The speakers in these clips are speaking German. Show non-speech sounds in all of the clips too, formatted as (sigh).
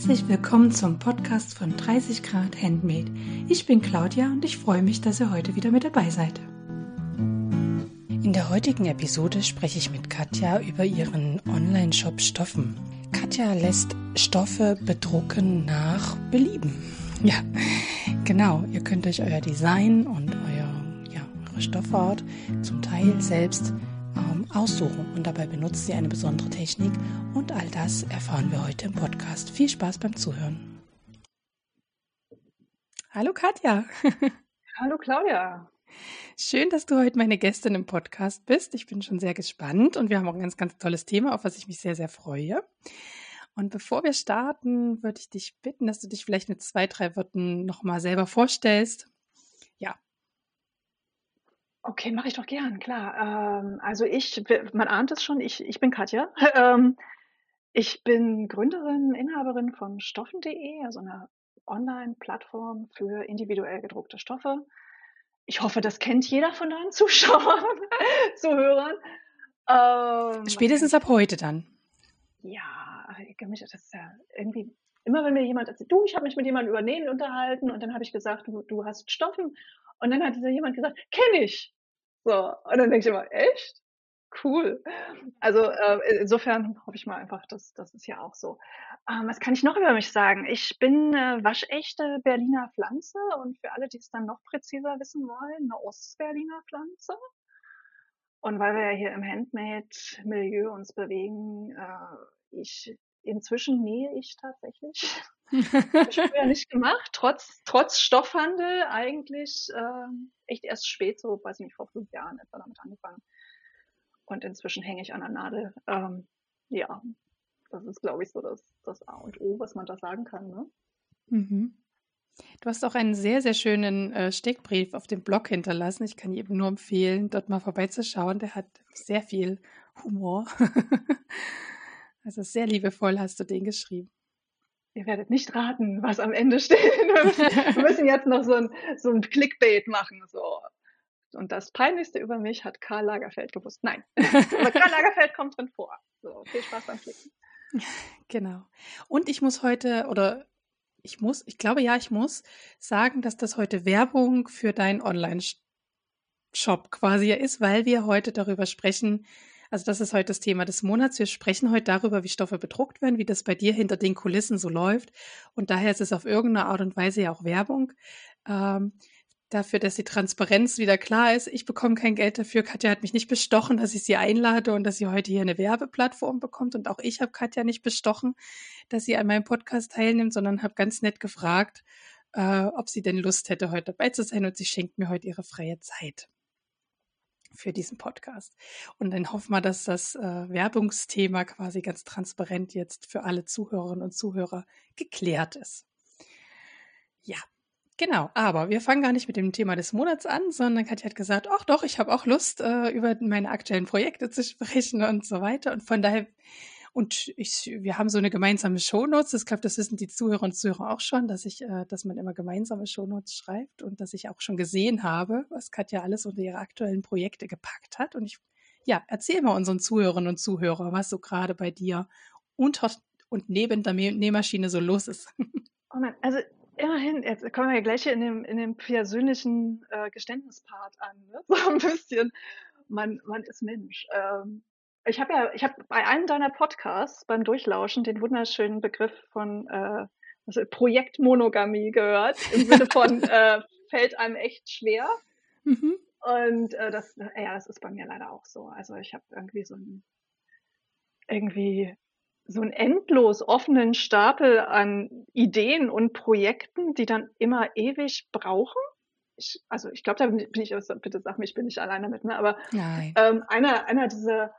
Herzlich willkommen zum Podcast von 30 Grad Handmade. Ich bin Claudia und ich freue mich, dass ihr heute wieder mit dabei seid. In der heutigen Episode spreche ich mit Katja über ihren Online-Shop Stoffen. Katja lässt Stoffe bedrucken nach Belieben. (laughs) Ja, genau. Ihr könnt euch euer Design und euer, ja, eure Stoffart zum Teil selbst ähm, aussuchen und dabei benutzt sie eine besondere Technik und all das erfahren wir heute im Podcast. Viel Spaß beim Zuhören. Hallo Katja. (laughs) Hallo Claudia. Schön, dass du heute meine Gästin im Podcast bist. Ich bin schon sehr gespannt und wir haben auch ein ganz, ganz tolles Thema, auf was ich mich sehr, sehr freue. Und bevor wir starten, würde ich dich bitten, dass du dich vielleicht mit zwei, drei Worten nochmal selber vorstellst. Okay, mache ich doch gern, klar. Ähm, also ich, man ahnt es schon, ich, ich bin Katja. (laughs) Ähm, ich bin Gründerin, Inhaberin von stoffen.de, also einer Online-Plattform für individuell gedruckte Stoffe. Ich hoffe, das kennt jeder von deinen (laughs) Zuschauern, Zuhörern. Ähm, Spätestens ab heute dann. Ja, das ist ja irgendwie, immer wenn mir jemand erzählt, du, ich habe mich mit jemandem über Nähen unterhalten und dann habe ich gesagt, du, du hast Stoffen. Und dann hat dieser jemand gesagt, kenne ich. So, und dann denke ich immer, echt? Cool. Also äh, insofern hoffe ich mal einfach, dass das ist ja auch so. Ähm, was kann ich noch über mich sagen? Ich bin äh, waschechte Berliner Pflanze und für alle, die es dann noch präziser wissen wollen, eine Ostberliner Pflanze. Und weil wir ja hier im Handmade-Milieu uns bewegen, äh, ich inzwischen nähe ich tatsächlich. (laughs) Habe ich früher nicht gemacht, trotz, trotz Stoffhandel eigentlich äh, echt erst spät, so weiß ich nicht, vor fünf Jahren etwa damit angefangen. Und inzwischen hänge ich an der Nadel. Ähm, ja, das ist, glaube ich, so das, das A und O, was man da sagen kann. Ne? Mhm. Du hast auch einen sehr, sehr schönen äh, Steckbrief auf dem Blog hinterlassen. Ich kann jedem nur empfehlen, dort mal vorbeizuschauen. Der hat sehr viel Humor. (laughs) also sehr liebevoll hast du den geschrieben. Ihr werdet nicht raten, was am Ende steht. (laughs) Wir müssen jetzt noch so ein, so ein Clickbait machen. So, und das Peinlichste über mich hat Karl Lagerfeld gewusst. Nein, aber Karl (laughs) Lagerfeld kommt drin vor. So, viel Spaß beim Klicken. Genau. Und ich muss heute, oder ich muss, ich glaube ja, ich muss sagen, dass das heute Werbung für deinen Online-Shop quasi ja ist, weil wir heute darüber sprechen, also das ist heute das Thema des Monats. Wir sprechen heute darüber, wie Stoffe bedruckt werden, wie das bei dir hinter den Kulissen so läuft. Und daher ist es auf irgendeine Art und Weise ja auch Werbung. Ähm, dafür, dass die Transparenz wieder klar ist. Ich bekomme kein Geld dafür. Katja hat mich nicht bestochen, dass ich sie einlade und dass sie heute hier eine Werbeplattform bekommt. Und auch ich habe Katja nicht bestochen, dass sie an meinem Podcast teilnimmt, sondern habe ganz nett gefragt, äh, ob sie denn Lust hätte, heute dabei zu sein. Und sie schenkt mir heute ihre freie Zeit für diesen Podcast. Und dann hoffen wir, dass das äh, Werbungsthema quasi ganz transparent jetzt für alle Zuhörerinnen und Zuhörer geklärt ist. Ja, Genau, aber wir fangen gar nicht mit dem Thema des Monats an, sondern Katja hat gesagt, ach doch, ich habe auch Lust, äh, über meine aktuellen Projekte zu sprechen und so weiter. Und von daher, und ich, wir haben so eine gemeinsame Shownotes. Ich glaube, das wissen die Zuhörer und Zuhörer auch schon, dass ich, äh, dass man immer gemeinsame Shownotes schreibt und dass ich auch schon gesehen habe, was Katja alles unter ihre aktuellen Projekte gepackt hat. Und ich, ja, erzähl mal unseren Zuhörern und Zuhörern, was so gerade bei dir unter und neben der Nähmaschine so los ist. (laughs) Oh Mann, also immerhin, jetzt kommen wir ja gleich hier in dem, in dem persönlichen äh, Geständnispart an, ne? (laughs) so ein bisschen. Man, man ist Mensch. Ähm, ich habe ja, ich habe bei einem deiner Podcasts beim Durchlauschen den wunderschönen Begriff von äh, also Projektmonogamie gehört, im Sinne von (laughs) äh, fällt einem echt schwer. Mhm. Und äh, das, ja, das ist bei mir leider auch so. Also ich habe irgendwie so ein irgendwie so einen endlos offenen Stapel an Ideen und Projekten, die dann immer ewig brauchen. Ich, also ich glaube, da bin ich, bitte sag mir, ich bin nicht alleine damit, ne? aber ähm, einer, einer dieser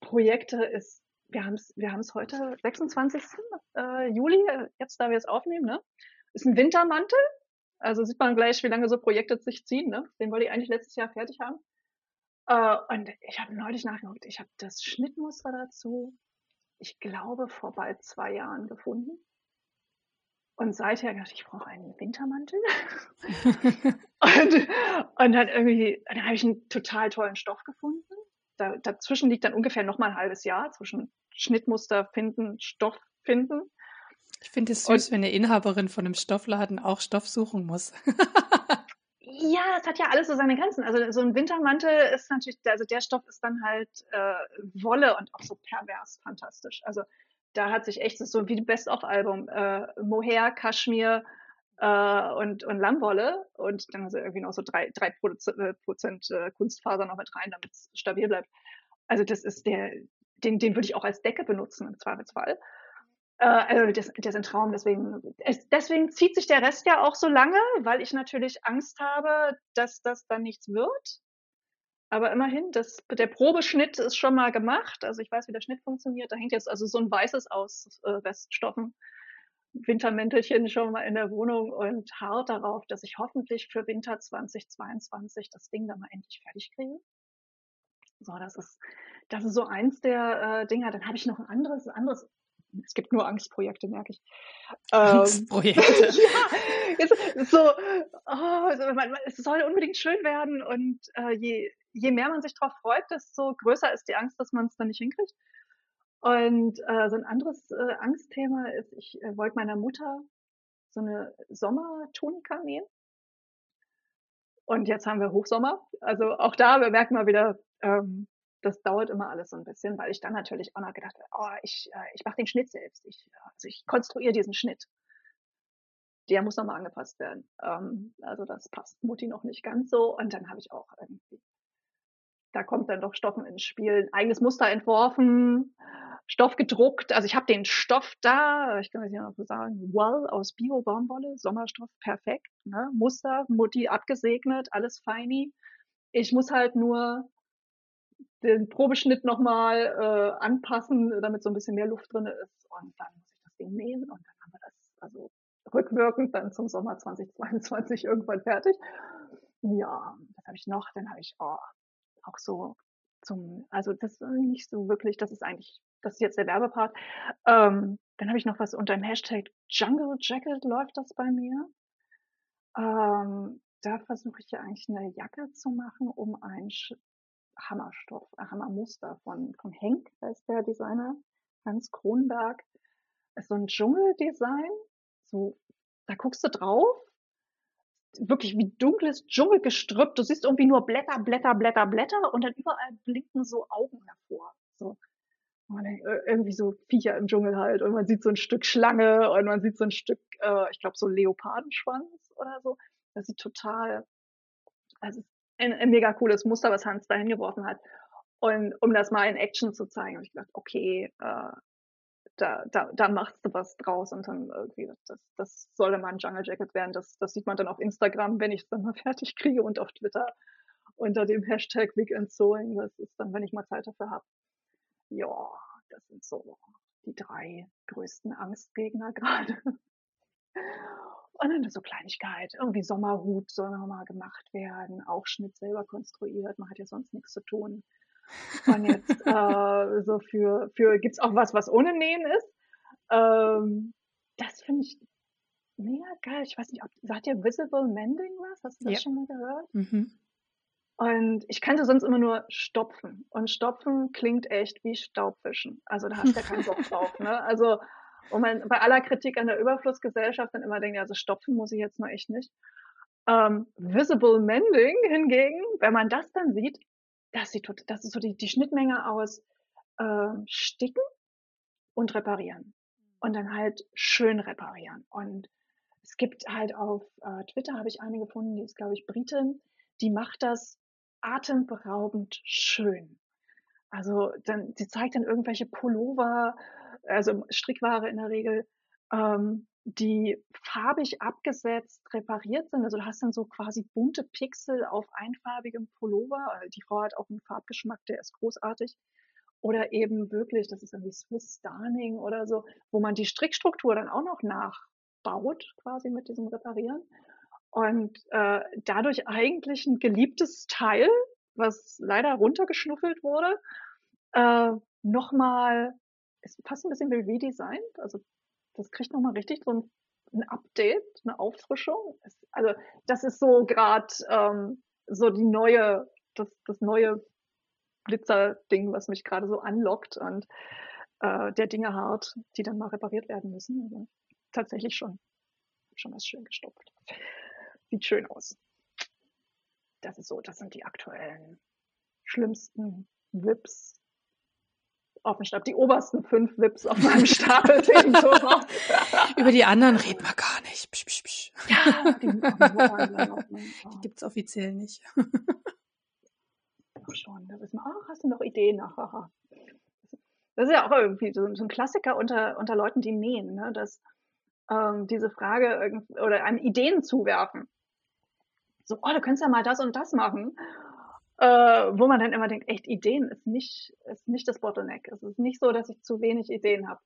Projekte ist, wir haben es wir haben's heute, 26. Äh, Juli, jetzt da wir es aufnehmen, ne? ist ein Wintermantel. Also sieht man gleich, wie lange so Projekte sich ziehen. Ne? Den wollte ich eigentlich letztes Jahr fertig haben. Äh, und ich habe neulich nachgeguckt, ich habe das Schnittmuster dazu, ich glaube, vor bald zwei Jahren gefunden. Und seither dachte ich, ich brauche einen Wintermantel. (laughs) (laughs) und, und dann irgendwie, dann habe ich einen total tollen Stoff gefunden. Da, dazwischen liegt dann ungefähr noch mal ein halbes Jahr zwischen Schnittmuster finden, Stoff finden. Ich finde es süß, und, wenn eine Inhaberin von einem Stoffladen auch Stoff suchen muss. (laughs) ja, es hat ja alles so seine Grenzen. Also so ein Wintermantel ist natürlich, also der Stoff ist dann halt äh, Wolle und auch so pervers fantastisch. Also da hat sich echt, das ist so wie ein Best-of-Album, äh, Mohair, Kaschmir äh, und, und Lammwolle und dann also irgendwie noch so drei, drei äh, Prozent äh, Kunstfaser noch mit rein, damit es stabil bleibt. Also das ist der, den, den würde ich auch als Decke benutzen im Zweifelsfall. Äh, also das, das ist ein Traum, deswegen, es, deswegen zieht sich der Rest ja auch so lange, weil ich natürlich Angst habe, dass das dann nichts wird. Aber immerhin, das, der Probeschnitt ist schon mal gemacht. Also ich weiß, wie der Schnitt funktioniert. Da hängt jetzt also so ein weißes aus äh, Reststoffen. Wintermäntelchen schon mal in der Wohnung und hart darauf, dass ich hoffentlich für Winter 2022 das Ding dann mal endlich fertig kriege. So, das ist, das ist so eins der äh, Dinger. Dann habe ich noch ein anderes, ein anderes es gibt nur Angstprojekte, merke ich. Ähm, Angstprojekte. (laughs) ja, ist so, oh, es soll unbedingt schön werden und äh, je, je mehr man sich darauf freut, desto größer ist die Angst, dass man es dann nicht hinkriegt. Und äh, so ein anderes äh, Angstthema ist, ich äh, wollte meiner Mutter so eine Sommertunika nähen. Und jetzt haben wir Hochsommer. Also auch da, wir merken mal wieder, ähm, das dauert immer alles so ein bisschen, weil ich dann natürlich auch noch gedacht habe, oh, ich, äh, ich mache den Schnitt selbst. Ich, also ich konstruiere diesen Schnitt. Der muss nochmal angepasst werden. Ähm, also das passt Mutti noch nicht ganz so. Und dann habe ich auch irgendwie, da kommt dann doch Stoffen ins Spiel, ein eigenes Muster entworfen, Stoff gedruckt. Also ich habe den Stoff da, ich kann es ja noch so sagen, Woll aus Bio-Baumwolle, Sommerstoff, perfekt. Ne? Muster, Mutti abgesegnet, alles feini. Ich muss halt nur den Probeschnitt nochmal äh, anpassen, damit so ein bisschen mehr Luft drin ist. Und dann muss ich das Ding nähen und dann haben wir das also rückwirkend dann zum Sommer 2022 irgendwann fertig. Ja, das habe ich noch. Dann habe ich oh, auch so zum, also das ist nicht so wirklich, das ist eigentlich, das ist jetzt der Werbepart. Ähm, dann habe ich noch was unter dem Hashtag Jungle Jacket läuft das bei mir. Ähm, da versuche ich ja eigentlich eine Jacke zu machen, um ein Hammerstoff, ein Hammermuster von, von Henk, heißt der Designer, Hans Kronberg. ist so ein Dschungeldesign. So, da guckst du drauf. Wirklich wie dunkles Dschungelgestrüpp. Du siehst irgendwie nur Blätter, Blätter, Blätter, Blätter und dann überall blinken so Augen hervor. So. Und irgendwie so Viecher im Dschungel halt. Und man sieht so ein Stück Schlange und man sieht so ein Stück, äh, ich glaube, so Leopardenschwanz oder so. Das sieht total, also ein, ein mega cooles Muster, was Hans da hingeworfen hat. Und um das mal in Action zu zeigen, habe ich gedacht, okay, äh, da, da, da machst du was draus und dann irgendwie, das, das soll dann mal ein Jungle Jacket werden. Das, das sieht man dann auf Instagram, wenn ich es dann mal (laughs) fertig kriege und auf Twitter unter dem Hashtag Weekend Sewing. Das ist dann, wenn ich mal Zeit dafür habe. Ja, das sind so die drei größten Angstgegner (laughs) gerade. Und dann so Kleinigkeit, irgendwie Sommerhut soll nochmal gemacht werden, auch Schnitt selber konstruiert, man hat ja sonst nichts zu tun. Und jetzt (laughs) äh, so für, für gibt's auch was, was ohne Nähen ist. Ähm, das finde ich mega geil. Ich weiß nicht, ob sagt ihr Visible Mending was? Hast du das ja. schon mal gehört? Mhm. Und ich kannte sonst immer nur Stopfen. Und Stopfen klingt echt wie Staubwischen. Also da hast du ja keinen Bock drauf. Ne? (laughs) Also und man bei aller Kritik an der Überflussgesellschaft dann immer denkt, also stopfen muss ich jetzt mal echt nicht. Ähm, Visible Mending hingegen, wenn man das dann sieht, das, sieht, das ist so die, die Schnittmenge aus äh, Sticken und Reparieren. Und dann halt schön reparieren. Und es gibt halt auf äh, Twitter, habe ich eine gefunden, die ist, glaube ich, Britin, die macht das atemberaubend schön. Also dann, sie zeigt dann irgendwelche Pullover also Strickware in der Regel, ähm, die farbig abgesetzt repariert sind. Also du hast dann so quasi bunte Pixel auf einfarbigem Pullover. Also die Frau hat auch einen Farbgeschmack, der ist großartig. Oder eben wirklich, das ist irgendwie Swiss Starning oder so, wo man die Strickstruktur dann auch noch nachbaut, quasi mit diesem Reparieren. Und äh, dadurch eigentlich ein geliebtes Teil, was leider runtergeschnuffelt wurde, äh, nochmal ist fast ein bisschen wie redesigned. Also das kriegt nochmal richtig so ein, ein, Update, eine Auffrischung. Also das ist so gerade ähm, so die neue, das, das neue Blitzer-Ding, was mich gerade so anlockt und äh, der Dinge hart, die dann mal repariert werden müssen. Also tatsächlich schon, schon was schön gestopft. Sieht schön aus. Das ist so, das sind die aktuellen schlimmsten Vips auf dem Stapel. Die obersten fünf Vips auf meinem (laughs) Stapel. Über die anderen reden wir gar nicht. Psch, psch, psch. Ja, die, (laughs) die gibt es offiziell nicht. (laughs) Ach schon, da wissen wir, ach, hast du noch Ideen? Ach, ach, Das ist ja auch irgendwie so, so ein Klassiker unter, unter Leuten, die nähen, ne? dass ähm, diese Frage oder einem Ideen zuwerfen. So, oh, du könntest ja mal das und das machen äh, wo man dann immer denkt, echt Ideen ist nicht, ist nicht das Bottleneck. Es ist nicht so, dass ich zu wenig Ideen habe.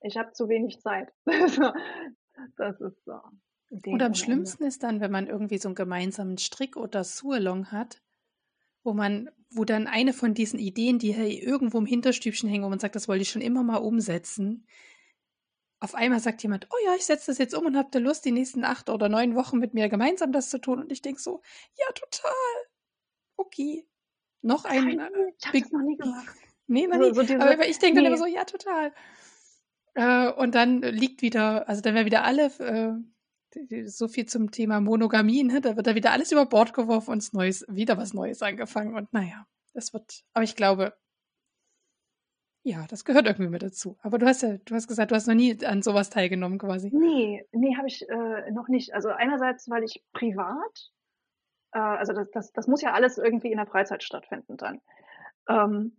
Ich habe zu wenig Zeit. (laughs) das ist so. Ideen und am schlimmsten Ende. ist dann, wenn man irgendwie so einen gemeinsamen Strick oder Sualong hat, wo man, wo dann eine von diesen Ideen, die hier irgendwo im Hinterstübchen hängen, wo man sagt, das wollte ich schon immer mal umsetzen, auf einmal sagt jemand, oh ja, ich setze das jetzt um und habt ihr Lust, die nächsten acht oder neun Wochen mit mir gemeinsam das zu tun? Und ich denke so, ja, total okay. Noch ein. Nein, ich habe das noch nie gemacht. Nee, noch so, nie. So aber ich denke nee. dann immer so, ja, total. Äh, und dann liegt wieder, also dann werden wieder alle, äh, so viel zum Thema Monogamie, ne? da wird da wieder alles über Bord geworfen und Neues, wieder was Neues angefangen. Und naja, das wird, aber ich glaube, ja, das gehört irgendwie mit dazu. Aber du hast ja, du hast gesagt, du hast noch nie an sowas teilgenommen quasi. Nee, nee, habe ich äh, noch nicht. Also einerseits, weil ich privat äh, also das, das, das muss ja alles irgendwie in der Freizeit stattfinden dann. Ähm,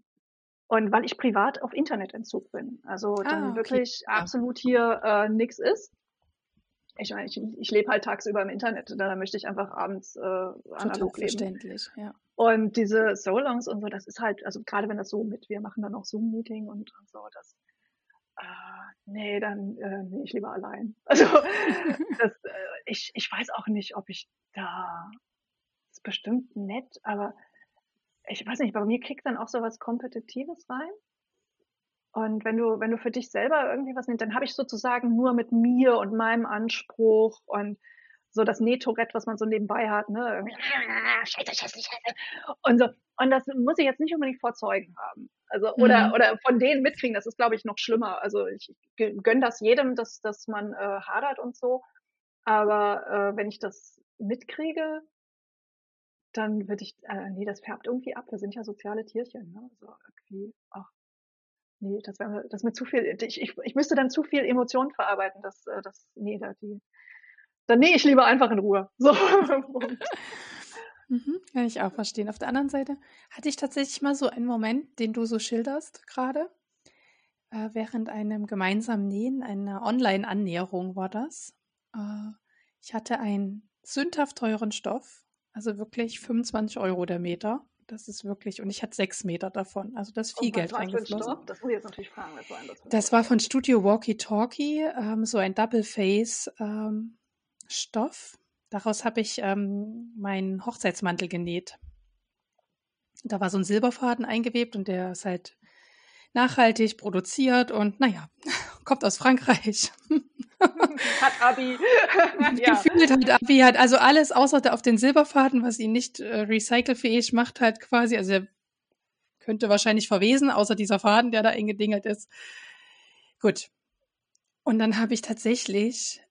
und weil ich privat auf Internetentzug bin, also ah, dann okay. wirklich ja. absolut hier äh, nichts ist. Ich meine, ich, ich lebe halt tagsüber im Internet, da möchte ich einfach abends äh, analog leben. Verständlich, ja. Und diese Solongs und so, das ist halt, also gerade wenn das so mit, wir machen dann auch Zoom-Meeting und, und so, das, äh, nee, dann äh, nee, ich lieber allein. (laughs) Also das, äh, ich, ich weiß auch nicht, ob ich da ist bestimmt nett, aber ich weiß nicht, bei mir kickt dann auch so was Kompetitives rein. Und wenn du, wenn du für dich selber irgendwie was nimmst, dann habe ich sozusagen nur mit mir und meinem Anspruch und so das Nähtourette, was man so nebenbei hat, ne? (laughs) Scheiße, scheiße, scheiße. Und so. Und das muss ich jetzt nicht unbedingt vor Zeugen haben. Also, oder, mhm. oder von denen mitkriegen, das ist, glaube ich, noch schlimmer. Also ich gönne das jedem, dass, dass man äh, hadert und so. Aber äh, wenn ich das mitkriege, dann würde ich, äh, nee, das färbt irgendwie ab. Wir sind ja soziale Tierchen, ne? So irgendwie, ach, nee, das wäre das mir zu viel. Ich, ich, ich müsste dann zu viel Emotionen verarbeiten. Das, äh, das, nee, da die, dann nee, ich lieber einfach in Ruhe. So. (laughs) mhm, kann ich auch verstehen. Auf der anderen Seite hatte ich tatsächlich mal so einen Moment, den du so schilderst gerade. Äh, während einem gemeinsamen Nähen, einer Online-Annäherung war das. Äh, ich hatte einen sündhaft teuren Stoff also wirklich 25 Euro der Meter. Das ist wirklich, und ich hatte sechs Meter davon. Also das ist viel Geld reingeflossen. Das muss ich jetzt natürlich fragen. Das war, das das war von Studio Walkie Talkie, ähm, so ein Double Face ähm, Stoff. Daraus habe ich ähm, meinen Hochzeitsmantel genäht. Da war so ein Silberfaden eingewebt und der ist halt nachhaltig produziert und naja, (laughs) kommt aus Frankreich. (laughs) hat Abi. (laughs) ja. Gefühlt hat Abi, hat also alles außer auf den Silberfaden, was ihn nicht äh, recycelfähig macht, halt quasi. Also er könnte wahrscheinlich verwesen, außer dieser Faden, der da eingedingelt ist. Gut. Und dann habe ich tatsächlich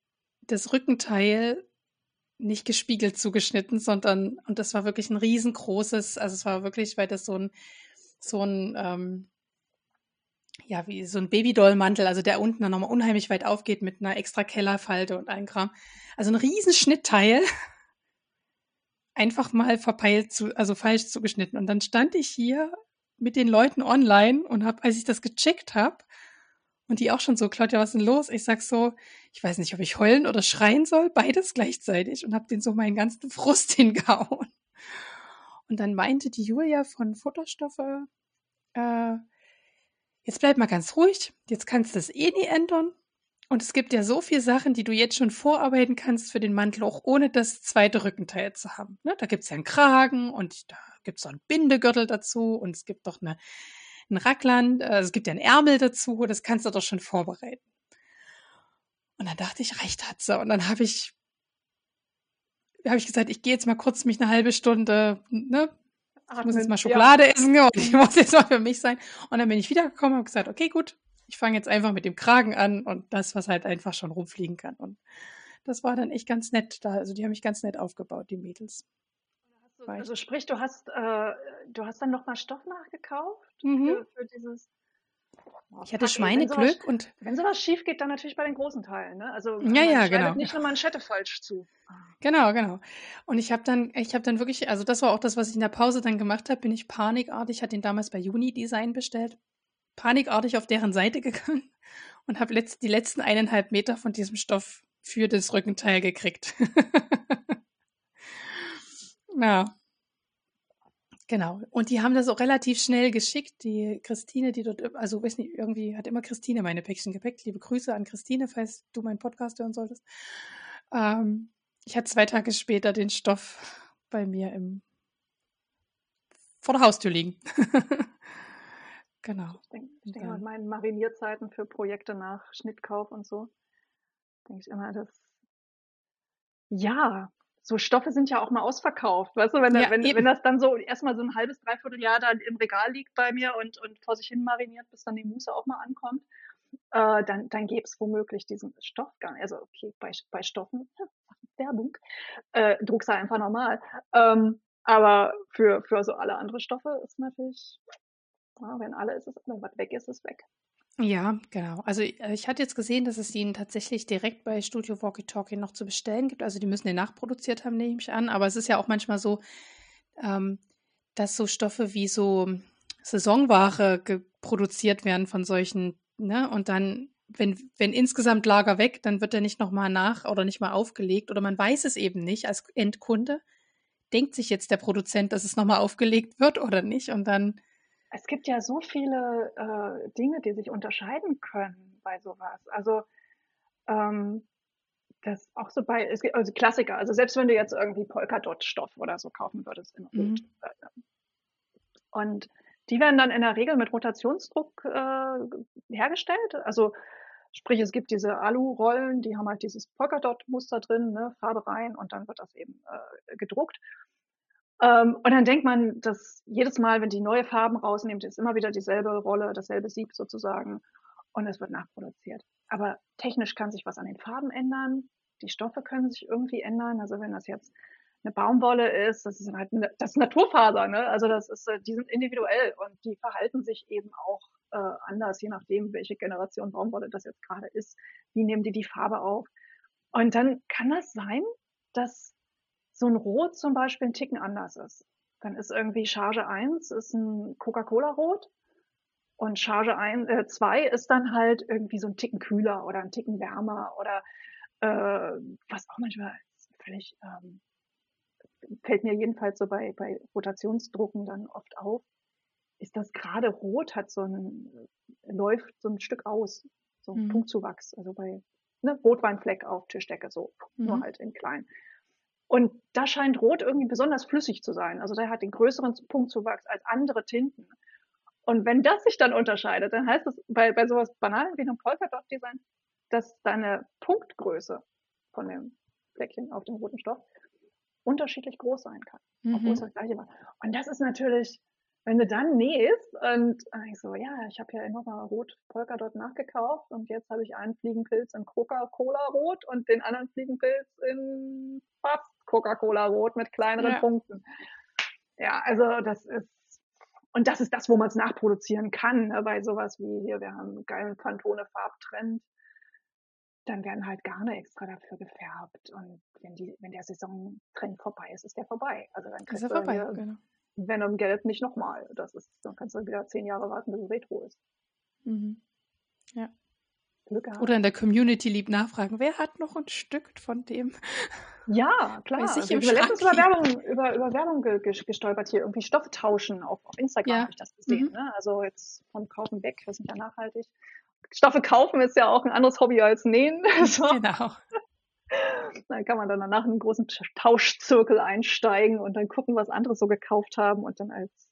das Rückenteil nicht gespiegelt zugeschnitten, sondern, und das war wirklich ein riesengroßes, also es war wirklich, weil das so ein, so ein, ähm, ja, wie so ein Babydollmantel, also der unten dann nochmal unheimlich weit aufgeht mit einer extra Kellerfalte und ein Kram. Also ein riesen Schnittteil. (laughs) Einfach mal verpeilt zu, also falsch zugeschnitten. Und dann stand ich hier mit den Leuten online und habe, als ich das gecheckt habe, und die auch schon so, Claudia, was ist denn los? Ich sag so, ich weiß nicht, ob ich heulen oder schreien soll, beides gleichzeitig und habe den so meinen ganzen Frust (laughs) hingehauen. Und dann meinte die Julia von Futterstoffe, äh, jetzt bleib mal ganz ruhig, jetzt kannst du das eh nie ändern. Und es gibt ja so viele Sachen, die du jetzt schon vorarbeiten kannst für den Mantel, auch ohne das zweite Rückenteil zu haben. Ne? Da gibt's ja einen Kragen und da gibt's auch einen Bindegürtel dazu und es gibt doch eine, ein Rackland, äh, es gibt ja einen Ärmel dazu, das kannst du doch schon vorbereiten. Und dann dachte ich, reicht hat sie. Und dann habe ich, habe ich gesagt, ich gehe jetzt mal kurz mich eine halbe Stunde ne, ich muss jetzt mal Schokolade ja. essen und ich (laughs) muss jetzt mal für mich sein. Und dann bin ich wiedergekommen und habe gesagt, okay, gut, ich fange jetzt einfach mit dem Kragen an und das, was halt einfach schon rumfliegen kann. Und das war dann echt ganz nett da. Also die haben mich ganz nett aufgebaut, die Mädels. Also sprich, du hast, äh, du hast dann nochmal Stoff nachgekauft mhm. für, für, dieses. Ich hatte Schweineglück und. Wenn sowas schief geht, dann natürlich bei den großen Teilen. Ne? Also ja, ja, genau. nicht eine Manschette falsch zu. Genau, genau. Und ich habe dann, ich habe dann wirklich, also das war auch das, was ich in der Pause dann gemacht habe, bin ich panikartig, hatte ihn damals bei Uni Design bestellt, panikartig auf deren Seite (laughs) gegangen und habe letzt, die letzten eineinhalb Meter von diesem Stoff für das Rückenteil gekriegt. (laughs) ja. Genau. Und die haben das auch relativ schnell geschickt. Die Christine, die dort, also weiß nicht, irgendwie hat immer Christine meine Päckchen gepackt. Liebe Grüße an Christine, falls du meinen Podcast hören solltest. Ähm, ich hatte zwei Tage später den Stoff bei mir im vor der Haustür liegen. (laughs) genau. Ich denke, ich denke mal, meinen Marinierzeiten für Projekte nach Schnittkauf und so, denke ich immer, dass ja, so Stoffe sind ja auch mal ausverkauft. Weißt du, wenn, ja, wenn, wenn das dann so erstmal so ein halbes, dreiviertel Jahr dann im Regal liegt bei mir und, und vor sich hin mariniert, bis dann die Muße auch mal ankommt, äh, dann, dann gäbe es womöglich diesen Stoff gar nicht. Also okay, bei, bei Stoffen, ja, Werbung, äh, druckst du einfach normal. Ähm, aber für, für so alle andere Stoffe ist natürlich, ja, wenn alle ist, ist alle, was weg ist, ist weg. Ja, genau. Also äh, ich hatte jetzt gesehen, dass es ihn tatsächlich direkt bei Studio Walkie Talkie noch zu bestellen gibt. Also die müssen den nachproduziert haben, nehme ich an. Aber es ist ja auch manchmal so, ähm, dass so Stoffe wie so Saisonware produziert werden von solchen, ne? Und dann, wenn, wenn insgesamt Lager weg, dann wird er nicht nochmal nach oder nicht mal aufgelegt oder man weiß es eben nicht als Endkunde. Denkt sich jetzt der Produzent, dass es nochmal aufgelegt wird oder nicht? Und dann es gibt ja so viele äh, Dinge, die sich unterscheiden können bei sowas. Also ähm, das auch so bei, es gibt also Klassiker, also selbst wenn du jetzt irgendwie Polkadot-Stoff oder so kaufen würdest in Rot. Mhm. Äh, und die werden dann in der Regel mit Rotationsdruck äh, hergestellt. Also sprich, es gibt diese Alu-Rollen, die haben halt dieses Polkadot-Muster drin, ne, Farbe rein und dann wird das eben äh, gedruckt. Ähm, und dann denkt man, dass jedes Mal, wenn die neue Farben rausnimmt, ist immer wieder dieselbe Rolle, dasselbe Sieb sozusagen und es wird nachproduziert. Aber technisch kann sich was an den Farben ändern, die Stoffe können sich irgendwie ändern. Also wenn das jetzt eine Baumwolle ist, das ist halt eine, das ist Naturfaser, ne? Also das ist, äh, die sind individuell und die verhalten sich eben auch äh, anders, je nachdem, welche Generation Baumwolle das jetzt gerade ist. Wie nehmen die die Farbe auf? Und dann kann das sein, dass so ein Rot zum Beispiel ein Ticken anders ist. Dann ist irgendwie Charge 1 ist ein Coca-Cola-Rot und Charge 1, äh, 2 ist dann halt irgendwie so ein Ticken kühler oder ein Ticken wärmer oder äh, was auch manchmal völlig ähm, fällt mir jedenfalls so bei, bei Rotationsdrucken dann oft auf, ist das gerade rot hat so ein, läuft so ein Stück aus, so ein mhm. Punktzuwachs, also bei ne, Rotweinfleck auf Tischdecke, so, mhm. nur halt in klein. Und da scheint Rot irgendwie besonders flüssig zu sein. Also der hat den größeren Punktzuwachs als andere Tinten. Und wenn das sich dann unterscheidet, dann heißt es bei, bei sowas Banalen wie einem Polkadot-Design, dass deine Punktgröße von dem Fleckchen auf dem roten Stoff unterschiedlich groß sein kann, mhm. obwohl es das gleiche war. Und das ist natürlich wenn du dann nähst und ich so, ja, ich habe ja nochmal Rot Polkadot nachgekauft und jetzt habe ich einen Fliegenpilz in Coca-Cola Rot und den anderen Fliegenpilz in fast Coca-Cola Rot mit kleineren ja. Punkten. Ja, also das ist und das ist das, wo man es nachproduzieren kann, ne, bei sowas wie hier, wir haben einen geilen Pantone Farbtrend. Dann werden halt Garne extra dafür gefärbt. Und wenn die, wenn der Saisontrend vorbei ist, ist der vorbei. Also dann kriegst ist er vorbei, hier, genau Venom Gelb nicht nochmal. Das ist, dann kannst du wieder zehn Jahre warten, bis es Retro ist. Mhm. Ja. Oder in der Community lieb nachfragen, wer hat noch ein Stück von dem? Ja, klar. Weiß ich also, ich letztens über Werbung, über, über Werbung ge gestolpert hier, irgendwie Stoffe tauschen. Auf, auf Instagram ja. habe ich das gesehen. Mhm. Ne? Also jetzt vom Kaufen weg, wir sind ja nachhaltig. Stoffe kaufen ist ja auch ein anderes Hobby als nähen. (laughs) so. Genau. Dann kann man dann danach in einen großen Tauschzirkel einsteigen und dann gucken, was andere so gekauft haben und dann als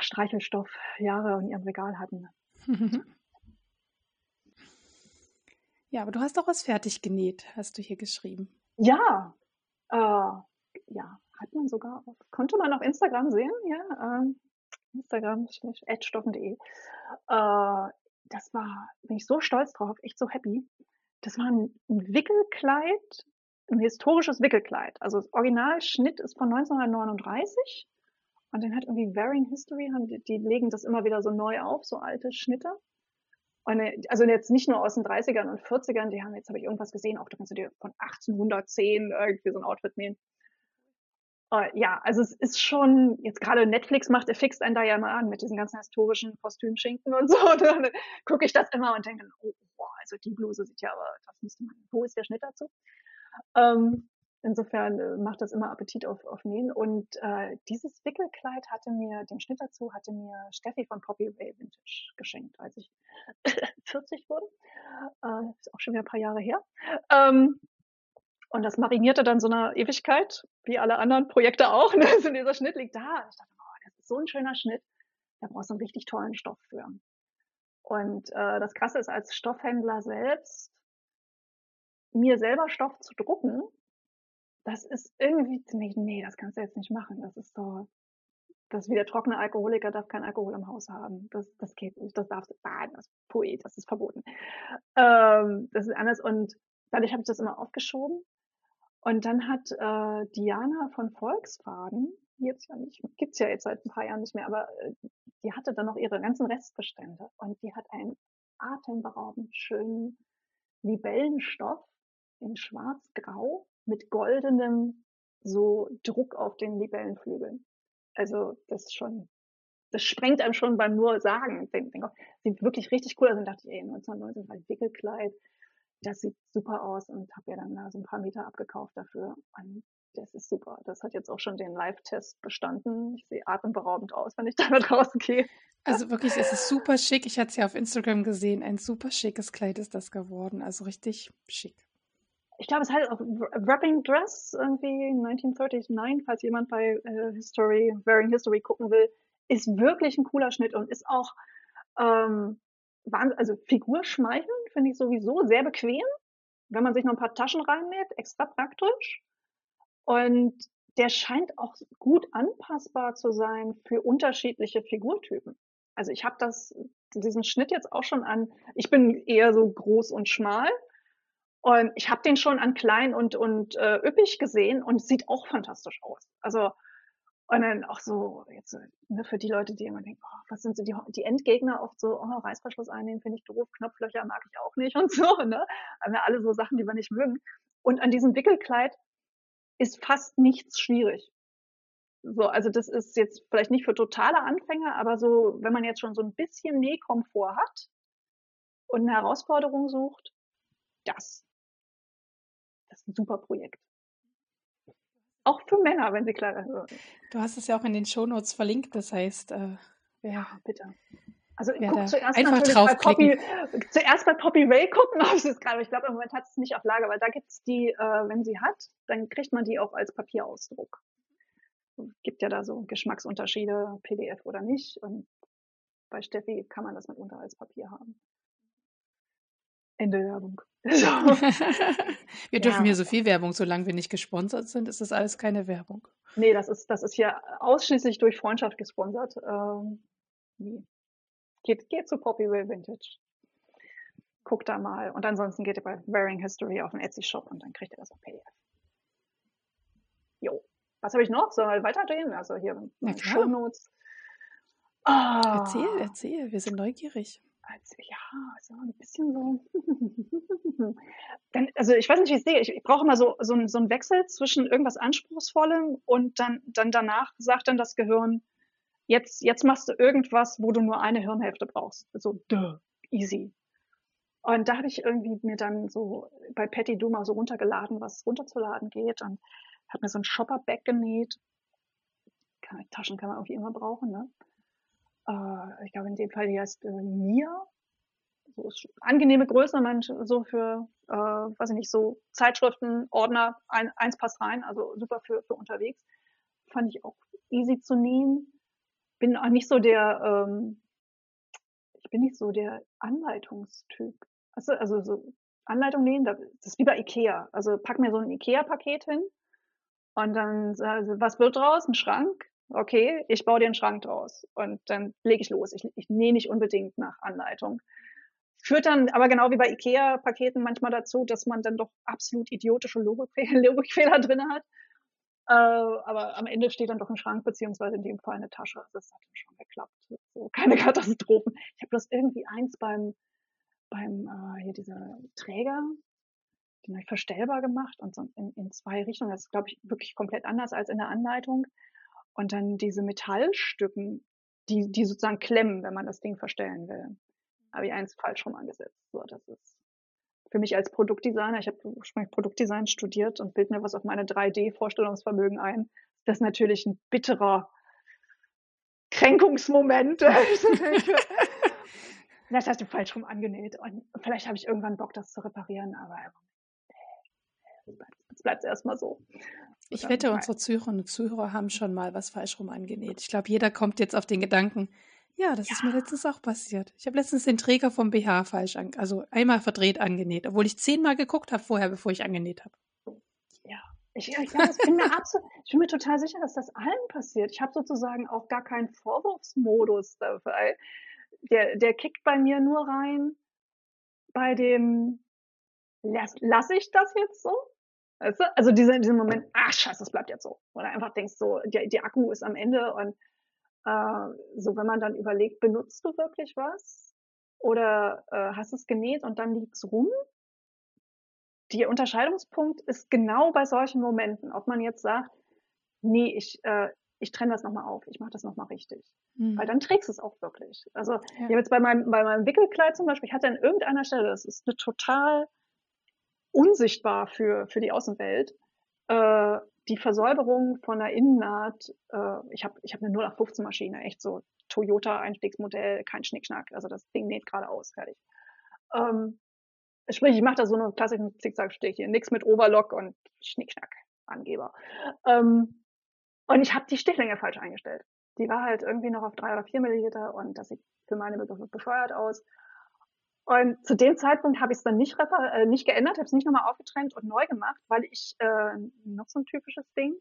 Streichelstoff Jahre in ihrem Regal hatten. (laughs) Ja, aber du hast auch was fertig genäht, hast du hier geschrieben. Ja, äh, ja, hat man sogar, konnte man auf Instagram sehen, ja. Ähm, Instagram, stoffen.de. Äh, das war, bin ich so stolz drauf, echt so happy. Das war ein, ein Wickelkleid, ein historisches Wickelkleid. Also das Originalschnitt ist von 1939 und dann hat irgendwie Varying History, die, die legen das immer wieder so neu auf, so alte Schnitte. Und, äh, also jetzt nicht nur aus den 30ern und 40ern, die haben jetzt, habe ich irgendwas gesehen, auch da kannst du dir von 1810 irgendwie so ein Outfit nehmen. Uh, ja, also es ist schon, jetzt gerade Netflix macht, er fixt einen da ja mal an mit diesen ganzen historischen Kostümschinken und so. (laughs) Und dann gucke ich das immer und denke, oh, boah, also die Bluse sieht ja aber, das müsste man, wo ist der Schnitt dazu? Ähm, insofern äh, macht das immer Appetit auf, auf Nähen. Und äh, dieses Wickelkleid hatte mir, den Schnitt dazu hatte mir Steffi von Poppy Ray Vintage geschenkt, als ich (coughs) 40 wurde. Äh, ist auch schon wieder ein paar Jahre her. Ähm, und das marinierte dann so eine Ewigkeit, wie alle anderen Projekte auch. Ne? Also dieser Schnitt liegt da. Ich dachte, oh, das ist so ein schöner Schnitt. Da brauchst du einen richtig tollen Stoff für. Und äh, das Krasse ist, als Stoffhändler selbst, mir selber Stoff zu drucken, das ist irgendwie ziemlich, nee, das kannst du jetzt nicht machen. Das ist so, das wie der trockene Alkoholiker darf kein Alkohol im Haus haben. Das, das geht nicht. Das darfst du, das, pui, das ist verboten. Ähm, das ist anders. Und dadurch habe ich das immer aufgeschoben und dann hat äh, Diana von Volkswagen, jetzt ja nicht, gibt's ja jetzt seit ein paar Jahren nicht mehr, aber äh, die hatte dann noch ihre ganzen Restbestände und die hat einen atemberaubend schönen Libellenstoff in schwarz-grau mit goldenem so Druck auf den Libellenflügeln. Also das ist schon, das sprengt einem schon beim nur sagen. Denk, denk, sieht wirklich richtig cool aus. Und dachte ich, ey, 1919 war ein Wickelkleid, das sieht super aus und habe ja dann da so ein paar Meter abgekauft dafür. Und das ist super. Das hat jetzt auch schon den Live-Test bestanden. Ich sehe atemberaubend aus, wenn ich (laughs) damit rausgehe. Also wirklich, es ist super schick. Ich hatte es ja auf Instagram gesehen. Ein super schickes Kleid ist das geworden. Also richtig schick. Ich glaube, es heißt auch Wrapping Dress irgendwie 1939, falls jemand bei äh, History, Wearing History gucken will, ist wirklich ein cooler Schnitt und ist auch ähm, also Figur schmeicheln finde ich sowieso sehr bequem, wenn man sich noch ein paar Taschen reinnäht, extra praktisch. Und der scheint auch gut anpassbar zu sein für unterschiedliche Figurtypen. Also ich habe das diesen Schnitt jetzt auch schon an. Ich bin eher so groß und schmal und ich habe den schon an klein und und äh, üppig gesehen und sieht auch fantastisch aus. Also und dann auch so, jetzt ne, für die Leute, die immer denken, oh, was sind so die, die Endgegner oft so, oh, Reißverschluss einnehmen finde ich doof, Knopflöcher mag ich auch nicht (laughs) und so, ne? Haben ja alle so Sachen, die wir nicht mögen. Und an diesem Wickelkleid ist fast nichts schwierig. So, also das ist jetzt vielleicht nicht für totale Anfänger, aber so, wenn man jetzt schon so ein bisschen Nähkomfort hat und eine Herausforderung sucht, das, das ist ein super Projekt. Auch für Männer, wenn sie Kleider hören. Du hast es ja auch in den Shownotes verlinkt, das heißt, äh, ja, bitte. Also ich gucke zuerst einfach bei Poppy, zuerst bei Poppy Ray gucken, (laughs) ob es gerade, ich glaube im Moment hat es nicht auf Lager, weil da gibt es die, äh, wenn sie hat, dann kriegt man die auch als Papierausdruck. Gibt ja da so Geschmacksunterschiede, PDF oder nicht. Und bei Steffi kann man das mitunter als Papier haben. Ende Werbung. (laughs) So. wir dürfen ja. hier so viel Werbung, solange wir nicht gesponsert sind, ist das alles keine Werbung. Nee, das ist, das ist hier ausschließlich durch Freundschaft gesponsert. Ähm, geht, geht zu Poppy Will Vintage. Guckt da mal. Und ansonsten geht ihr bei Wearing History auf den Etsy-Shop und dann kriegt ihr das auf PDF. Jo. Was habe ich noch? Sollen wir weiterdrehen? Also hier Show Notes. Oh. Erzähl, erzähl. Wir sind neugierig als, ja, so ein bisschen so. (laughs) dann, also ich weiß nicht, wie ich sehe. Ich, ich brauche immer so, so, so einen Wechsel zwischen irgendwas Anspruchsvollem und dann, dann danach sagt dann das Gehirn, jetzt, jetzt machst du irgendwas, wo du nur eine Hirnhälfte brauchst. So, duh, easy. Und da habe ich irgendwie mir dann so bei Patty Duma so runtergeladen, was runterzuladen geht und habe mir so ein Shopper-Bag genäht. Taschen kann man irgendwie immer brauchen, ne? Äh, ich glaube in dem Fall die heißt äh, Mia. So angenehme Größe, manche so für, äh, weiß ich nicht, so Zeitschriften, Ordner, ein, eins passt rein, also super für, für unterwegs. Fand ich auch easy zu nähen. Bin auch nicht so der, ähm, ich bin nicht so der Anleitungstyp. Also, also so Anleitung nähen, das ist wie bei Ikea. Also pack mir so ein Ikea-Paket hin und dann, also, was wird draus? Ein Schrank? Okay, ich baue einen Schrank draus und dann lege ich los. Ich, ich nähe nicht unbedingt nach Anleitung. Führt dann aber genau wie bei IKEA-Paketen manchmal dazu, dass man dann doch absolut idiotische (laughs) Logikfehler drin hat. Äh, aber am Ende steht dann doch ein Schrank, beziehungsweise in dem Fall eine Tasche. Also das hat dann schon geklappt. So, keine (laughs) Katastrophen. Ich habe bloß irgendwie eins beim, beim äh, hier dieser Träger, den habe ich verstellbar gemacht und so in, in zwei Richtungen. Das ist, glaube ich, wirklich komplett anders als in der Anleitung. Und dann diese Metallstücken, die, die sozusagen klemmen, wenn man das Ding verstellen will. Habe ich eins falsch rum angesetzt. So, das ist für mich als Produktdesigner, ich habe ursprünglich Produktdesign studiert und bild mir was auf meine 3D-Vorstellungsvermögen ein. Das ist natürlich ein bitterer Kränkungsmoment. (laughs) (laughs) das hast du falsch rum angenäht. Und vielleicht habe ich irgendwann Bock, das zu reparieren, aber jetzt bleibt es erstmal so. Ich wette, unsere Zuhörerinnen und Zuhörer haben schon mal was falsch rum angenäht. Ich glaube, jeder kommt jetzt auf den Gedanken, ja, das ja. ist mir letztens auch passiert. Ich habe letztens den Träger vom BH falsch, an, also einmal verdreht angenäht, obwohl ich zehnmal geguckt habe vorher, bevor ich angenäht habe. Ja, ich, ich bin mir absolut, ich bin mir total sicher, dass das allen passiert. Ich habe sozusagen auch gar keinen Vorwurfsmodus dabei. Der, der kickt bei mir nur rein bei dem, lass, lass ich das jetzt so? Weißt du? Also dieser, dieser Moment, ach scheiße, das bleibt jetzt so. Oder einfach denkst so, der, der Akku ist am Ende und äh, so, wenn man dann überlegt, benutzt du wirklich was? Oder äh, hast es genäht und dann liegt's rum? Der Unterscheidungspunkt ist genau bei solchen Momenten, ob man jetzt sagt, nee, ich, äh, ich trenne das nochmal auf, ich mache das nochmal richtig. Mhm. Weil dann trägst du es auch wirklich. Also ja. ich habe jetzt bei meinem, bei meinem Wickelkleid zum Beispiel, ich hatte an irgendeiner Stelle, das ist eine total unsichtbar für, für die Außenwelt, äh, die Versäuberung von der Innennaht, äh, ich habe ich hab eine 0815 Maschine, echt so Toyota Einstiegsmodell, kein Schnickschnack, also das Ding näht gerade aus, fertig. Ähm, sprich, ich mache da so einen klassischen Zickzackstich hier, nix mit Overlock und Schnickschnack, Angeber. Ähm, und ich habe die Stichlänge falsch eingestellt. Die war halt irgendwie noch auf drei oder vier Milliliter und das sieht für meine Begriffe bescheuert aus. Und zu dem Zeitpunkt habe ich es dann nicht, äh, nicht geändert, habe es nicht nochmal aufgetrennt und neu gemacht, weil ich äh, noch so ein typisches Ding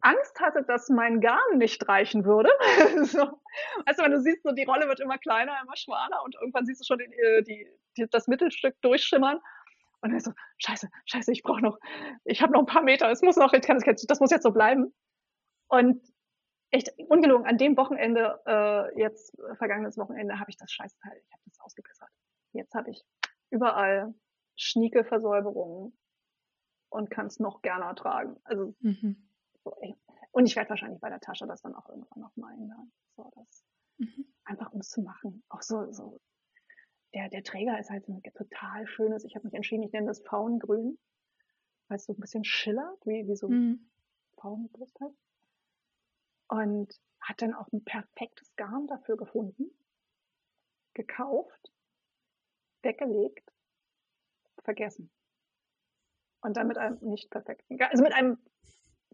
Angst hatte, dass mein Garn nicht reichen würde. (laughs) so. Also wenn du siehst, so die Rolle wird immer kleiner, immer schmaler und irgendwann siehst du schon den, äh, die, die, das Mittelstück durchschimmern. Und dann so, scheiße, scheiße, ich brauche noch, ich habe noch ein paar Meter, es muss noch, das muss jetzt so bleiben. Und echt ungelogen, an dem Wochenende, äh, jetzt vergangenes Wochenende, habe ich das Scheißteil, ich habe das ausgebessert. Jetzt habe ich überall schnieke Versäuberungen und kann es noch gerne tragen. Also mhm. so, ey. Und ich werde wahrscheinlich bei der Tasche das dann auch irgendwann noch mal ändern. So, das mhm. einfach um es zu machen. Auch so, so der, der Träger ist halt so ein total schönes. Ich habe mich entschieden, ich nenne das Faungrün, weil es so ein bisschen schillert, wie, wie so mhm. Faunbrust halt. Und hat dann auch ein perfektes Garn dafür gefunden, gekauft weggelegt, vergessen. Und dann mit einem nicht perfekten, also mit einem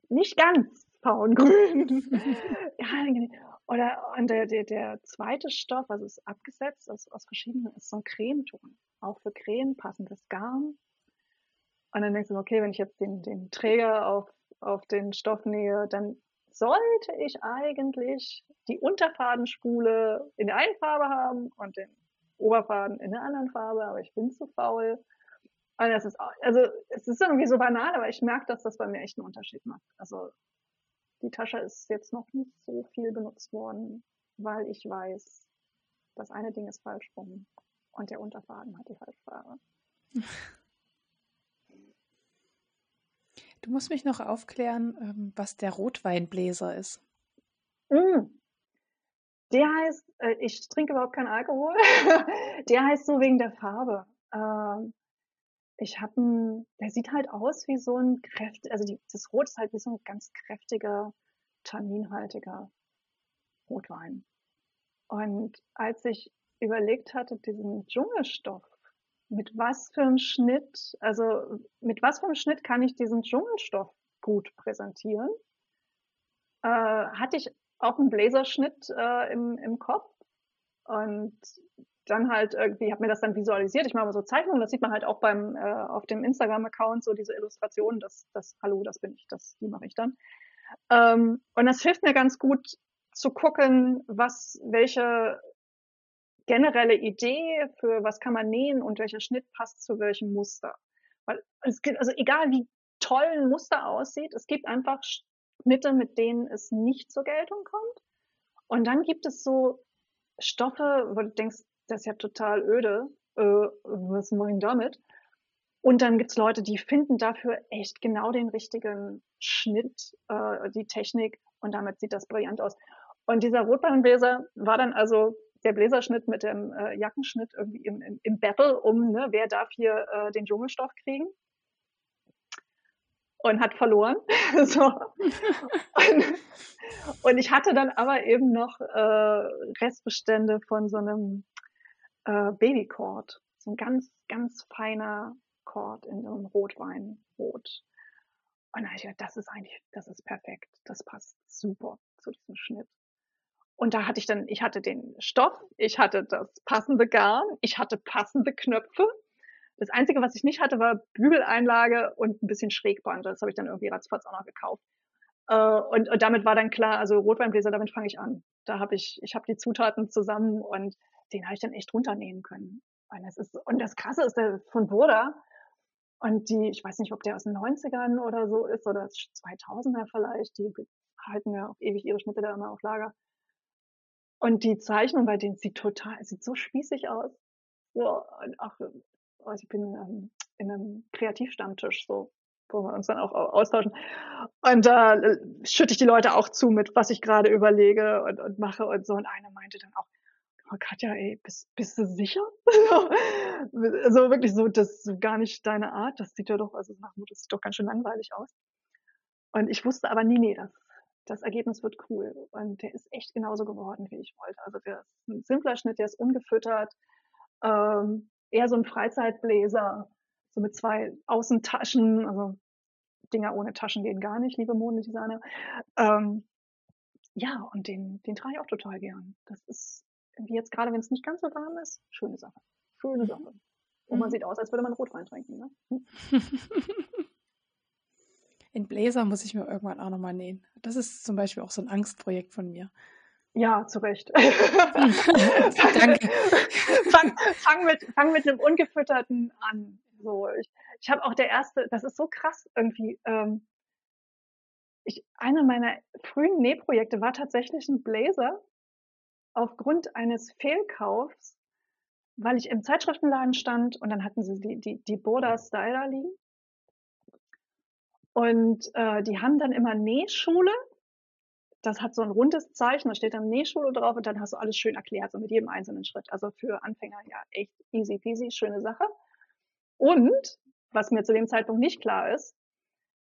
nicht ganz faungrün. (laughs) ja, oder und der, der, der zweite Stoff, also ist abgesetzt aus, aus verschiedenen, ist so ein Cremeton. Auch für Creme passendes Garn. Und dann denkst du, okay, wenn ich jetzt den, den Träger auf, auf den Stoff nähe, dann sollte ich eigentlich die Unterfadenspule in der einen Farbe haben und den Oberfaden in einer anderen Farbe, aber ich bin zu faul. Und das ist also es ist irgendwie so banal, aber ich merke, dass das bei mir echt einen Unterschied macht. Also die Tasche ist jetzt noch nicht so viel benutzt worden, weil ich weiß, das eine Ding ist falsch rum und der Unterfaden hat die falsche Farbe. Du musst mich noch aufklären, ähm, was der Rotweinbläser ist. Mm. Der heißt, äh, ich trinke überhaupt keinen Alkohol. (laughs) der heißt so wegen der Farbe. Ähm, ich habe der sieht halt aus wie so ein kräftig, also die, das Rot ist halt wie so ein ganz kräftiger, tanninhaltiger Rotwein. Und als ich überlegt hatte, diesen Dschungelstoff, mit was für einem Schnitt, also mit was für einem Schnitt kann ich diesen Dschungelstoff gut präsentieren, äh, hatte ich auch einen Bläserschnitt äh, im, im Kopf und dann halt irgendwie, habe mir das dann visualisiert. Ich mache mal so Zeichnungen, das sieht man halt auch beim äh, auf dem Instagram-Account, so diese Illustrationen, das, das, hallo, das bin ich, das, die mache ich dann. Ähm, und das hilft mir ganz gut zu gucken, was, welche generelle Idee für was kann man nähen und welcher Schnitt passt zu welchem Muster. Weil es gibt, also egal wie toll ein Muster aussieht, es gibt einfach Schnitte, mit denen es nicht zur Geltung kommt. Und dann gibt es so Stoffe, wo du denkst, das ist ja total öde, äh, was mache ich damit? Und dann gibt's Leute, die finden dafür echt genau den richtigen Schnitt, äh, die Technik und damit sieht das brillant aus. Und dieser Rotbeinbläser war dann also der Bläserschnitt mit dem äh, Jackenschnitt irgendwie im, im, im Battle um, ne, wer darf hier äh, den Dschungelstoff kriegen und hat verloren. (laughs) so. und, und, ich hatte dann aber eben noch äh, Restbestände von so einem äh, Babycord, so ein ganz, ganz feiner Cord in einem Rotweinrot. Und da habe ich gedacht, das ist eigentlich, das ist perfekt, das passt super zu diesem Schnitt. Und da hatte ich dann, ich hatte den Stoff, ich hatte das passende Garn, ich hatte passende Knöpfe. Das Einzige, was ich nicht hatte, war Bügeleinlage und ein bisschen Schrägband. Das habe ich dann irgendwie ratzfatz auch noch gekauft. Äh, und, und damit war dann klar, also Rotweinbläser, damit fange ich an. Da habe ich, ich habe die Zutaten zusammen und den habe ich dann echt runternähen können. Und das, ist, und das Krasse ist, der von Boda, und die, ich weiß nicht, ob der aus den 90ern oder so ist oder 2000er vielleicht, die halten ja auch ewig ihre Schnitte da immer auf Lager. Und die Zeichnung bei denen sieht total, sieht so spießig aus. So, und ach, also ich bin ähm, in einem Kreativstammtisch so, wo wir uns dann auch austauschen. Und da äh, schütte ich die Leute auch zu mit, was ich gerade überlege und, und mache und so. Und eine meinte dann auch, oh Katja, ey, bist, bist du sicher? (laughs) also wirklich so, das ist gar nicht deine Art. Das sieht ja doch, also das sieht doch ganz schön langweilig aus. Und ich wusste aber, nee, nee, das das Ergebnis wird cool. Und der ist echt genauso geworden, wie ich wollte. Also der ist ein simpler Schnitt, der ist ungefüttert, ähm, eher so ein Freizeitbläser, so mit zwei Außentaschen, also Dinger ohne Taschen gehen gar nicht, liebe Modedesigner. Ähm, ja, und den, den trage ich auch total gern. Das ist irgendwie jetzt gerade, wenn es nicht ganz so warm ist, schöne Sache. Schöne Sache. Und man mhm. sieht aus, als würde man Rotwein trinken. Ne? Hm? (laughs) In Bläser muss ich mir irgendwann auch nochmal nähen. Das ist zum Beispiel auch so ein Angstprojekt von mir. Ja, zu Recht. (laughs) Danke. Fang, fang, mit, fang mit einem Ungefütterten an. So, ich, ich habe auch der erste, das ist so krass irgendwie. Ähm, ich, einer meiner frühen Nähprojekte war tatsächlich ein Blazer aufgrund eines Fehlkaufs, weil ich im Zeitschriftenladen stand und dann hatten sie die, die, die Border Styler liegen und äh, die haben dann immer Nähschule. Das hat so ein rundes Zeichen, da steht dann Nähschule drauf und dann hast du alles schön erklärt, so mit jedem einzelnen Schritt. Also für Anfänger ja echt easy peasy, schöne Sache. Und, was mir zu dem Zeitpunkt nicht klar ist,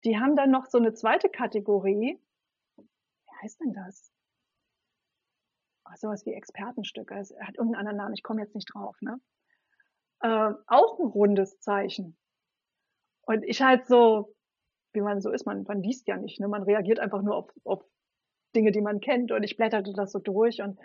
die haben dann noch so eine zweite Kategorie. Wie heißt denn das? Oh, sowas wie Expertenstücke. Es hat irgendeinen anderen Namen, ich komme jetzt nicht drauf, ne? Äh, auch ein rundes Zeichen. Und ich halt so, wie man so ist, man, man liest ja nicht, ne? man reagiert einfach nur auf, auf Dinge, die man kennt. Und ich blätterte das so durch und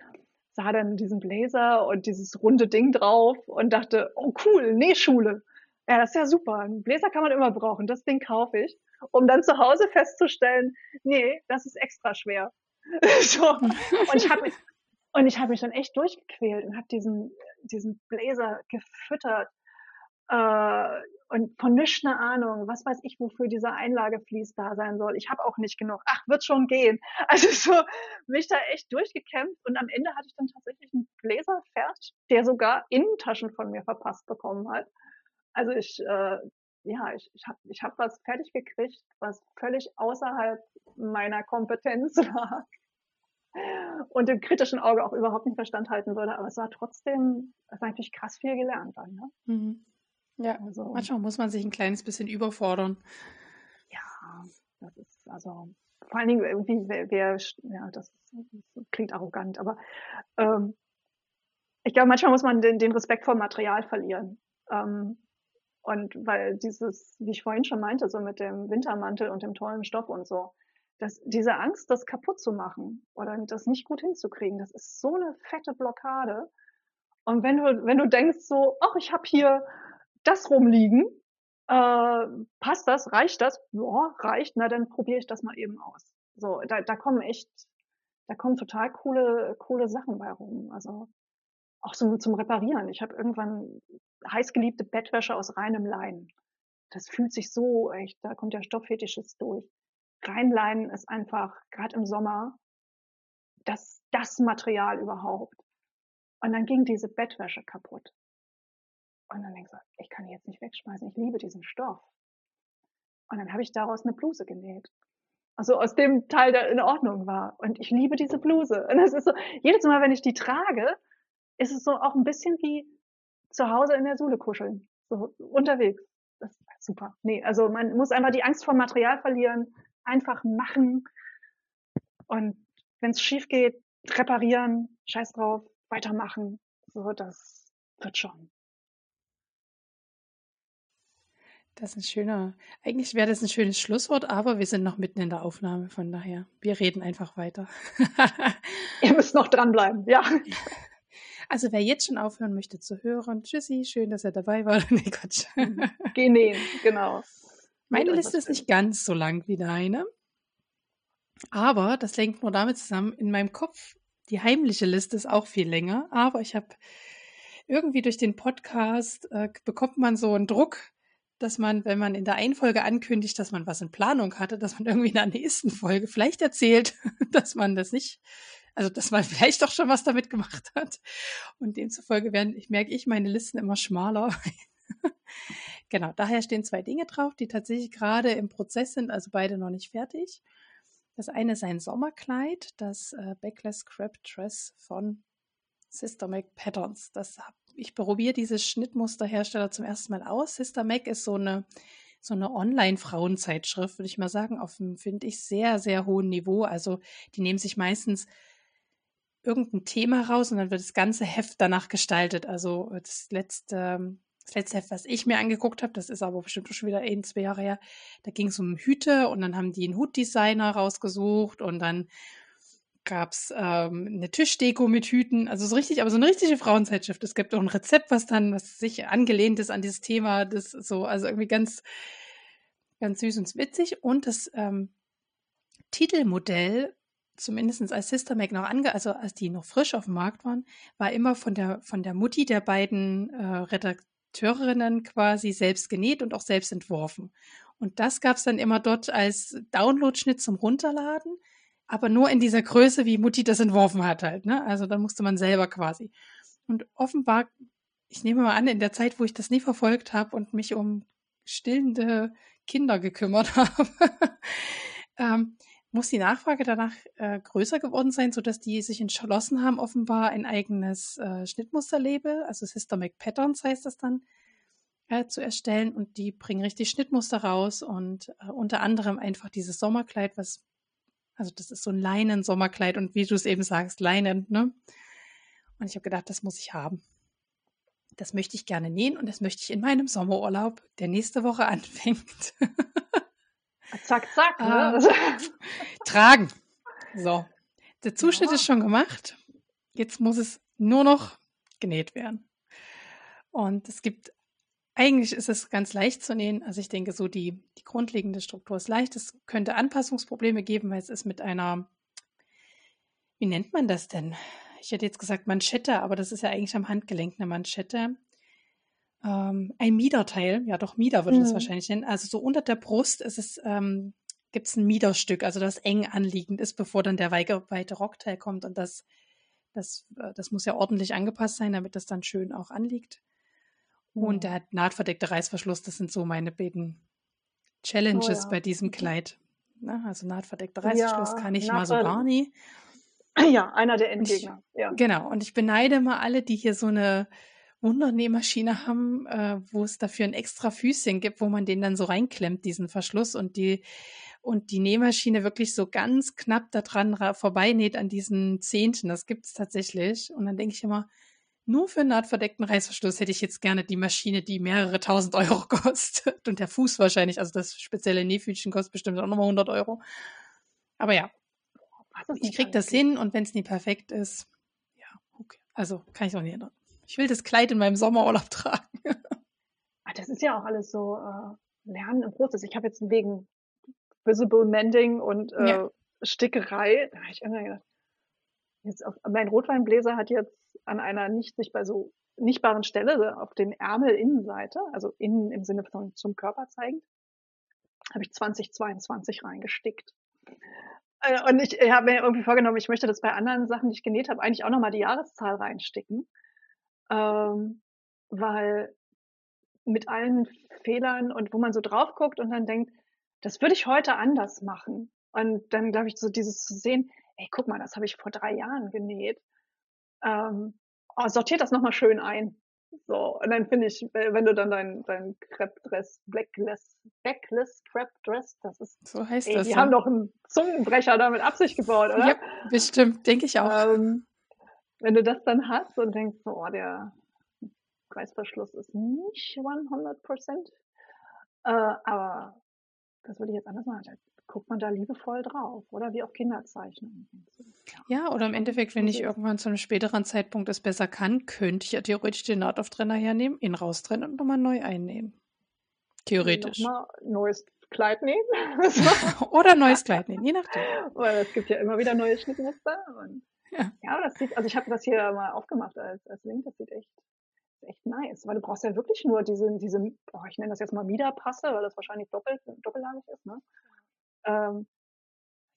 sah dann diesen Blazer und dieses runde Ding drauf und dachte, oh cool, Nähschule. Ja, das ist ja super. Ein Bläser kann man immer brauchen. Das Ding kaufe ich, um dann zu Hause festzustellen, nee, das ist extra schwer. (laughs) so. Und ich habe mich, habe mich dann echt durchgequält und habe diesen, diesen Blazer gefüttert äh, und von nichts eine Ahnung, was weiß ich, wofür dieser Einlageflies da sein soll. Ich habe auch nicht genug. Ach, wird schon gehen. (laughs) Also so mich da echt durchgekämpft und am Ende hatte ich dann tatsächlich einen Bläser fertig, der sogar Innentaschen von mir verpasst bekommen hat. Also ich, äh, ja, ich, ich habe ich hab was fertig gekriegt, was völlig außerhalb meiner Kompetenz (laughs) lag und dem kritischen Auge auch überhaupt nicht Verstand halten würde. Aber es war trotzdem, es war natürlich krass viel gelernt dann. Ne? Mhm. Ja, also, manchmal muss man sich ein kleines bisschen überfordern. Ja, das ist also vor allen Dingen irgendwie, wer, wer ja, das, das, klingt arrogant, aber ähm, ich glaube, manchmal muss man den, den Respekt vor Material verlieren. Ähm, und weil dieses, wie ich vorhin schon meinte, so mit dem Wintermantel und dem tollen Stoff und so, dass diese Angst, das kaputt zu machen oder das nicht gut hinzukriegen, das ist so eine fette Blockade. Und wenn du, wenn du denkst so, ach, ich habe hier das rumliegen. Äh, passt das? Reicht das? Ja, reicht. Na, dann probiere ich das mal eben aus. So, da, da kommen echt, da kommen total coole, coole Sachen bei rum. Also auch so zum Reparieren. Ich habe irgendwann heißgeliebte Bettwäsche aus reinem Lein. Das fühlt sich so echt, da kommt der Stofffetisches durch. Reinlein ist einfach, gerade im Sommer, das, das Material überhaupt. Und dann ging diese Bettwäsche kaputt. Und dann denkst du, ich kann die jetzt nicht wegschmeißen, ich liebe diesen Stoff. Und dann habe ich daraus eine Bluse genäht. Also aus dem Teil, der in Ordnung war. Und ich liebe diese Bluse. Und es ist so, jedes Mal, wenn ich die trage, ist es so auch ein bisschen wie zu Hause in der Sohle kuscheln. So unterwegs. Das ist super. Nee, also man muss einfach die Angst vor Material verlieren, einfach machen. Und wenn es schief geht, reparieren, scheiß drauf, weitermachen. So, das wird schon. Das ist ein schöner, eigentlich wäre das ein schönes Schlusswort, aber wir sind noch mitten in der Aufnahme, von daher, wir reden einfach weiter. (laughs) Ihr müsst noch dranbleiben, ja. Also wer jetzt schon aufhören möchte zu hören, tschüssi, schön, dass er dabei war. (laughs) nee, Quatsch. Geh nähen, genau. Meine Liste ist nicht ganz so lang wie deine. Aber das hängt nur damit zusammen, in meinem Kopf, die heimliche Liste ist auch viel länger, aber ich habe irgendwie durch den Podcast äh, bekommt man so einen Druck, dass man, wenn man in der einen Folge ankündigt, dass man was in Planung hatte, dass man irgendwie in der nächsten Folge vielleicht erzählt, (laughs) dass man das nicht, also dass man vielleicht doch schon was damit gemacht hat. Und demzufolge werden, ich merke ich, meine Listen immer schmaler. (laughs) genau, daher stehen zwei Dinge drauf, die tatsächlich gerade im Prozess sind, also beide noch nicht fertig. Das eine ist ein Sommerkleid, das äh, Backless Crab Dress von Sister Mac Patterns. Das habe ich probiere diese Schnittmusterhersteller zum ersten Mal aus. Sister Mac ist so eine, so eine Online-Frauenzeitschrift, würde ich mal sagen, auf einem, finde ich, sehr, sehr hohen Niveau. Also die nehmen sich meistens irgendein Thema raus und dann wird das ganze Heft danach gestaltet. Also das letzte, das letzte Heft, was ich mir angeguckt habe, das ist aber bestimmt schon wieder ein, zwei Jahre her, da ging es um Hüte und dann haben die einen Hutdesigner rausgesucht und dann gab's ähm, eine Tischdeko mit Hüten, also so richtig, aber so eine richtige Frauenzeitschrift. Es gibt auch ein Rezept, was dann, was sich angelehnt ist an dieses Thema, das so, also irgendwie ganz, ganz süß und witzig. Und das ähm, Titelmodell, zumindest als Sister Mac noch ange, also als die noch frisch auf dem Markt waren, war immer von der von der Mutti der beiden äh, Redakteurinnen quasi selbst genäht und auch selbst entworfen. Und das gab's dann immer dort als Download-Schnitt zum Runterladen aber nur in dieser Größe, wie Mutti das entworfen hat halt. Ne? Also dann musste man selber quasi. Und offenbar, ich nehme mal an, in der Zeit, wo ich das nie verfolgt habe und mich um stillende Kinder gekümmert (laughs) habe, ähm, muss die Nachfrage danach äh, größer geworden sein, sodass die sich entschlossen haben, offenbar ein eigenes äh, Schnittmusterlabel, also Systemic Patterns heißt das dann, äh, zu erstellen. Und die bringen richtig Schnittmuster raus und äh, unter anderem einfach dieses Sommerkleid, was also das ist so ein Leinen-Sommerkleid und wie du es eben sagst, Leinen, ne? Und ich habe gedacht, das muss ich haben. Das möchte ich gerne nähen und das möchte ich in meinem Sommerurlaub, der nächste Woche (laughs) anfängt. zack, zack. Ne? Äh, (laughs) tragen. So. Der Zuschnitt ja. ist schon gemacht. Jetzt muss es nur noch genäht werden. Und es gibt eigentlich ist es ganz leicht zu nähen. Also ich denke, so die, die grundlegende Struktur ist leicht. Es könnte Anpassungsprobleme geben, weil es ist mit einer, wie nennt man das denn? Ich hätte jetzt gesagt Manschette, aber das ist ja eigentlich am Handgelenk eine Manschette. Ähm, ein Miederteil, ja doch Mieder würde mhm. das wahrscheinlich nennen. Also so unter der Brust ist es, ähm, gibt es ein Miederstück, also das eng anliegend ist, bevor dann der weite, weite Rockteil kommt. Und das, das, äh, das muss ja ordentlich angepasst sein, damit das dann schön auch anliegt. Und der nahtverdeckte Reißverschluss, das sind so meine beiden Challenges oh, ja. bei diesem Kleid. Na, also nahtverdeckter Reißverschluss ja, kann ich mal so gar nie. Ja, einer der Endgegner. Ich, ja. Genau. Und ich beneide mal alle, die hier so eine Wundernähmaschine haben, äh, wo es dafür ein extra Füßchen gibt, wo man den dann so reinklemmt, diesen Verschluss und die und die Nähmaschine wirklich so ganz knapp daran vorbeinäht an diesen Zehnten. Das gibt es tatsächlich. Und dann denke ich immer, nur für einen nahtverdeckten Reißverschluss hätte ich jetzt gerne die Maschine, die mehrere tausend Euro (laughs) kostet. Und der Fuß wahrscheinlich, also das spezielle Nähfüßchen kostet bestimmt auch nochmal 100 Euro. Aber ja, ich krieg das hin und wenn es nie perfekt ist, ja, okay. Also kann ich auch nicht ändern. Ich will das Kleid in meinem Sommerurlaub (laughs) tragen. Ah, das ist ja auch alles so äh, Lernen im Prozess. Ich habe jetzt wegen Visible Mending und äh, ja. Stickerei, da habe ich irgendwann gedacht, jetzt auf, mein Rotweinbläser hat jetzt an einer nicht sichtbar so nichtbaren Stelle auf den Ärmelinnenseite, also innen im Sinne von zum Körper zeigend, habe ich 2022 reingestickt. Äh, und ich, habe mir irgendwie vorgenommen, ich möchte das bei anderen Sachen, die ich genäht habe, eigentlich auch nochmal die Jahreszahl reinsticken. Ähm, weil mit allen Fehlern und wo man so drauf guckt und dann denkt, das würde ich heute anders machen. Und dann glaube ich, so dieses zu sehen, ey, guck mal, das habe ich vor drei Jahren genäht. Ähm, oh, sortiert das nochmal schön ein. So, und dann finde ich, wenn du dann dein, dein Crepe-Dress, Blackless, Backless Crepe-Dress, das ist, so heißt ey, das. die ja. haben doch einen Zungenbrecher da mit Absicht gebaut, oder? Ja, bestimmt, denke ich auch. Ähm, wenn du das dann hast und denkst, so, oh, der Reißverschluss ist nicht 100 Prozent, äh, aber das würde ich jetzt anders machen. Guckt man da liebevoll drauf, oder wie auch Kinderzeichnungen. Ja, oder im Endeffekt, wenn ich irgendwann zu einem späteren Zeitpunkt es besser kann, könnte ich ja theoretisch den Nahtauftrenner hernehmen, ihn raustrennen und nochmal neu einnähen. Theoretisch. Nochmal neues Kleid nähen. (laughs) oder neues Kleid nähen, je nachdem. Weil es gibt ja immer wieder neue Schnittmuster. Und Ja. ja, das sieht, also ich habe das hier mal aufgemacht als, als Link, das sieht echt, echt nice, weil du brauchst ja wirklich nur diese, diese, oh, ich nenne das jetzt mal Miederpasse, weil das wahrscheinlich doppelt, doppellagig ist, ne? Ähm,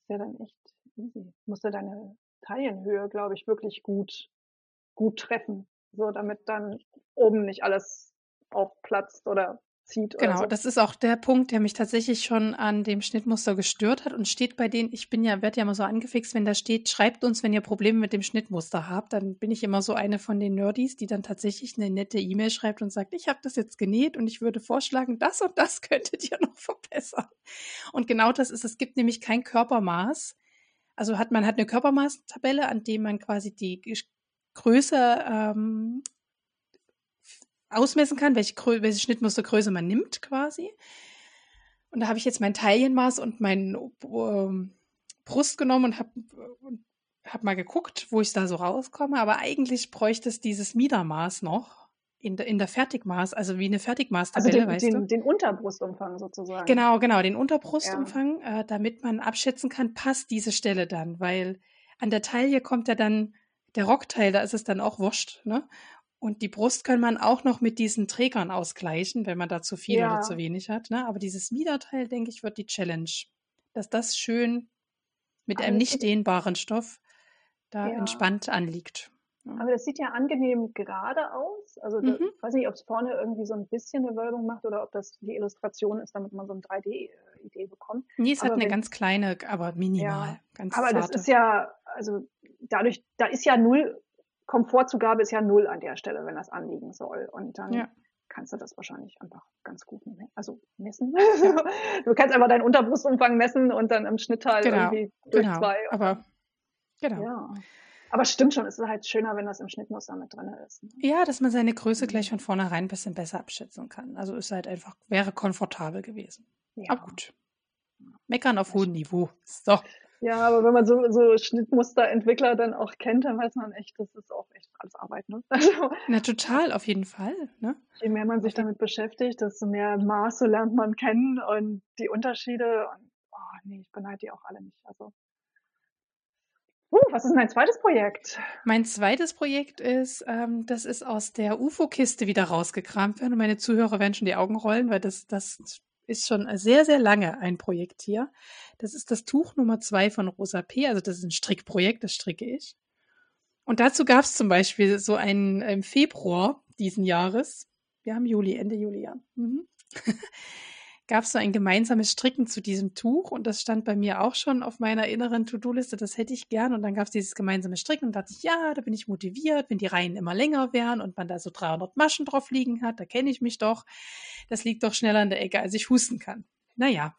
ist ja dann echt easy. Musst du deine Taillenhöhe, glaube ich, wirklich gut, gut treffen. So, damit dann oben nicht alles aufplatzt oder zieht. Genau, so. das ist auch der Punkt, der mich tatsächlich schon an dem Schnittmuster gestört hat und steht bei denen, ich bin ja, werde ja immer so angefixt, wenn da steht, schreibt uns, wenn ihr Probleme mit dem Schnittmuster habt, dann bin ich immer so eine von den Nerdys, die dann tatsächlich eine nette E-Mail schreibt und sagt, ich habe das jetzt genäht und ich würde vorschlagen, das und das (laughs) könntet ihr noch verbessern. Und genau das ist, es gibt nämlich kein Körpermaß. Also hat man hat eine Körpermaßtabelle, an dem man quasi die Größe ähm, ausmessen kann, welche, Grö welche Schnittmustergröße man nimmt quasi. Und da habe ich jetzt mein Taillenmaß und mein ähm, Brust genommen und habe hab mal geguckt, wo ich da so rauskomme. Aber eigentlich bräuchte es dieses Miedermaß noch in der, in der Fertigmaß, also wie eine Also Fertigmaßtabelle, den, weißt den, du? den Unterbrustumfang sozusagen. Genau, genau, den Unterbrustumfang, äh, damit man abschätzen kann, passt diese Stelle dann, weil an der Taille kommt ja dann der Rockteil, da ist es dann auch wurscht, ne? Und die Brust kann man auch noch mit diesen Trägern ausgleichen, wenn man da zu viel Ja. oder zu wenig hat, ne? Aber dieses Miederteil, denke ich, wird die Challenge, dass das schön mit einem das nicht dehnbaren Stoff da Ja. entspannt anliegt. Aber das sieht ja angenehm gerade aus. Also da, Mhm. ich weiß nicht, ob es vorne irgendwie so ein bisschen eine Wölbung macht oder ob das die Illustration ist, damit man so eine 3D-Idee bekommt. Nee, es hat Aber eine wenn- ganz kleine, aber minimal, ganz Aber das zarte. ist ja, also dadurch, da ist ja null, Komfortzugabe ist ja null an der Stelle, wenn das anliegen soll. Und dann Ja. kannst du das wahrscheinlich einfach ganz gut me- also messen. (laughs) du kannst einfach deinen Unterbrustumfang messen und dann im Schnittteil Genau, irgendwie durch genau. zwei. Aber genau. ja. Aber stimmt schon, es ist halt schöner, wenn das im Schnittmuster mit drin ist. ne? Ja, dass man seine Größe Mhm. gleich von vornherein ein bisschen besser abschätzen kann. Also ist halt einfach, wäre komfortabel gewesen. Ja. Aber gut. Meckern auf hohem Niveau. So. Ja, aber wenn man so, so Schnittmusterentwickler dann auch kennt, dann weiß man echt, das ist auch echt alles Arbeit. Ne? (laughs) Also, Na, total, auf jeden Fall. Ne? je mehr man sich damit beschäftigt, desto mehr Maße lernt man kennen und die Unterschiede. Und, oh nee, ich beneide die auch alle nicht. Also, uh, was ist dein zweites Projekt? Mein zweites Projekt ist, ähm, das ist aus der UFO-Kiste wieder rausgekramt werden. Und meine Zuhörer werden schon die Augen rollen, weil das, das ist schon sehr, sehr lange ein Projekt hier. Das ist das Tuch Nummer zwei von Rosa P. Also das ist ein Strickprojekt, das stricke ich. Und dazu gab es zum Beispiel so einen im Februar diesen Jahres, wir haben Juli, Ende Juli, ja, mhm. (laughs) gab es so ein gemeinsames Stricken zu diesem Tuch und das stand bei mir auch schon auf meiner inneren To-Do-Liste, das hätte ich gern. Und dann gab es dieses gemeinsame Stricken. Und dachte ich, ja, da bin ich motiviert, wenn die Reihen immer länger wären und man da so 300 Maschen drauf liegen hat, da kenne ich mich doch, das liegt doch schneller in der Ecke, als ich husten kann. Naja,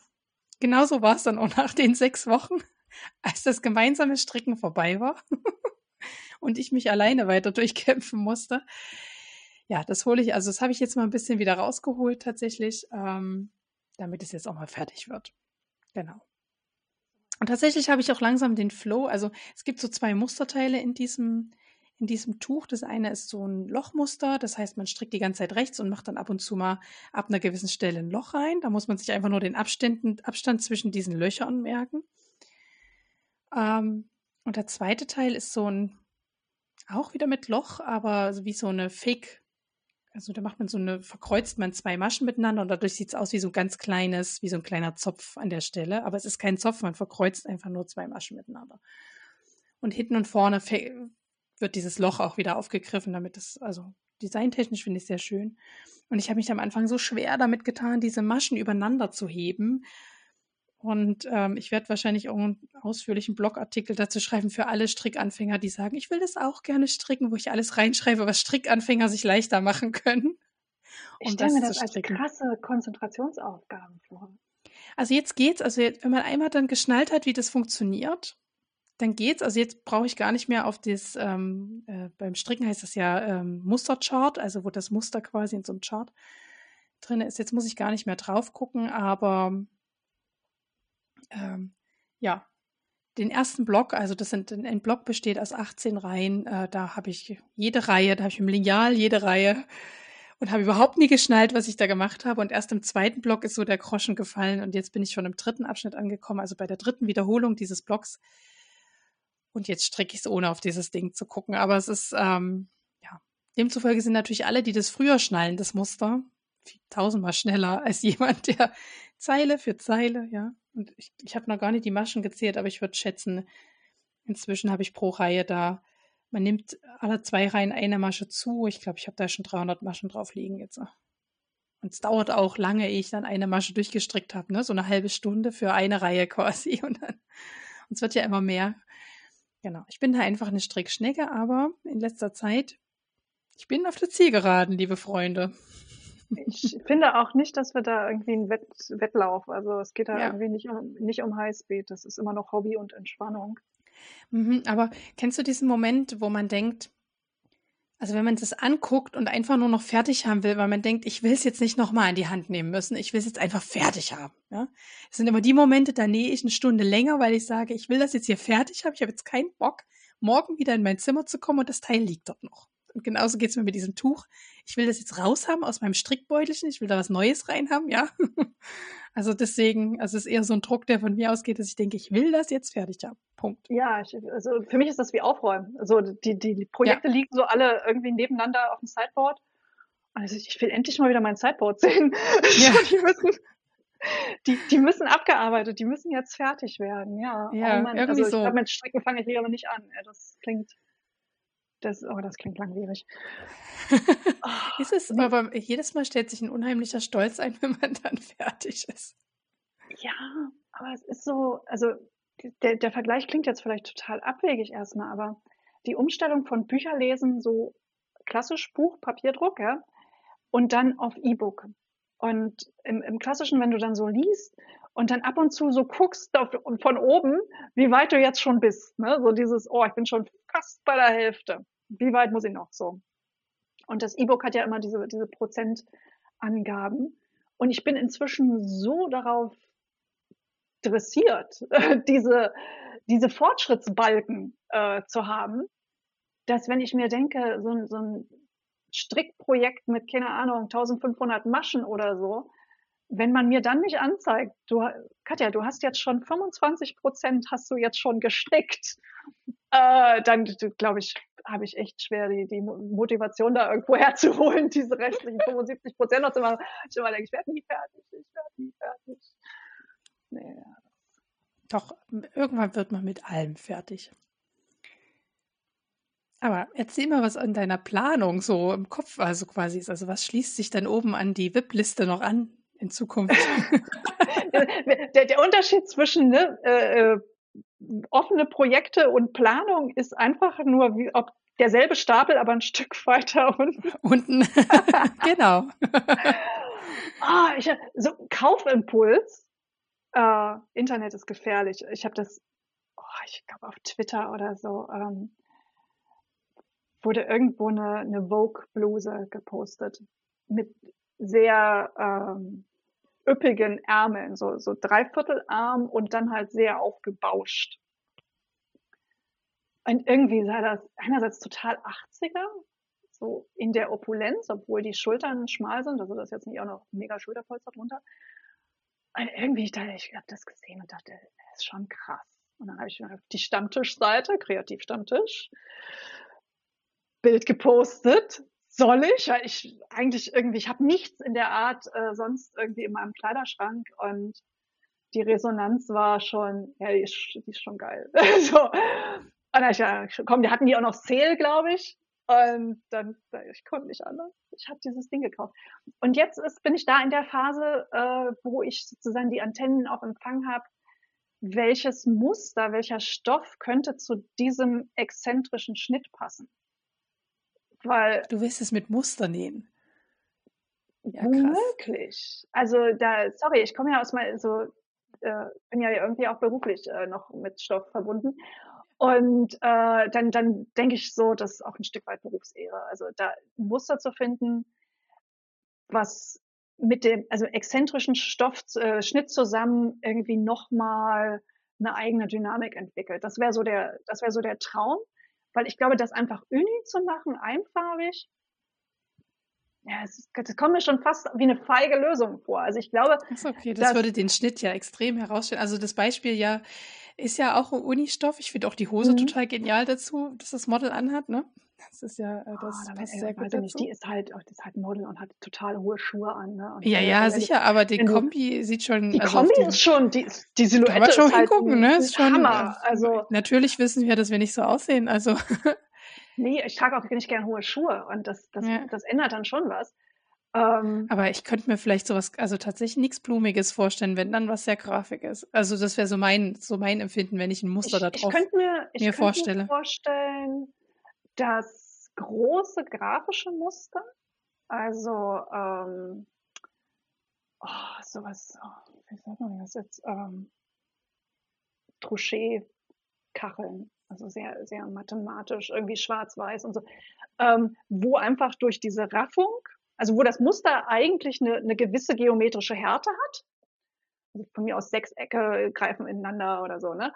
genauso war es dann auch nach den sechs Wochen, (laughs) als das gemeinsame Stricken vorbei war (laughs) und ich mich alleine weiter durchkämpfen musste. Ja, das hole ich, also das habe ich jetzt mal ein bisschen wieder rausgeholt tatsächlich, ähm, damit es jetzt auch mal fertig wird. Genau. Und tatsächlich habe ich auch langsam den Flow, also es gibt so zwei Musterteile in diesem, in diesem Tuch. Das eine ist so ein Lochmuster, das heißt, man strickt die ganze Zeit rechts und macht dann ab und zu mal ab einer gewissen Stelle ein Loch rein. Da muss man sich einfach nur den Abständen, Abstand zwischen diesen Löchern merken. Ähm, und der zweite Teil ist so ein, auch wieder mit Loch, aber wie so eine Fake, also da macht man so eine, verkreuzt man zwei Maschen miteinander und dadurch sieht es aus wie so ein ganz kleines, wie so ein kleiner Zopf an der Stelle. Aber es ist kein Zopf, man verkreuzt einfach nur zwei Maschen miteinander. Und hinten und vorne wird dieses Loch auch wieder aufgegriffen, damit es, also designtechnisch finde ich sehr schön. Und ich habe mich am Anfang so schwer damit getan, diese Maschen übereinander zu heben. Und ähm, ich werde wahrscheinlich auch einen ausführlichen Blogartikel dazu schreiben für alle Strickanfänger, die sagen, ich will das auch gerne stricken, wo ich alles reinschreibe, was Strickanfänger sich leichter machen können. Ich stelle mir das als krasse Konzentrationsaufgaben vor. Also jetzt geht's, also jetzt, wenn man einmal dann geschnallt hat, wie das funktioniert, dann geht's. Also jetzt brauche ich gar nicht mehr auf das, ähm, äh, beim Stricken heißt das ja ähm, Musterchart, also wo das Muster quasi in so einem Chart drin ist. Jetzt muss ich gar nicht mehr drauf gucken, aber ähm, ja, den ersten Block, also das sind ein Block besteht aus 18 Reihen, äh, da habe ich jede Reihe, da habe ich im Lineal jede Reihe und habe überhaupt nie geschnallt, was ich da gemacht habe. Und erst im zweiten Block ist so der Groschen gefallen und jetzt bin ich schon im dritten Abschnitt angekommen, also bei der dritten Wiederholung dieses Blocks und jetzt stricke ich es, ohne auf dieses Ding zu gucken. Aber es ist, ähm, ja, demzufolge sind natürlich alle, die das früher schnallen, das Muster, tausendmal schneller als jemand, der Zeile für Zeile, ja. Und ich, ich habe noch gar nicht die Maschen gezählt, aber ich würde schätzen, inzwischen habe ich pro Reihe da, man nimmt alle zwei Reihen eine Masche zu. Ich glaube, ich habe da schon 300 Maschen drauf liegen jetzt. Und es dauert auch lange, ehe ich dann eine Masche durchgestrickt habe, ne? So eine halbe Stunde für eine Reihe (laughs) quasi. Und dann, und es wird ja immer mehr. Genau. Ich bin da einfach eine Strickschnecke, aber in letzter Zeit, ich bin auf der Zielgeraden, liebe Freunde. Ich finde auch nicht, dass wir da irgendwie einen Wett Wettlauf, also es geht da ja. irgendwie nicht um, nicht um Highspeed, das ist immer noch Hobby und Entspannung. Mhm, aber kennst du diesen Moment, wo man denkt, also wenn man das anguckt und einfach nur noch fertig haben will, weil man denkt, ich will es jetzt nicht nochmal in die Hand nehmen müssen, ich will es jetzt einfach fertig haben. Ja? Es sind immer die Momente, da nähe ich eine Stunde länger, weil ich sage, ich will das jetzt hier fertig haben, ich habe jetzt keinen Bock, morgen wieder in mein Zimmer zu kommen und das Teil liegt dort noch. Und genauso geht es mir mit diesem Tuch. Ich will das jetzt raushaben aus meinem Strickbeutelchen. Ich will da was Neues reinhaben, ja. (laughs) Also deswegen, also es ist eher so ein Druck, der von mir ausgeht, dass ich denke, ich will das jetzt fertig haben. Punkt. Ja, ich, also für mich ist das wie Aufräumen. Also die, die, die Projekte ja. liegen so alle irgendwie nebeneinander auf dem Sideboard. Also ich will endlich mal wieder mein Sideboard (laughs) sehen. Ja. (laughs) die, müssen, die, die müssen abgearbeitet, die müssen jetzt fertig werden. Ja, ja oh Mann, irgendwie also so. Ich glaube, mit Stricken fange ich wieder aber nicht an. Das klingt das, oh, das klingt langwierig. oh, (laughs) ist es, aber jedes Mal stellt sich ein unheimlicher Stolz ein, (laughs) wenn man dann fertig ist. Ja, aber es ist so, also der, der Vergleich klingt jetzt vielleicht total abwegig erstmal, aber die Umstellung von Bücherlesen, so klassisch Buch, Papierdruck, ja, und dann auf E-Book. Und im, im Klassischen, wenn du dann so liest und dann ab und zu so guckst von oben, wie weit du jetzt schon bist. Ne? So dieses, oh, ich bin schon fast bei der Hälfte. Wie weit muss ich noch so? Und das E-Book hat ja immer diese, diese Prozentangaben. Und ich bin inzwischen so darauf dressiert, (laughs) diese, diese Fortschrittsbalken äh, zu haben, dass wenn ich mir denke, so, so ein Strickprojekt mit, keine Ahnung, 1500 Maschen oder so, wenn man mir dann nicht anzeigt, du, Katja, du hast jetzt schon 25 Prozent, hast du jetzt schon gestrickt, (laughs) äh, dann glaube ich, habe ich echt schwer, die, die Motivation da irgendwo (laughs) herzuholen, diese restlichen 75 Prozent noch zu machen. Ich immer denke, ich werde nie fertig, ich werde nie fertig. Nee. Doch, irgendwann wird man mit allem fertig. Aber erzähl mal, was an deiner Planung so im Kopf also quasi ist. Also was schließt sich dann oben an die VIP-Liste noch an? In Zukunft. (laughs) (laughs) der, der, Unterschied zwischen ne, äh, äh, offene Projekte und Planung ist einfach nur, wie ob derselbe Stapel, aber ein Stück (laughs) weiter unten. Unten, genau. ah, ich, so Kaufimpuls. Äh, Internet ist gefährlich. Ich habe das, oh, ich glaube auf Twitter oder so, ähm, wurde irgendwo eine, eine Vogue-Bluse gepostet mit sehr ähm, üppigen Ärmeln, so, so Dreiviertelarm und dann halt sehr aufgebauscht. Und irgendwie sah das einerseits total 80er, so in der Opulenz, obwohl die Schultern schmal sind, also das ist jetzt nicht auch noch mega Schulterpolster drunter. Und irgendwie, ich dachte, ich habe das gesehen und dachte, das ist schon krass. Und dann habe ich die Stammtischseite, Kreativstammtisch, Bild gepostet. Soll ich? Weil ich eigentlich irgendwie, ich habe nichts in der Art äh, sonst irgendwie in meinem Kleiderschrank und die Resonanz war schon, ja, die ist, die ist schon geil. (laughs) so. Und dann ich, ja, komm, die hatten die auch noch Sale, glaube ich. Und dann, ich konnte nicht anders. Ich habe dieses Ding gekauft. Und jetzt ist, bin ich da in der Phase, äh, wo ich sozusagen die Antennen auf Empfang habe. Welches Muster, welcher Stoff könnte zu diesem exzentrischen Schnitt passen? Weil du willst es mit Muster nähen. Ja, Wirklich. Also da, sorry, ich komme ja aus mal so, äh, bin ja irgendwie auch beruflich äh, noch mit Stoff verbunden. Und äh, dann, dann denke ich so, das ist auch ein Stück weit Berufsehre. Also da Muster zu finden, was mit dem, also exzentrischen Stoffschnitt äh, zusammen irgendwie nochmal eine eigene Dynamik entwickelt. Das wäre so der, das wäre so der Traum, weil ich glaube, das einfach uni zu machen, einfarbig, ja, es, das kommt mir schon fast wie eine feige Lösung vor. Also ich glaube, so, okay, das würde den Schnitt ja extrem herausstellen. Also das Beispiel ja ist ja auch ein Unistoff. Ich finde auch die Hose mhm. total genial dazu, dass das Model anhat, ne? Das ist ja, äh, das oh, passt sehr gut. Nicht, die ist halt, die ist halt Model und hat total hohe Schuhe an, ne? Und ja, ja, sicher, aber die Kombi sieht schon. Die also Kombi die, ist schon, die, die Silhouette kann man schon ist halt hingucken, ne? Ist schon, Hammer. Äh, also natürlich wissen wir, dass wir nicht so aussehen, also. (laughs) nee, ich trage auch nicht gern hohe Schuhe und das, das, ja. das ändert dann schon was. Ähm, Aber ich könnte mir vielleicht sowas, also tatsächlich nichts Blumiges vorstellen, wenn dann was sehr Grafik ist. Also das wäre so mein, so mein Empfinden, wenn ich ein Muster ich, da drauf ich könnte mir, ich mir könnte vorstelle. mir vorstellen, dass große grafische Muster, also ähm, oh, sowas, oh, wie sagt man das jetzt, ähm, Trouchet-Kacheln, also sehr, sehr mathematisch, irgendwie schwarz-weiß und so, ähm, wo einfach durch diese Raffung also wo das Muster eigentlich eine, eine gewisse geometrische Härte hat. Also von mir aus Sechsecke greifen ineinander oder so. Ne?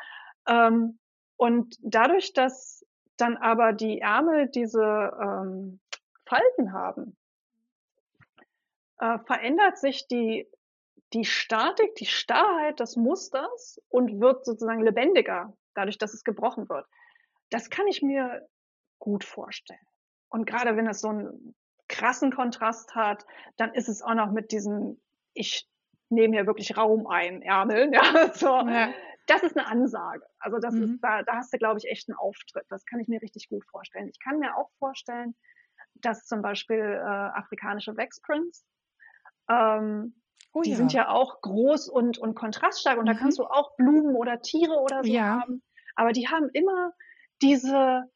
Ähm, und dadurch, dass dann aber die Ärmel diese ähm, Falten haben, äh, verändert sich die, die Statik, die Starrheit des Musters und wird sozusagen lebendiger, dadurch, dass es gebrochen wird. Das kann ich mir gut vorstellen. Und gerade wenn es so ein krassen Kontrast hat, dann ist es auch noch mit diesem, ich nehme hier wirklich Raum ein, Ärmeln, (laughs) ja, so. Ja. Das ist eine Ansage. Also das mhm. ist, da, da hast du, glaube ich, echt einen Auftritt. Das kann ich mir richtig gut vorstellen. Ich kann mir auch vorstellen, dass zum Beispiel äh, afrikanische Waxprints, ähm, oh, die ja. sind ja auch groß und, und kontraststark und mhm. da kannst du auch Blumen oder Tiere oder so ja. haben. Aber die haben immer diese,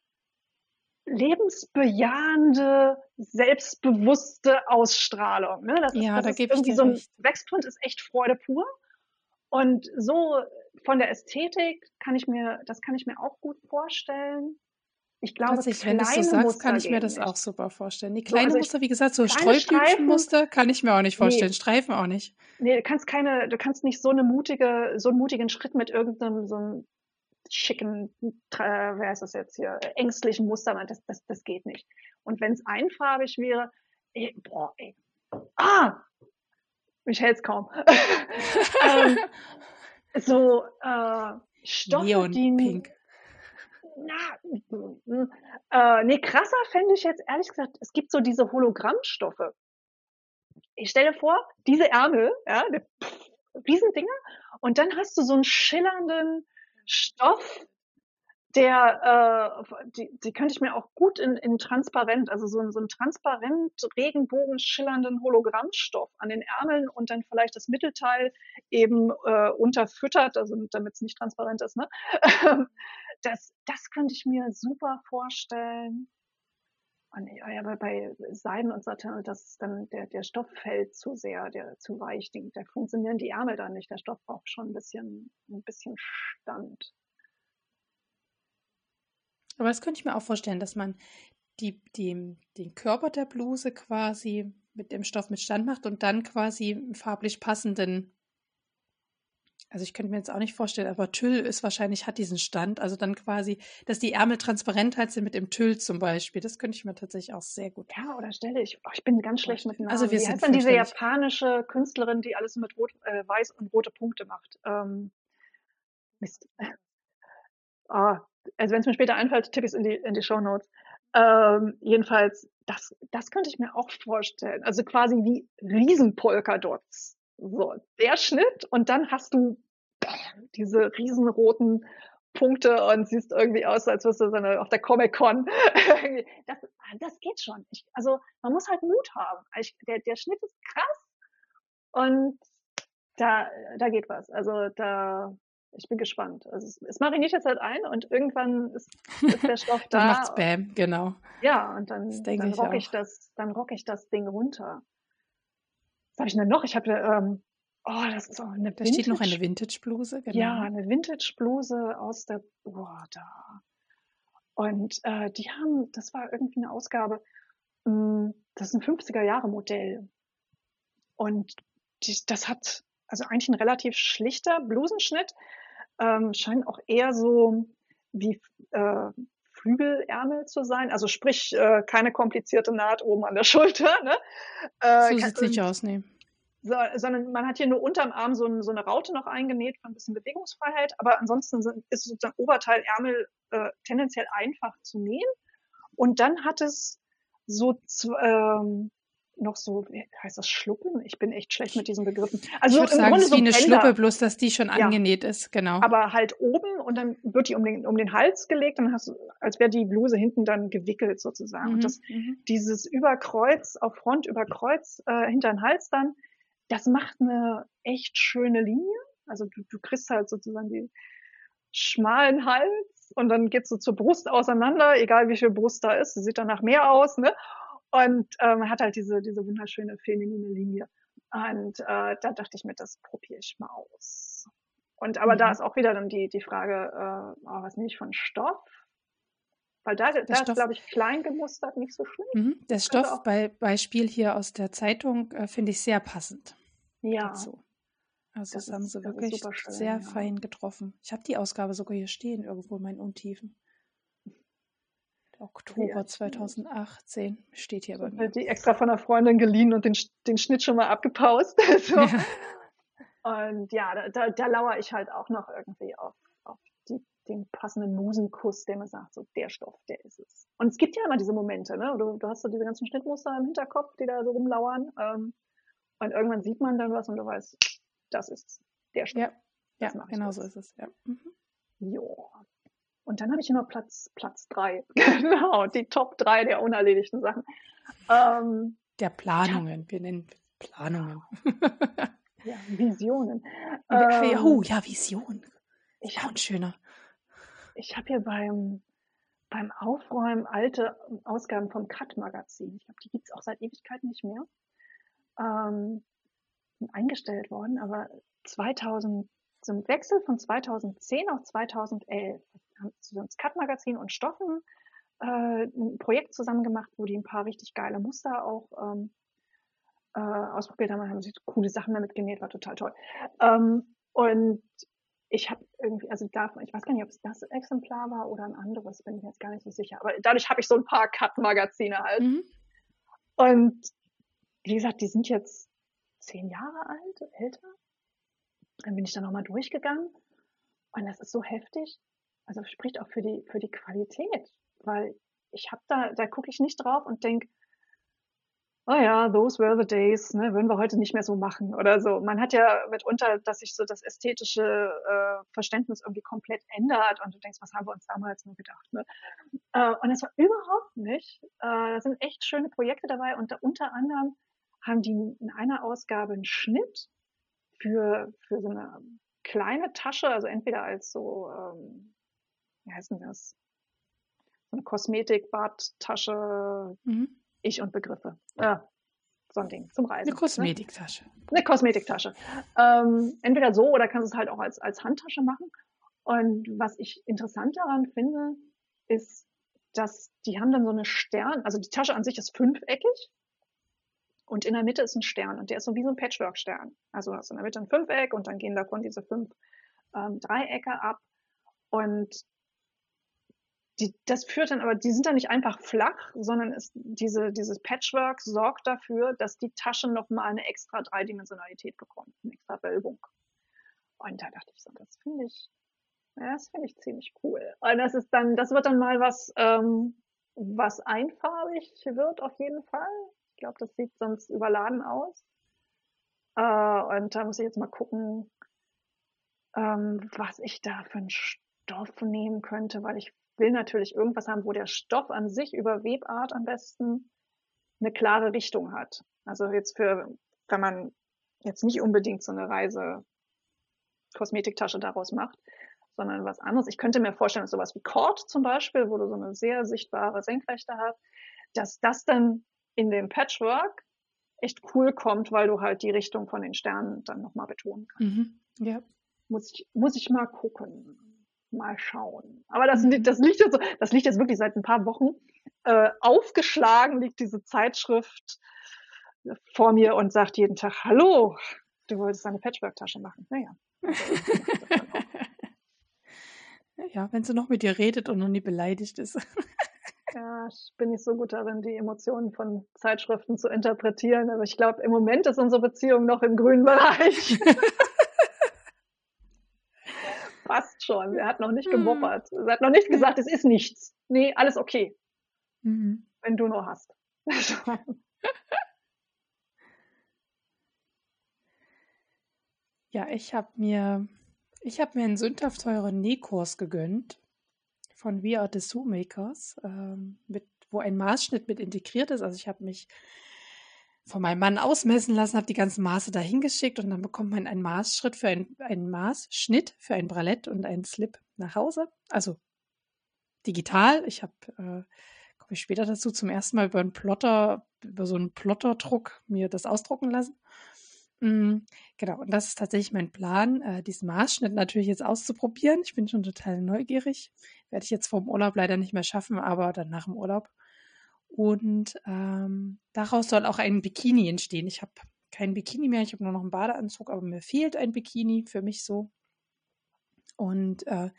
lebensbejahende, selbstbewusste Ausstrahlung. Ne? Das ja, ist, das da ich dir so ein recht. Wexprint ist echt Freude pur. Und so von der Ästhetik kann ich mir, das kann ich mir auch gut vorstellen. Ich glaube, Tatsächlich, wenn du so sagst, Muster kann ich mir das nicht. auch super vorstellen. Die kleinen so, also Muster, wie gesagt, so Streublümchenmuster kann ich mir auch nicht vorstellen. Nee. Streifen auch nicht. Nee, du kannst keine, du kannst nicht so eine mutige, so einen mutigen Schritt mit irgendeinem so einem schicken, äh, wer ist das jetzt hier, ängstlichen Muster, das, das, das geht nicht. Und wenn es einfarbig wäre, ey, boah, ey, ah, ich hält's kaum. (laughs) ähm, (laughs) so äh, Stoffe, Neon die, Pink. Na, äh, nee, krasser fände ich jetzt ehrlich gesagt, es gibt so diese Hologrammstoffe. Ich stelle vor, diese Ärmel, ja, pff, Riesendinger, und dann hast du so einen schillernden, Stoff, der, äh, die, die könnte ich mir auch gut in, in transparent, also so, so einen transparent Regenbogen schillernden Hologrammstoff an den Ärmeln und dann vielleicht das Mittelteil eben äh, unterfüttert, also damit es nicht transparent ist. Ne? (laughs) das, das könnte ich mir super vorstellen. Und ja, aber bei Seiden und Satin, das ist dann der, der Stoff fällt zu sehr, der zu weich, da funktionieren die Ärmel dann nicht. Der Stoff braucht schon ein bisschen, ein bisschen Stand. Aber das könnte ich mir auch vorstellen, dass man die, die, den Körper der Bluse quasi mit dem Stoff mit Stand macht und dann quasi einen farblich passenden also ich könnte mir jetzt auch nicht vorstellen, aber Tüll ist wahrscheinlich, hat diesen Stand. Also dann quasi, dass die Ärmel transparent halt sind mit dem Tüll zum Beispiel. Das könnte ich mir tatsächlich auch sehr gut. Ja, oder stelle ich, oh, ich bin ganz schlecht mit Namen. Also wir Wie sind heißt dann diese japanische Künstlerin, die alles mit rot, äh, weiß und rote Punkte macht? Ähm, Mist. (laughs) ah, also wenn es mir später einfällt, tippe ich es in die, in die Show Notes. Ähm, jedenfalls, das, das könnte ich mir auch vorstellen. Also quasi wie Riesenpolkadots. So, der Schnitt und dann hast du bam, diese riesenroten Punkte und siehst irgendwie aus, als wirst du so eine, auf der Comic-Con. (laughs) das, das geht schon. Ich, also man muss halt Mut haben. Ich, der, der Schnitt ist krass und da, da geht was. Also da, ich bin gespannt. Also es, es mariniert jetzt halt ein und irgendwann ist, ist der Stoff (laughs) da. dann macht's Bam, genau. Ja, und dann, dann ich rock auch. ich das, dann rock ich das Ding runter. Was habe ich denn noch? Ich habe, ähm, oh, das ist auch eine Da steht noch eine Vintage- Vintage-Bluse, genau. Ja, eine Vintage-Bluse aus der, boah, da. Und äh, die haben, das war irgendwie eine Ausgabe, mh, das ist ein 50er-Jahre-Modell. Und die, das hat also eigentlich ein relativ schlichter Blusenschnitt, ähm, scheint auch eher so wie äh, Flügelärmel zu sein. Also sprich, äh, keine komplizierte Naht oben an der (laughs) Schulter. Ne? Äh, So kann- sieht's nicht aus, nee. so, sondern man hat hier nur unterm Arm so, ein, so eine Raute noch eingenäht für ein bisschen Bewegungsfreiheit, aber ansonsten sind, ist sozusagen Oberteil Ärmel äh, tendenziell einfach zu nähen. Und dann hat es so ähm, noch so, wie heißt das Schluppen? Ich bin echt schlecht mit diesen Begriffen. Also ich würde im sagen, Grunde es ist wie eine Bänder, Schluppe, bloß dass die schon Ja. angenäht ist, genau. aber halt oben und dann wird die um den, um den Hals gelegt, dann hast du, als wäre die Bluse hinten dann gewickelt sozusagen. Mhm, Und das mhm. dieses Überkreuz auf Front über Kreuz äh, hinter den Hals dann, das macht eine echt schöne Linie. Also du, du kriegst halt sozusagen die schmalen Hals und dann geht's so zur Brust auseinander, egal wie viel Brust da ist. Sie sieht danach mehr aus, ne? Und äh, man hat halt diese, diese wunderschöne feminine Linie. Und äh, da dachte ich mir, das probiere ich mal aus. Und aber da Mhm. ist auch wieder dann die, die Frage, äh, oh, was nehme ich von Stoff? Weil da, da ist, Stoff- glaube ich, klein gemustert nicht so schlimm. Mhm. Der Stoff bei Beispiel hier aus der Zeitung äh, finde ich sehr passend Ja. dazu. Also Das das, haben ist- sie ist wirklich schön, sehr ja. fein getroffen. Ich habe die Ausgabe sogar hier stehen, irgendwo in meinen Untiefen. Oktober Ja. 2018 steht hier bei mir. Die extra von einer Freundin geliehen und den, den Schnitt schon mal abgepaust. (laughs) so. Ja. Und ja, da, da, da lauere ich halt auch noch irgendwie auf, auf die, den passenden Musenkuss, der mir sagt, so der Stoff, der ist es. Und es gibt ja immer diese Momente, ne? Du, du hast so diese ganzen Schnittmuster im Hinterkopf, die da so rumlauern. Ähm, und irgendwann sieht man dann was und du weißt, das ist der Stoff. Ja, ja, genau so ist es. Ja. Mhm. Jo. Und dann habe ich noch Platz, Platz drei. (laughs) genau, die Top drei der unerledigten Sachen. Ähm, Der Planungen, wir nennen Planungen. ja, Visionen. Ja, Ähm, oh ja, Vision. ich habe ein schöner. ich hab hier beim, beim Aufräumen alte Ausgaben vom Cut-Magazin. Ich glaube, die gibt's auch seit Ewigkeiten nicht mehr. Ähm, eingestellt worden, aber 2000, zum Wechsel von 2010 auf 2011 haben das Cut-Magazin und Stoffen äh, ein Projekt zusammen gemacht, wo die ein paar richtig geile Muster auch ähm, äh, ausprobiert haben. haben sie coole Sachen damit genäht, war total toll. Ähm, und ich habe irgendwie, also davon, ich weiß gar nicht, ob es das Exemplar war oder ein anderes, bin ich jetzt gar nicht so sicher. Aber dadurch habe ich so ein paar Cut-Magazine halt. Mhm. Und wie gesagt, die sind jetzt zehn Jahre alt, älter. Dann bin ich da nochmal durchgegangen. Und das ist so heftig. Also spricht auch für die, für die Qualität. Weil ich habe da, da gucke ich nicht drauf und denk, oh ja, those were the days, ne, würden wir heute nicht mehr so machen oder so. Man hat ja mitunter, dass sich so das ästhetische äh, Verständnis irgendwie komplett ändert und du denkst, was haben wir uns damals nur gedacht, ne? Äh, und das war überhaupt nicht. Äh, da sind echt schöne Projekte dabei und da unter anderem haben die in einer Ausgabe einen Schnitt für, für so eine kleine Tasche, also entweder als so, ähm, wie heißt denn das? So eine Kosmetik-Badtasche, Mhm. ich und Begriffe. Ja, so ein Ding zum Reisen. Eine Kosmetiktasche. Ne? Eine Kosmetiktasche. Ähm, entweder so oder kannst du es halt auch als, als Handtasche machen. Und was ich interessant daran finde, ist, dass die haben dann so eine Stern, also die Tasche an sich ist fünfeckig und in der Mitte ist ein Stern und der ist so wie so ein Patchwork-Stern. Also du hast in der Mitte ein Fünfeck und dann gehen davon diese fünf ähm, Dreiecke ab und die, das führt dann aber, die sind dann nicht einfach flach, sondern ist diese, dieses Patchwork sorgt dafür, dass die Tasche nochmal eine extra Dreidimensionalität bekommt, eine extra Wölbung. Und da dachte ich so, das finde ich, Ja, das finde ich ziemlich cool. Und das ist dann, das wird dann mal was, ähm, was einfarbig wird auf jeden Fall. Ich glaube, das sieht sonst überladen aus. Äh, und da muss ich jetzt mal gucken, ähm, was ich da für einen Stoff nehmen könnte, weil ich will natürlich irgendwas haben, wo der Stoff an sich über Webart am besten eine klare Richtung hat. Also jetzt für, wenn man jetzt nicht unbedingt so eine Reise Kosmetiktasche daraus macht, sondern was anderes. Ich könnte mir vorstellen, dass sowas wie Cord zum Beispiel, wo du so eine sehr sichtbare Senkrechte hast, dass das dann in dem Patchwork echt cool kommt, weil du halt die Richtung von den Sternen dann nochmal betonen kannst. Mhm. Ja. Muss ich, muss ich mal gucken. Mal schauen. Aber das, das liegt jetzt das liegt jetzt wirklich seit ein paar Wochen äh, aufgeschlagen, liegt diese Zeitschrift vor mir und sagt jeden Tag, hallo, du wolltest eine Patchwork-Tasche machen. Naja. (laughs) ja, wenn sie noch mit dir redet und noch nie beleidigt ist. (laughs) Ja, ich bin nicht so gut darin, die Emotionen von Zeitschriften zu interpretieren, aber ich glaube, im Moment ist unsere Beziehung noch im grünen Bereich. (laughs) Passt schon. Er hat noch nicht gemoppert. Er hat noch nicht gesagt, es ist nichts. Nee, alles okay. Mhm. Wenn du nur hast. (laughs) ja, ich habe mir, ich habe mir einen sündhaft teuren Nähkurs gegönnt von We Are the Makers, ähm, mit, wo ein Maßschnitt mit integriert ist. Also ich habe mich von meinem Mann ausmessen lassen, habe die ganzen Maße dahin geschickt und dann bekommt man einen Maßschritt für ein, einen Maßschnitt für ein Bralett und einen Slip nach Hause. Also digital. Ich habe, äh, komme ich später dazu, zum ersten Mal über einen Plotter, über so einen Plotterdruck mir das ausdrucken lassen. Mm, genau, und das ist tatsächlich mein Plan, äh, diesen Maßschnitt natürlich jetzt auszuprobieren. Ich bin schon total neugierig. Werde ich jetzt vor dem Urlaub leider nicht mehr schaffen, aber dann nach dem Urlaub. Und ähm, daraus soll auch ein Bikini entstehen. Ich habe kein Bikini mehr, ich habe nur noch einen Badeanzug, aber mir fehlt ein Bikini für mich so. Und äh,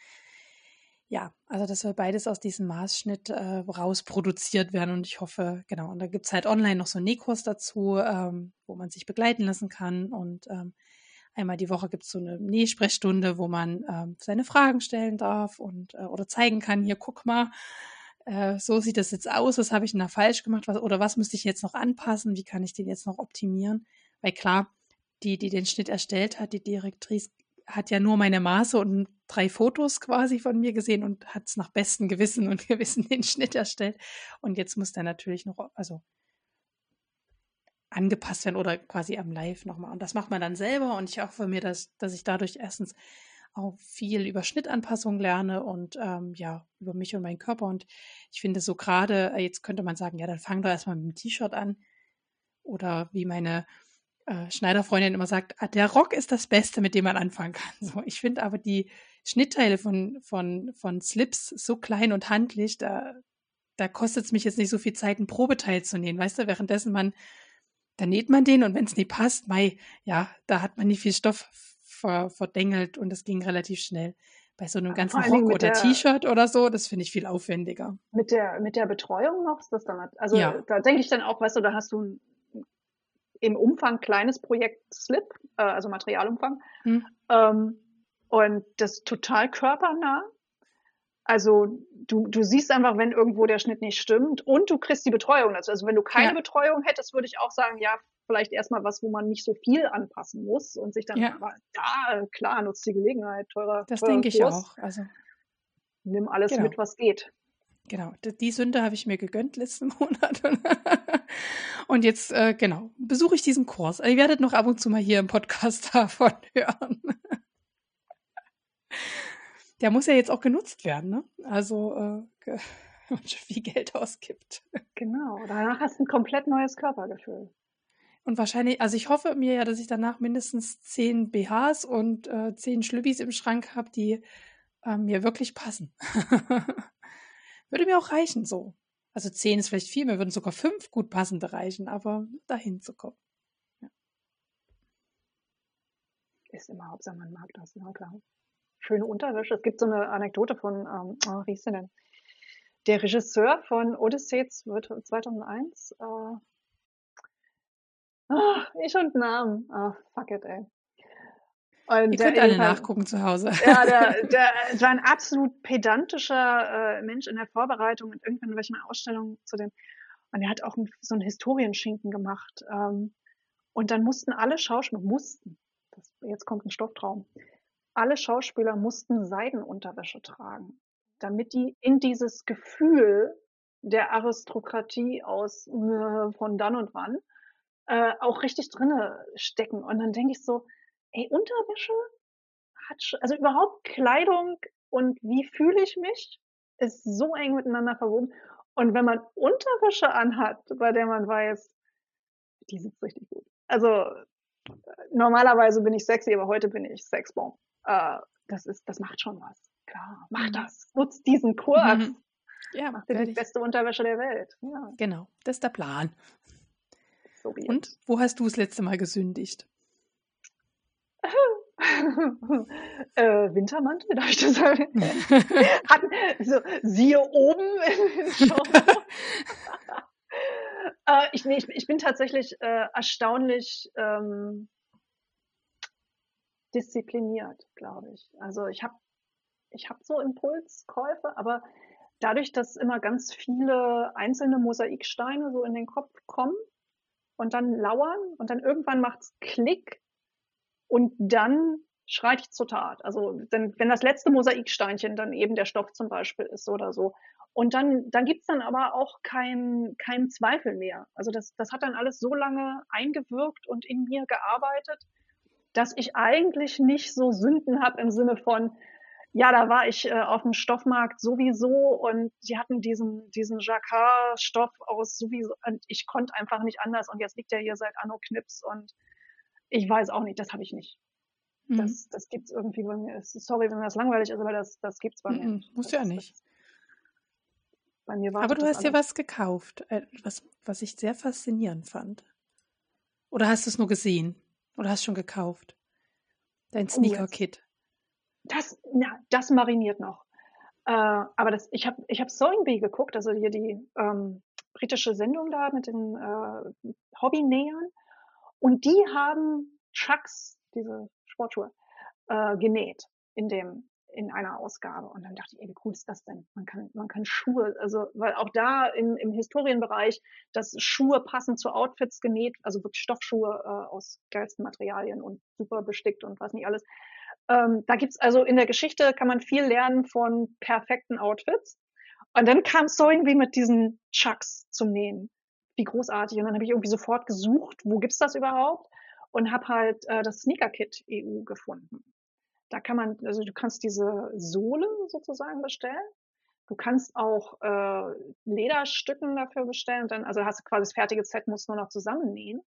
ja, also das soll beides aus diesem Maßschnitt äh, rausproduziert werden und ich hoffe, genau, und da gibt es halt online noch so einen Nähkurs dazu, ähm, wo man sich begleiten lassen kann und ähm, einmal die Woche gibt es so eine Nähsprechstunde, wo man ähm, seine Fragen stellen darf und äh, oder zeigen kann, hier guck mal, äh, so sieht das jetzt aus, was habe ich denn da falsch gemacht was, oder was müsste ich jetzt noch anpassen, wie kann ich den jetzt noch optimieren, weil klar, die, die den Schnitt erstellt hat, die Direktrice, hat ja nur meine Maße und drei Fotos quasi von mir gesehen und hat es nach bestem Gewissen und (laughs) Gewissen den Schnitt erstellt. Und jetzt muss der natürlich noch, also angepasst werden oder quasi am Live nochmal. Und das macht man dann selber und ich hoffe mir, dass, dass ich dadurch erstens auch viel über Schnittanpassung lerne und ähm, ja, über mich und meinen Körper. Und ich finde so gerade, äh, jetzt könnte man sagen, ja, dann fang doch erstmal mit dem T-Shirt an. Oder wie meine äh, Schneiderfreundin immer sagt, ah, der Rock ist das Beste, mit dem man anfangen kann. (laughs) So, ich finde aber die Schnittteile von, von, von Slips so klein und handlich, da, da kostet es mich jetzt nicht so viel Zeit, ein Probeteil zu nähen. Weißt du, währenddessen man, da näht man den und wenn es nicht passt, mei, ja, da hat man nicht viel Stoff ver, verdengelt und das ging relativ schnell. Bei so einem ganzen Rock oder T-Shirt oder so, das finde ich viel aufwendiger. Mit der, mit der Betreuung noch ist das dann, also ja. da denke ich dann auch, weißt du, da hast du im Umfang kleines Projekt Slip, äh, also Materialumfang. Hm. Ähm, und das total körpernah. Also du, du siehst einfach, wenn irgendwo der Schnitt nicht stimmt und du kriegst die Betreuung dazu. Also wenn du keine ja. Betreuung hättest, würde ich auch sagen, ja, vielleicht erstmal was, wo man nicht so viel anpassen muss und sich dann, ja, ja klar, nutzt die Gelegenheit, teurer. Das teurer denke ich auch. Also nimm alles genau. mit, was geht. Genau, die Sünde habe ich mir gegönnt letzten (laughs) Monat. Und jetzt, äh, genau, besuche ich diesen Kurs. Ihr werdet noch ab und zu mal hier im Podcast (laughs) davon hören. Der muss ja jetzt auch genutzt werden, ne? Also, äh, (laughs) wenn man schon viel Geld ausgibt. Genau, danach hast du ein komplett neues Körpergefühl. Und wahrscheinlich, also ich hoffe mir ja, dass ich danach mindestens zehn BHs und äh, zehn Schlübbis im Schrank habe, die äh, mir wirklich passen. (laughs) Würde mir auch reichen so. Also zehn ist vielleicht viel, mir würden sogar fünf gut passende reichen, aber dahin zu kommen. Ja. Ist immer Hauptsache, man mag das, na klar. Schöne Unterwäsche. Es gibt so eine Anekdote von, ähm, oh, wie hieß denn? Der Regisseur von Odyssey 2001. Äh, oh, ich und Namen. Oh, fuck it, ey. Und Ihr könnt alle nachgucken zu Hause. Ja, der, (laughs) der, der war ein absolut pedantischer äh, Mensch in der Vorbereitung und irgendwann in welchen Ausstellungen zu dem. Und er hat auch so einen Historienschinken gemacht. Ähm, und dann mussten alle Schauspieler, mussten, das, jetzt kommt ein Stofftraum, alle Schauspieler mussten Seidenunterwäsche tragen, damit die in dieses Gefühl der Aristokratie aus äh, von dann und wann äh, auch richtig drinne stecken. Und dann denke ich so, ey, Unterwäsche hat schon, also überhaupt Kleidung und wie fühle ich mich, ist so eng miteinander verwoben. Und wenn man Unterwäsche anhat, bei der man weiß, die sitzt richtig gut. Also normalerweise bin ich sexy, aber heute bin ich Sexbomb. Äh, das ist, das macht schon was. Klar, mach mhm. das. Nutz diesen Kurs. Mhm. (laughs) Ja, mach dir die beste Unterwäsche der Welt. Ja. Genau, das ist der Plan. So Und wo hast du das letzte Mal gesündigt? (laughs) äh, Wintermantel, darf ich das sagen? (laughs) Hatten, so, siehe oben (laughs) äh, ich, nee, ich, ich, bin tatsächlich äh, erstaunlich ähm, diszipliniert, glaube ich. Also ich habe ich hab so Impulskäufe, aber dadurch, dass immer ganz viele einzelne Mosaiksteine so in den Kopf kommen und dann lauern und dann irgendwann macht's Klick und dann schreite ich zur Tat. Also wenn, wenn das letzte Mosaiksteinchen dann eben der Stoff zum Beispiel ist oder so. Und dann, dann gibt's dann aber auch keinen kein Zweifel mehr. Also das, das hat dann alles so lange eingewirkt und in mir gearbeitet, dass ich eigentlich nicht so Sünden habe im Sinne von, ja, da war ich äh, auf dem Stoffmarkt sowieso und die hatten diesen, diesen Jacquard-Stoff aus sowieso und ich konnte einfach nicht anders und jetzt liegt der hier seit Anno Knips und ich weiß auch nicht, das habe ich nicht. Mhm. Das, das gibt's irgendwie bei mir. Sorry, wenn das langweilig ist, aber das, das gibt's bei mir. Mhm, musst du ja nicht. Das, bei mir aber du hast dir was gekauft, äh, was, was ich sehr faszinierend fand. Oder hast du es nur gesehen? Oder hast du schon gekauft? Dein oh, Sneaker-Kit. Das, na, das mariniert noch. Äh, aber das, ich habe ich hab Sewing Bee geguckt, also hier die ähm, britische Sendung da mit den äh, Hobbynähern. Und die haben Chucks, diese Sportschuhe, äh, genäht in dem in einer Ausgabe. Und dann dachte ich, ey, wie cool ist das denn? Man kann, man kann Schuhe, also, weil auch da im, im Historienbereich, dass Schuhe passend zu Outfits genäht, also wirklich Stoffschuhe äh, aus geilsten Materialien und super bestickt und was nicht alles. Ähm, da gibt's also in der Geschichte kann man viel lernen von perfekten Outfits. Und dann kam Sewing wie mit diesen Chucks zum Nähen. Wie großartig. Und dann habe ich irgendwie sofort gesucht, wo gibt's das überhaupt? und habe halt äh, das Sneaker Kit EU gefunden. Da kann man, also du kannst diese Sohle sozusagen bestellen. Du kannst auch äh, Lederstücken dafür bestellen. Dann, also hast du quasi das fertige Set, musst nur noch zusammennähen.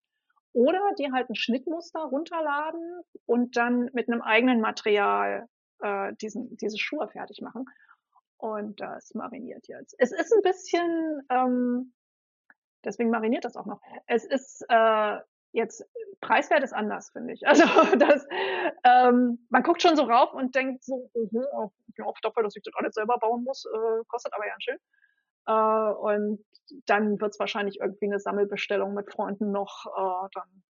Oder dir halt ein Schnittmuster runterladen und dann mit einem eigenen Material äh, diesen, diese Schuhe fertig machen. Und das mariniert jetzt. Es ist ein bisschen, ähm, deswegen mariniert das auch noch. Es ist äh, Jetzt preiswert ist anders, finde ich. (laughs) Also das, ähm, man guckt schon so rauf und denkt so, oh, ja, dafür, dass ich das alles selber bauen muss, äh, kostet aber ganz schön. Äh, und dann wird es wahrscheinlich irgendwie eine Sammelbestellung mit Freunden noch. Äh, dann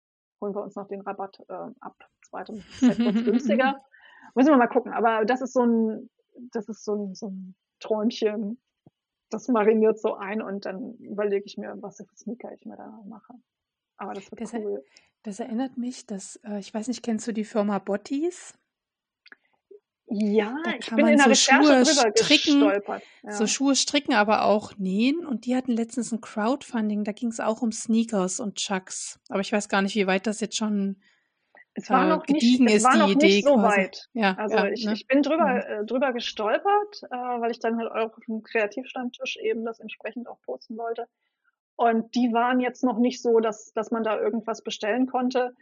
holen wir uns noch den Rabatt äh, ab zweitem wird günstiger. (laughs) Müssen wir mal gucken. Aber das ist so ein, das ist so ein, so ein Träumchen. Das mariniert so ein und dann überlege ich mir, was für Sneaker ich mir da mache. Aber das wird das, cool. Das erinnert mich, dass, äh, ich weiß nicht, kennst du die Firma Bottis? Ja, ich bin in der so Recherche Schuhe stricken, ja. So Schuhe stricken, aber auch nähen. Und die hatten letztens ein Crowdfunding, da ging es auch um Sneakers und Chucks. Aber ich weiß gar nicht, wie weit das jetzt schon es war äh, noch nicht, es war noch Idee nicht so quasi. weit. Ja, also ja, ich, ne? ich bin drüber, äh, drüber gestolpert, äh, weil ich dann halt auch auf dem Kreativstammtisch eben das entsprechend auch posten wollte. Und die waren jetzt noch nicht so, dass, dass man da irgendwas bestellen konnte.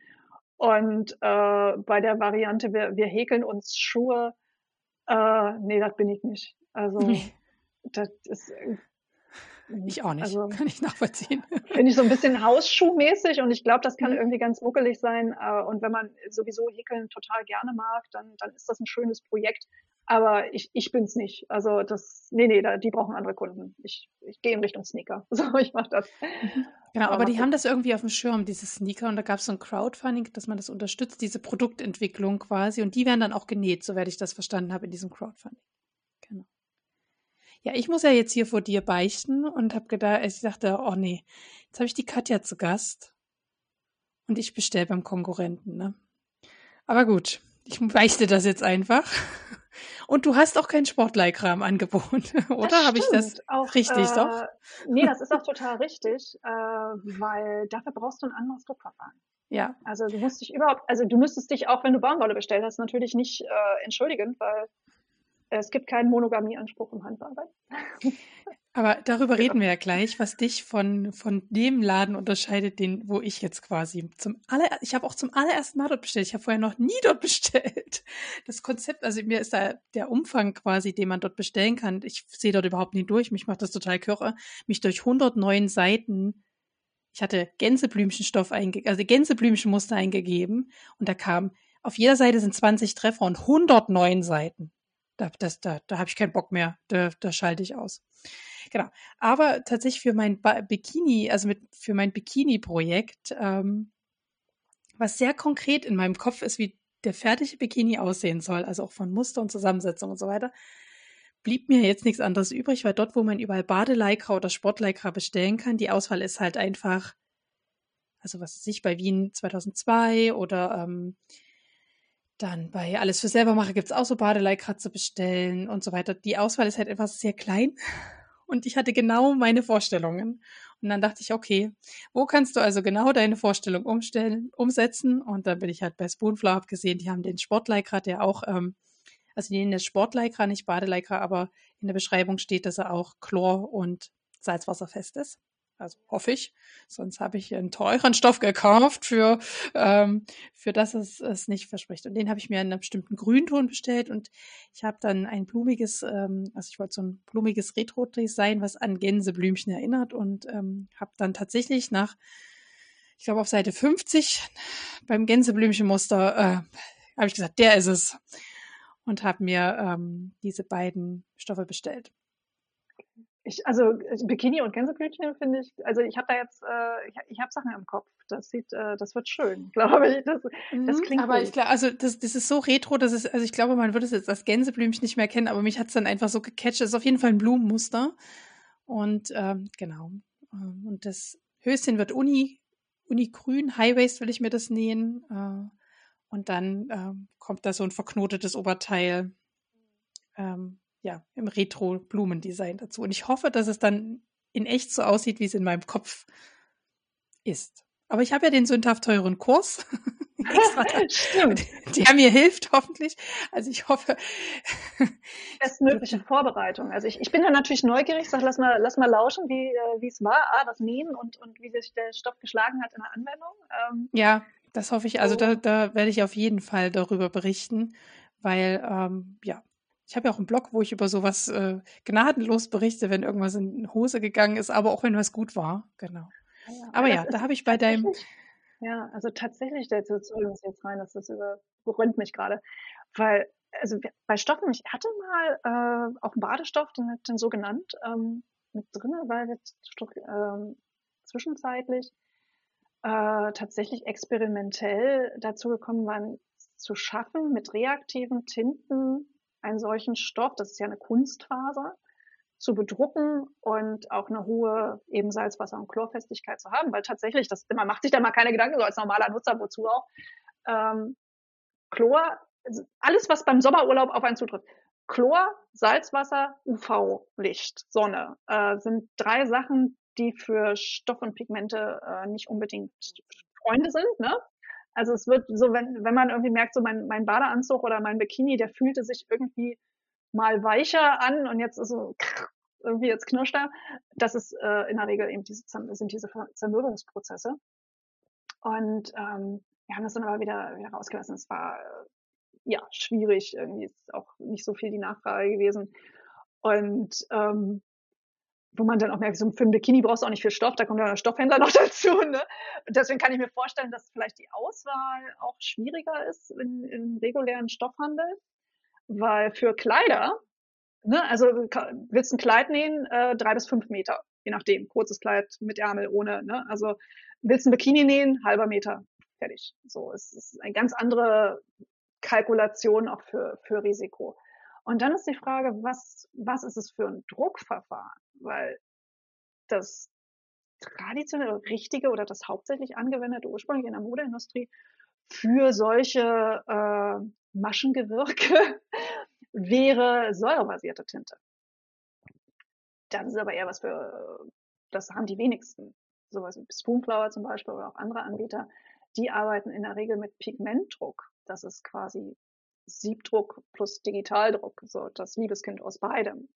Und äh, bei der Variante, wir, wir häkeln uns Schuhe, äh, nee, das bin ich nicht. Also das ist ich auch nicht. Also, (laughs) kann ich nachvollziehen. Finde ich so ein bisschen hausschuhmäßig und ich glaube, das kann mhm. irgendwie ganz muckelig sein. Äh, und wenn man sowieso Häkeln total gerne mag, dann, dann ist das ein schönes Projekt. Aber ich, ich bin's nicht. Also das, nee, nee, da, die brauchen andere Kunden. Ich, ich gehe in Richtung Sneaker. (laughs) So, ich mach das. Mhm. Genau, aber, aber die haben das irgendwie auf dem Schirm, diese Sneaker. Und da gab es so ein Crowdfunding, dass man das unterstützt, diese Produktentwicklung quasi. Und die werden dann auch genäht, soweit ich das verstanden habe, in diesem Crowdfunding. Genau. Ja, ich muss ja jetzt hier vor dir beichten und habe gedacht, ich dachte, oh nee, jetzt habe ich die Katja zu Gast. Und ich bestelle beim Konkurrenten, ne? Aber gut, ich beichte das jetzt einfach. (laughs) Und du hast auch kein Sportleikram angeboten, (laughs) oder? Habe ich das auch richtig, äh, doch? Nee, das ist auch total richtig, äh, weil dafür brauchst du ein anderes Druckverfahren. Ja. Also du musst dich überhaupt, also du müsstest dich auch, wenn du Baumwolle bestellt hast, natürlich nicht äh, entschuldigen, weil es gibt keinen Monogamieanspruch im Handarbeit. (laughs) Aber darüber reden wir ja gleich, was dich von, von dem Laden unterscheidet, den, wo ich jetzt quasi zum aller, ich habe auch zum allerersten Mal dort bestellt. Ich habe vorher noch nie (laughs) dort bestellt. Das Konzept, also mir ist da der Umfang quasi, den man dort bestellen kann. Ich sehe dort überhaupt nie durch. Mich macht das total kirre. Mich durch 109 Seiten, ich hatte Gänseblümchenstoff eingegeben, also Gänseblümchenmuster eingegeben und da kam, auf jeder Seite sind 20 Treffer und 109 Seiten. Da, das, da, da habe ich keinen Bock mehr. Da, da schalte ich aus. Genau. Aber tatsächlich für mein Bikini, also mit, für mein Bikini-Projekt, ähm, was sehr konkret in meinem Kopf ist, wie der fertige Bikini aussehen soll, also auch von Muster und Zusammensetzung und so weiter, blieb mir jetzt nichts anderes übrig, weil dort, wo man überall Badeleikra oder Sportleikra bestellen kann, die Auswahl ist halt einfach, also was weiß ich, bei Wien 2002 oder ähm, dann bei Alles für selber mache gibt es auch so Badeleikra zu bestellen und so weiter. Die Auswahl ist halt etwas sehr klein und ich hatte genau meine Vorstellungen. Und dann dachte ich, okay, wo kannst du also genau deine Vorstellung umstellen, umsetzen? Und dann bin ich halt bei Spoonflow, habe gesehen, die haben den Sportleikra, der auch, ähm, also die nennen Sportleikra, nicht Badeleikra, aber in der Beschreibung steht, dass er auch Chlor- und Salzwasserfest ist. Also hoffe ich. Sonst habe ich einen teuren Stoff gekauft, für, ähm, für das es es nicht verspricht. Und den habe ich mir in einem bestimmten Grünton bestellt und ich habe dann ein blumiges, ähm, also ich wollte so ein blumiges Retro-Design, was an Gänseblümchen erinnert und ähm, habe dann tatsächlich nach, ich glaube auf Seite 50 beim Gänseblümchenmuster, äh, habe ich gesagt, der ist es. Und habe mir ähm, diese beiden Stoffe bestellt. Ich, also Bikini und Gänseblümchen finde ich, also ich habe da jetzt, äh, ich, ich habe Sachen im Kopf. Das sieht, äh, das wird schön, (laughs) glaube ich. Das, das mhm, klingt Aber gut. ich glaube, also das, das ist so retro, dass es, also ich glaube, man würde es jetzt als Gänseblümchen nicht mehr kennen, aber mich hat es dann einfach so gecatcht. Es ist auf jeden Fall ein Blumenmuster. Und ähm, genau. Ähm, und das Höschen wird Uni, Unigrün, High Waist will ich mir das nähen. Äh, und dann ähm, kommt da so ein verknotetes Oberteil. Ähm, ja, im Retro-Blumendesign dazu. Und ich hoffe, dass es dann in echt so aussieht, wie es in meinem Kopf ist. Aber ich habe ja den sündhaft teuren Kurs. (laughs) (laughs) Stimmt. Der mir hilft, hoffentlich. Also ich hoffe. (laughs) Bestmögliche Vorbereitung. Also ich, ich bin da natürlich neugierig, sag, lass mal, lass mal lauschen, wie, äh, es war, ah, das Nähen und, und wie sich der Stoff geschlagen hat in der Anwendung. Ähm, ja, das hoffe ich. Also da, da werde ich auf jeden Fall darüber berichten, weil ähm, ja, ich habe ja auch einen Blog, wo ich über sowas äh, gnadenlos berichte, wenn irgendwas in Hose gegangen ist, aber auch wenn was gut war. Genau. Ja, aber ja, da habe ich bei deinem. Ja, also tatsächlich, der soll uns jetzt rein, dass das überrollt mich gerade. Weil, also bei Stoffen, ich hatte mal äh, auch einen Badestoff, den, den so genannt, ähm, mit drin, weil wir äh, zwischenzeitlich äh, tatsächlich experimentell dazu gekommen waren, zu schaffen, mit reaktiven Tinten einen solchen Stoff, das ist ja eine Kunstfaser, zu bedrucken und auch eine hohe eben Salzwasser- und Chlorfestigkeit zu haben, weil tatsächlich, das, man macht sich da mal keine Gedanken, so als normaler Nutzer, wozu auch. Ähm, Chlor, also alles, was beim Sommerurlaub auf einen zutrifft. Chlor, Salzwasser, UV-Licht, Sonne, äh, sind drei Sachen, die für Stoff und Pigmente äh, nicht unbedingt Freunde sind. Ne? Also es wird so, wenn, wenn man irgendwie merkt, so mein, mein Badeanzug oder mein Bikini, der fühlte sich irgendwie mal weicher an und jetzt ist so irgendwie jetzt knirscht er. Das ist äh, in der Regel eben diese sind diese Zermürbungsprozesse. Und ähm, wir haben das dann aber wieder, wieder rausgelassen. Es war äh, ja schwierig, irgendwie ist auch nicht so viel die Nachfrage gewesen. Und ähm, wo man dann auch merkt, so für ein Bikini brauchst du auch nicht viel Stoff, da kommt dann der Stoffhändler (laughs) noch dazu. Ne? Und deswegen kann ich mir vorstellen, dass vielleicht die Auswahl auch schwieriger ist in, im regulären Stoffhandel. weil für Kleider, ne, also willst ein Kleid nähen, äh, drei bis fünf Meter, je nachdem, kurzes Kleid mit Ärmel, ohne, ne, also willst ein Bikini nähen, halber Meter, fertig. So, es ist eine ganz andere Kalkulation auch für, für Risiko. Und dann ist die Frage, was, was ist es für ein Druckverfahren? Weil das traditionelle, richtige oder das hauptsächlich angewendete ursprünglich in der Modeindustrie für solche äh, Maschengewirke (laughs) wäre säurebasierte Tinte. Das ist aber eher was für, das haben die wenigsten. Sowas wie Spoonflower zum Beispiel oder auch andere Anbieter, die arbeiten in der Regel mit Pigmentdruck. Das ist quasi Siebdruck plus Digitaldruck, so das Liebeskind aus beidem.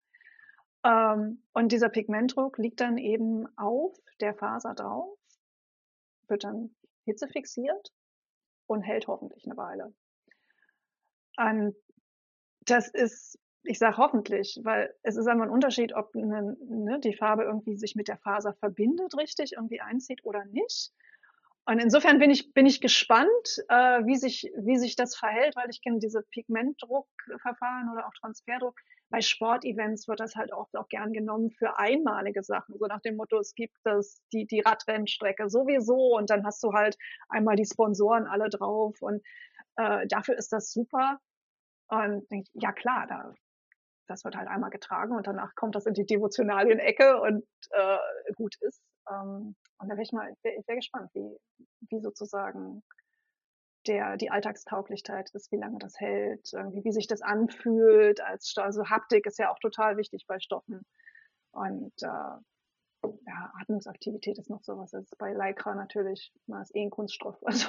Ähm, und dieser Pigmentdruck liegt dann eben auf der Faser drauf, wird dann hitzefixiert und hält hoffentlich eine Weile. Und das ist, ich sage hoffentlich, weil es ist einmal ein Unterschied, ob eine, ne, die Farbe irgendwie sich mit der Faser verbindet, richtig irgendwie einzieht oder nicht. Und insofern bin ich, bin ich gespannt, äh, wie, sich, wie sich das verhält, weil ich kenne diese Pigmentdruckverfahren oder auch Transferdruck. Bei Sportevents wird das halt auch, auch gern genommen für einmalige Sachen. So nach dem Motto, es gibt das, die, die Radrennstrecke sowieso und dann hast du halt einmal die Sponsoren alle drauf und äh, dafür ist das super. Und ja klar, da, das wird halt einmal getragen und danach kommt das in die Devotionalien-Ecke und äh, gut ist. Ähm, und da wäre ich mal, ich wär gespannt, wie, wie sozusagen der, die Alltagstauglichkeit ist, wie lange das hält, irgendwie, wie sich das anfühlt als also Haptik ist ja auch total wichtig bei Stoffen. Und äh, ja, Atmungsaktivität ist noch sowas. Das ist bei Lycra natürlich, man ist eh ein Kunststoff. (laughs) Also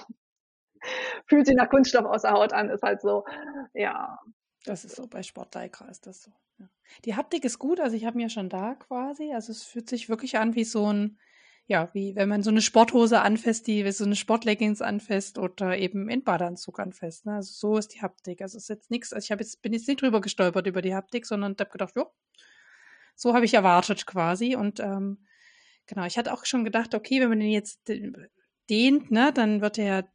fühlt sich nach Kunststoff aus der Haut an, ist halt so, ja. Das ist so, bei Sport Lycra ist das so. Ja. Die Haptik ist gut, also ich habe mir schon da quasi, also es fühlt sich wirklich an wie so ein ja, wie wenn man so eine Sporthose anfasst, die so eine Sportleggings anfasst oder eben in Badeanzug anfasst. Ne? Also so ist die Haptik. Also es ist jetzt nichts, also ich jetzt, bin jetzt nicht drüber gestolpert über die Haptik, sondern habe gedacht, jo, so habe ich erwartet quasi. Und ähm, genau, ich hatte auch schon gedacht, okay, wenn man den jetzt dehnt, ne, dann wird er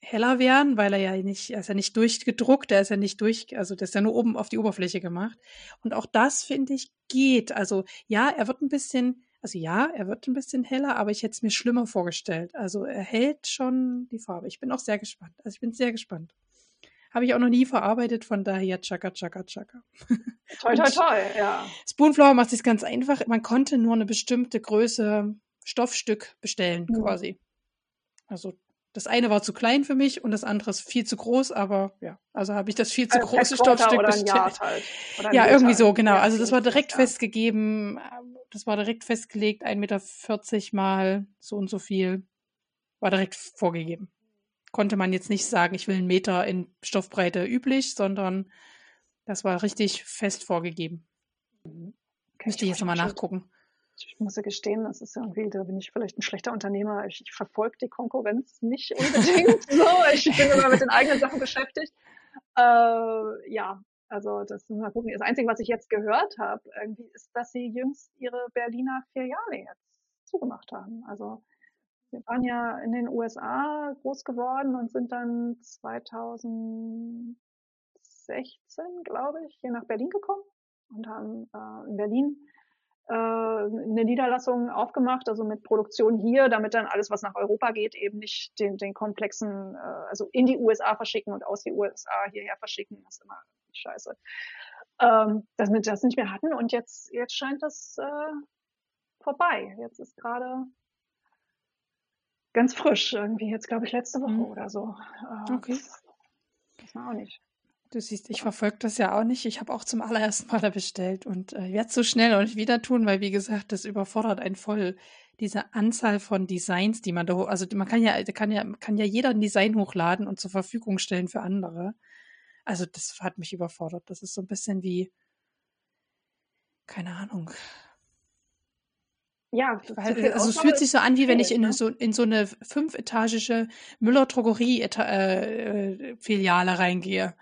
heller werden, weil er ja nicht, er ist ja nicht durchgedruckt, er ist ja nicht durch, also das ist ja nur oben auf die Oberfläche gemacht. Und auch das, finde ich, geht. Also ja, er wird ein bisschen also ja, er wird ein bisschen heller, aber ich hätte es mir schlimmer vorgestellt. Also er hält schon die Farbe. Ich bin auch sehr gespannt. Also ich bin sehr gespannt. Habe ich auch noch nie verarbeitet, von daher tschakka, tschakka, tschakka. Toi, toi, toi, ja. Spoonflower macht es ganz einfach. Man konnte nur eine bestimmte Größe Stoffstück bestellen, mhm. quasi. Also das eine war zu klein für mich und das andere ist viel zu groß, aber ja, also habe ich das viel zu also große Stoffstück bestellt. Halt. ja, irgendwie so, genau. Also das war direkt ja. festgegeben, das war direkt festgelegt, 1,40 Meter mal so und so viel. War direkt vorgegeben. Konnte man jetzt nicht sagen, ich will einen Meter in Stoffbreite üblich, sondern das war richtig fest vorgegeben. Okay, Müsste ich jetzt nochmal nachgucken. Ich muss ja gestehen, das ist irgendwie, da bin ich vielleicht ein schlechter Unternehmer. Ich, ich verfolge die Konkurrenz nicht unbedingt (laughs) so. Ich bin immer mit den eigenen Sachen beschäftigt. Äh, ja, also das mal gucken. Das Einzige, was ich jetzt gehört habe, irgendwie ist, dass sie jüngst ihre Berliner Filiale jetzt zugemacht haben. Also wir waren ja in den USA groß geworden und sind dann 2016, glaube ich, hier nach Berlin gekommen und haben äh, in Berlin äh, eine Niederlassung aufgemacht, also mit Produktion hier, damit dann alles, was nach Europa geht, eben nicht den, den komplexen, äh, also in die USA verschicken und aus die USA hierher verschicken. Ist immer scheiße. Ähm, dass wir das nicht mehr hatten und jetzt, jetzt scheint das äh, vorbei. Jetzt ist gerade ganz frisch irgendwie. Jetzt glaube ich letzte Woche mhm. oder so. Äh, okay. Das war auch nicht. Du siehst, ich verfolge das ja auch nicht. Ich habe auch zum allerersten Mal da bestellt und äh, werde es so schnell auch nicht wieder tun, weil wie gesagt, das überfordert einen voll. Diese Anzahl von Designs, die man da, also man kann ja, kann ja, kann ja jeder ein Design hochladen und zur Verfügung stellen für andere. Also das hat mich überfordert. Das ist so ein bisschen wie, keine Ahnung. Ja, Weil, also es fühlt sich so an, wie wenn ich in ne? so in so eine fünfetagische Müller-Drogerie-Filiale äh, reingehe.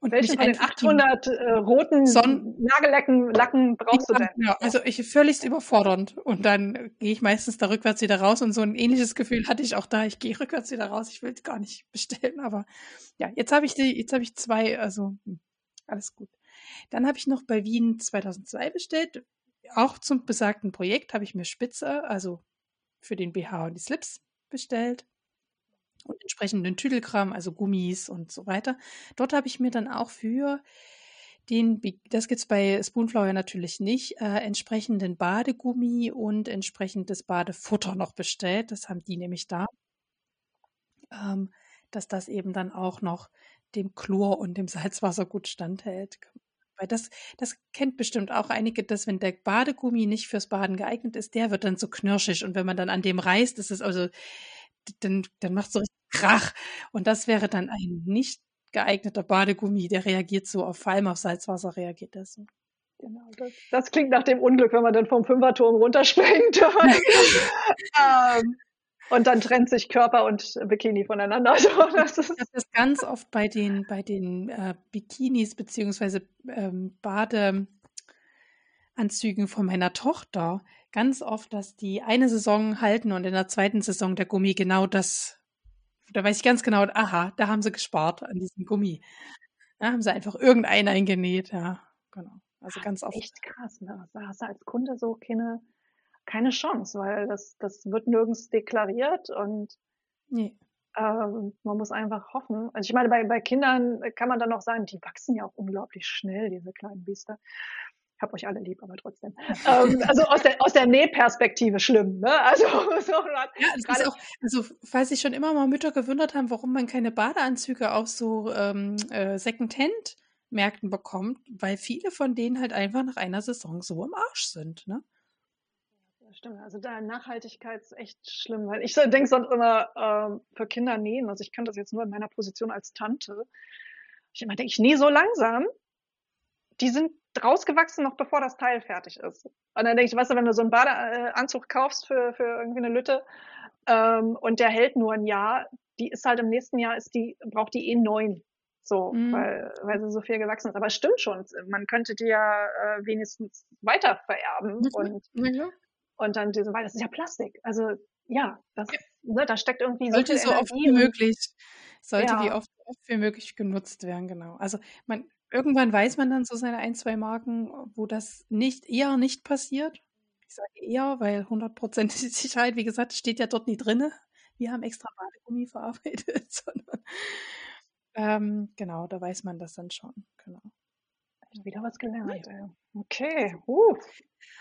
Und Welchen von den 800 äh, roten Son Nagellacken Lacken brauchst du denn? Ja, also ich völlig überfordernd. Und dann gehe ich meistens da rückwärts wieder raus und so ein ähnliches Gefühl hatte ich auch da. Ich gehe rückwärts wieder raus. Ich will gar nicht (laughs) bestellen, aber ja, jetzt habe ich die, jetzt habe ich zwei, also hm, alles gut. Dann habe ich noch bei Wien 2002 bestellt. Auch zum besagten Projekt habe ich mir Spitze, also für den BH und die Slips bestellt und entsprechenden Tüdelkram, also Gummis und so weiter. Dort habe ich mir dann auch für den, das gibt es bei Spoonflower natürlich nicht, äh, entsprechenden Badegummi und entsprechendes Badefutter noch bestellt. Das haben die nämlich da. Ähm, dass das eben dann auch noch dem Chlor und dem Salzwasser gut standhält. Weil das, das kennt bestimmt auch einige, dass wenn der Badegummi nicht fürs Baden geeignet ist, der wird dann so knirschig. Und wenn man dann an dem reißt, ist es also, dann, dann macht es so richtig Krach. Und das wäre dann ein nicht geeigneter Badegummi, der reagiert so auf, vor allem auf Salzwasser reagiert das so. Genau, das, das, klingt nach dem Unglück, wenn man dann vom Fünferturm runterspringt. (laughs) (laughs) ähm, und dann trennt sich Körper und Bikini voneinander. (laughs) Das ist das ganz oft bei den, bei den äh, Bikinis beziehungsweise ähm, Badeanzügen von meiner Tochter. Ganz oft, dass die eine Saison halten und in der zweiten Saison der Gummi genau das, da weiß ich ganz genau, aha, da haben sie gespart an diesem Gummi. Da haben sie einfach irgendeinen eingenäht, ja, genau. Also ganz oft. Echt krass, ne? Da hast du als Kunde so keine keine Chance, weil das, das wird nirgends deklariert und nee. ähm, man muss einfach hoffen. Also ich meine, bei, bei Kindern kann man dann noch sagen, die wachsen ja auch unglaublich schnell, diese kleinen Biester. Ich hab euch alle lieb, aber trotzdem. ähm, also aus der, aus der Nähperspektive schlimm, ne? Also, (laughs) so, ja, es ist auch, also falls sich schon immer mal Mütter gewundert haben, warum man keine Badeanzüge auf so ähm, äh, Secondhand-Märkten bekommt, weil viele von denen halt einfach nach einer Saison so im Arsch sind, ne? stimmt. Also da Nachhaltigkeit ist echt schlimm, weil ich denke sonst immer ähm, für Kinder nähen. Also ich kann das jetzt nur in meiner Position als Tante. Ich immer denke, ich nähe so langsam. Die sind rausgewachsen, noch bevor das Teil fertig ist. Und dann denke ich, weißt du, wenn du so einen Badeanzug kaufst für, für irgendwie eine Lütte ähm, und der hält nur ein Jahr, die ist halt im nächsten Jahr, ist die, braucht die eh neun. So, mhm. weil, weil sie so viel gewachsen ist. Aber es stimmt schon, man könnte die ja äh, wenigstens weiter vererben. Mhm. Und mhm. Und dann diese, weil das ist ja Plastik. Also ja, das, ja. Ne, da steckt irgendwie sollte so, so oft wie möglich, sollte ja. wie oft, oft wie möglich genutzt werden, genau. Also man, irgendwann weiß man dann so seine ein, zwei Marken, wo das nicht, eher nicht passiert. Ich sage eher, weil 100% Sicherheit, (laughs) wie gesagt, steht ja dort nie drinne. Wir haben extra Badegummi verarbeitet, (laughs) sondern ähm, genau, da weiß man das dann schon, genau. Wieder was gelernt. Ja. Okay. Uh.